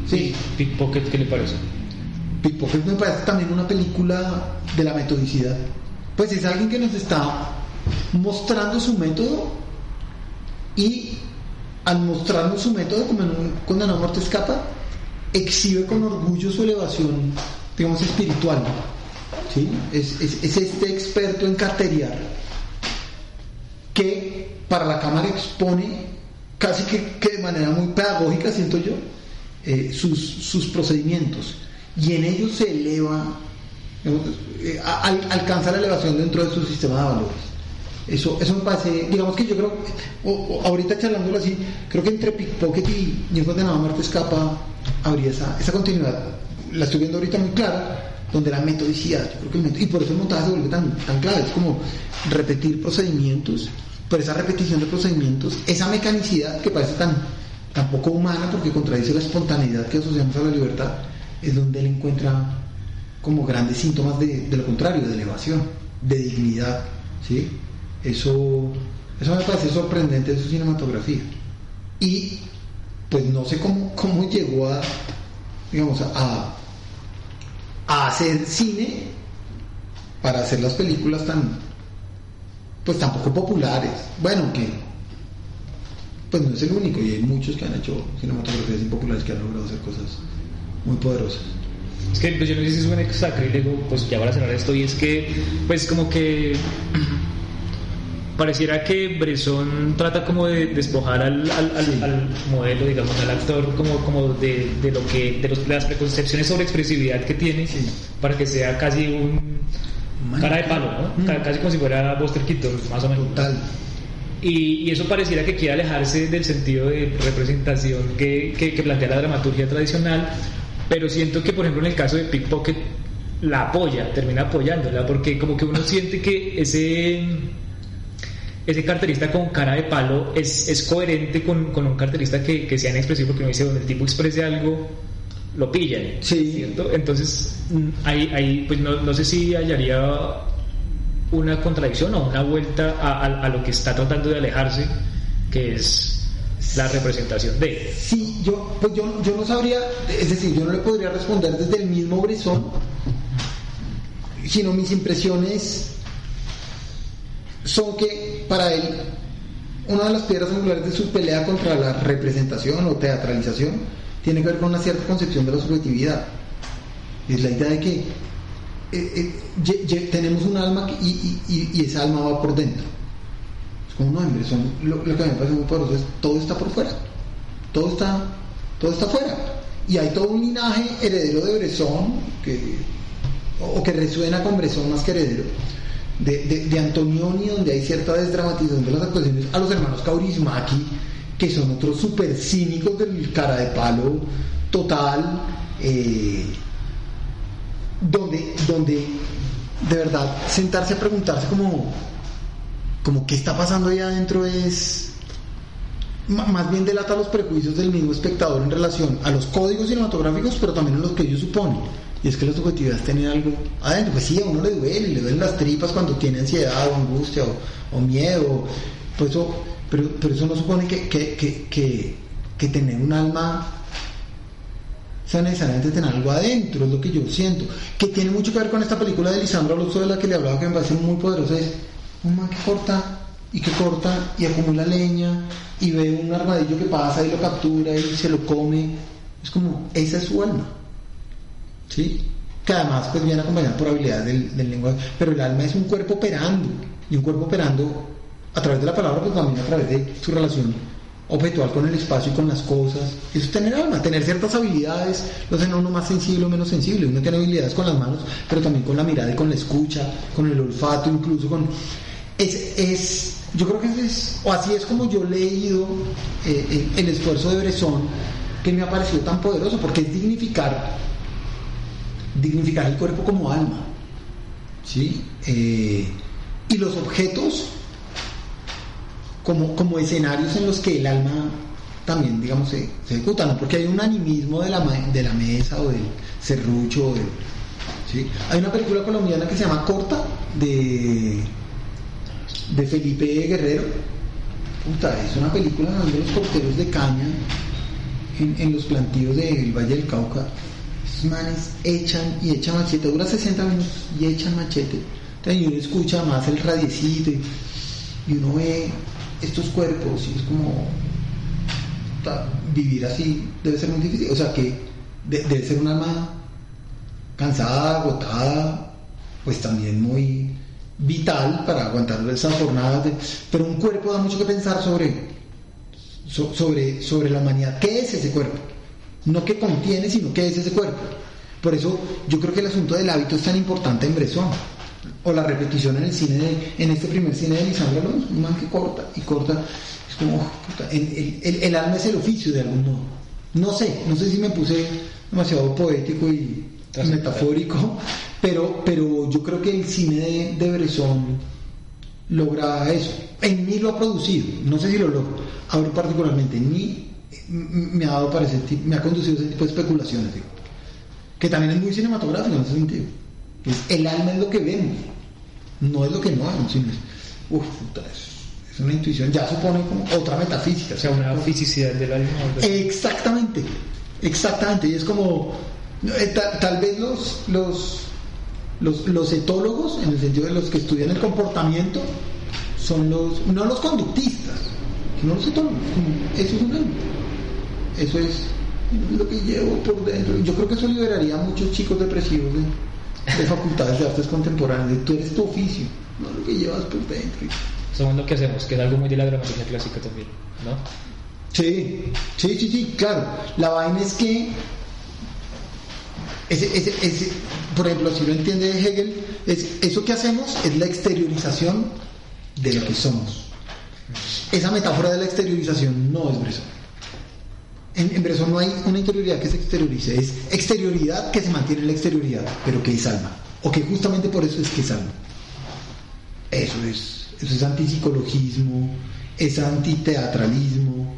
Sí. Pickpocket, ¿qué le parece? Pickpocket me parece también una película de la metodicidad. Pues es alguien que nos está mostrando su método y al mostrarnos su método, como un condenado muerte escapa, exhibe con orgullo su elevación, digamos, espiritual. ¿sí? Es, es, es, este experto en carteriar que para la cámara expone casi que, que de manera muy pedagógica, siento yo, eh, sus, sus, procedimientos y en ellos se eleva, eh, alcanza la elevación dentro de su sistema de valores. Eso, eso me parece, digamos que yo creo, o, ahorita charlándolo así, creo que entre Pickpocket y Niños de Nada Muerte Escapa habría esa, esa continuidad. La estoy viendo ahorita muy clara, donde la metodicidad, yo creo que y por eso el montaje se vuelve tan, tan clave, es como repetir procedimientos, pero esa repetición de procedimientos, esa mecanicidad que parece tan, tampoco humana porque contradice la espontaneidad que asociamos a la libertad, es donde él encuentra como grandes síntomas de, lo contrario, de elevación, de dignidad. ¿sí? Eso, eso me parece sorprendente de su cinematografía. Y pues no sé cómo, cómo llegó a, digamos, a, a hacer cine para hacer las películas tan, pues tampoco populares. Bueno, que pues no es el único y hay muchos que han hecho cinematografías impopulares que han logrado hacer cosas muy poderosas. Es que pues, yo no sé si es un sacrílego, pues ya para cerrar esto, y es que, pues como que pareciera que Bresson trata como de despojar al, al, al, al modelo, digamos, al actor, como, como de, de lo que, de, los, de las preconcepciones sobre expresividad que tiene, para que sea casi un cara de palo, ¿no? Ca- Casi como si fuera Buster Keaton, más o menos. Total. Y, y eso pareciera que quiere alejarse del sentido de representación que, que, que plantea la dramaturgia tradicional, pero siento que, por ejemplo, en el caso de Pickpocket, la apoya, termina apoyándola, porque como que uno siente que ese, ese carterista con cara de palo es, es coherente con, con un carterista que, que sea inexpresivo, porque uno dice, donde el tipo exprese algo, lo pillan. Sí. ¿cierto? Entonces, ahí, ahí pues no, no sé si hallaría una contradicción o una vuelta a, a- a lo que está tratando de alejarse, que es la representación de. Sí, yo, pues yo, yo no sabría, es decir, yo no le podría responder desde el mismo Bresson, sino mis impresiones son que para él una de las piedras angulares de su pelea contra la representación o teatralización tiene que ver con una cierta concepción de la subjetividad. Es la idea de que eh, eh, tenemos un alma que- y, y- y esa alma va por dentro. Es como no, hombre, son, lo, que me parece muy poderoso es todo está por fuera. Todo está, todo está fuera. Y hay todo un linaje heredero de Bresson, que, o, o que resuena con Bresson más que heredero, de, de, de Antonioni, donde hay cierta desdramatización de las actuaciones, a los hermanos Kaurismäki, que son otros súper cínicos del cara de palo total, eh, donde, donde de verdad sentarse a preguntarse como, como qué está pasando ahí adentro es más bien delata los prejuicios del mismo espectador en relación a los códigos cinematográficos, pero también a los que ellos suponen. Y es que la subjetividad es tener algo adentro. Pues sí, a uno le duele, le duelen las tripas cuando tiene ansiedad o angustia o, miedo. Pues eso, pero, pero eso no supone que, que, que, que, que tener un alma sea necesariamente tener algo adentro, es lo que yo siento. Que tiene mucho que ver con esta película de Lisandro Alonso de la que le hablaba, que me parece muy poderosa. Es un man que corta y que corta y acumula leña y ve un armadillo que pasa y lo captura y se lo come. Es como, esa es su alma. ¿Sí? Que además pues viene acompañada por habilidades del, del lenguaje. Pero el alma es un cuerpo operando. Y un cuerpo operando a través de la palabra, pues también a través de su relación objetual con el espacio y con las cosas. Eso es tener alma, tener ciertas habilidades, lo hacen a uno más sensible o menos sensible. Uno tiene habilidades con las manos, pero también con la mirada y con la escucha, con el olfato, incluso con. Es, es yo creo que es, o así es como yo he leído eh, el, el esfuerzo de Bresson, que me ha parecido tan poderoso, porque es dignificar, dignificar el cuerpo como alma. ¿sí? Eh, y los objetos como, como escenarios en los que el alma también, digamos, se, se ejecuta, ¿no? porque hay un animismo de la, de la mesa o del serrucho. ¿sí? Hay una película colombiana que se llama Corta, de, de Felipe Guerrero. Puta, es una película donde los porteros de caña en, en los plantíos del Valle del Cauca, manes echan y echan machete, dura 60 minutos y echan machete. Y uno escucha más el radiecito y, uno ve estos cuerpos y es como vivir así debe ser muy difícil. O sea que de- debe ser un alma cansada, agotada, pues también muy vital para aguantar esas jornadas. de- pero un cuerpo da mucho que pensar sobre, so- sobre, sobre la humanidad. ¿Qué es ese cuerpo? No qué contiene, sino qué es ese cuerpo. Por eso yo creo que el asunto del hábito es tan importante en Bresson. O la repetición en el cine, de- en este primer cine de Lisandro Alonso, un man que corta y corta. Es como, oh, puta, el, el- el- el alma es el oficio de algún modo. No sé, no sé si me puse demasiado poético y metafórico, pero, pero yo creo que el cine de, de Bresson logra eso. En mí lo ha producido, no sé si lo logra. Ahora particularmente en mí me ha dado para ese tipo, me ha conducido a ese tipo de especulaciones, digo. que también es muy cinematográfico en ese sentido. El alma es lo que vemos, no es lo que no vemos, sino es, uf, puta, es, es una intuición, ya supone como otra metafísica, O sea, una fisicidad del alma. Exactamente, exactamente. Y es como, eh, ta- tal vez los, los, los, los etólogos, en el sentido de los que estudian el comportamiento, son los, no los conductistas, los etólogos. como, Eso es un alma. Eso es, no lo que llevo por dentro. Yo creo que eso liberaría a muchos chicos depresivos de, de facultades de artes contemporáneas. De, tú eres tu oficio, no lo que llevas por dentro. Lo que hacemos, que es algo muy de la dramaturgia clásica también, ¿no? Sí, sí, sí, sí, claro. La vaina es que, ese, ese, ese, por ejemplo, si lo entiende Hegel, es, eso que hacemos es la exteriorización de lo que somos. Esa metáfora de la exteriorización no es Bresson. En, en no hay una interioridad que se exteriorice, es exterioridad que se mantiene en la exterioridad, pero que es alma. O que justamente por eso es que es alma. Eso es, eso es antipsicologismo, es antiteatralismo,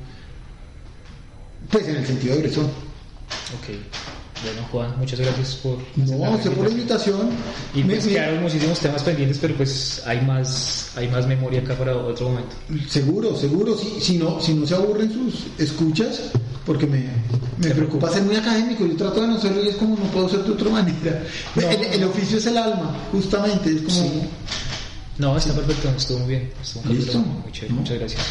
pues en el sentido de Bresson. Ok. Bueno, Juan, muchas gracias por... No, sé por la invitación. Y Me- pues me- quedaron muchísimos temas pendientes, pero pues hay más, hay más memoria acá para otro momento. Seguro, seguro, si, si, no, si no se aburren sus escuchas, porque me, me preocupa ser muy académico, yo trato de no serlo y es como no puedo ser de otra manera. No. el, el oficio es el alma, justamente, es como... Sí. No, está perfecto, estuvo muy bien. Estuvo un Listo. capítulo muy chévere. No. Muchas gracias.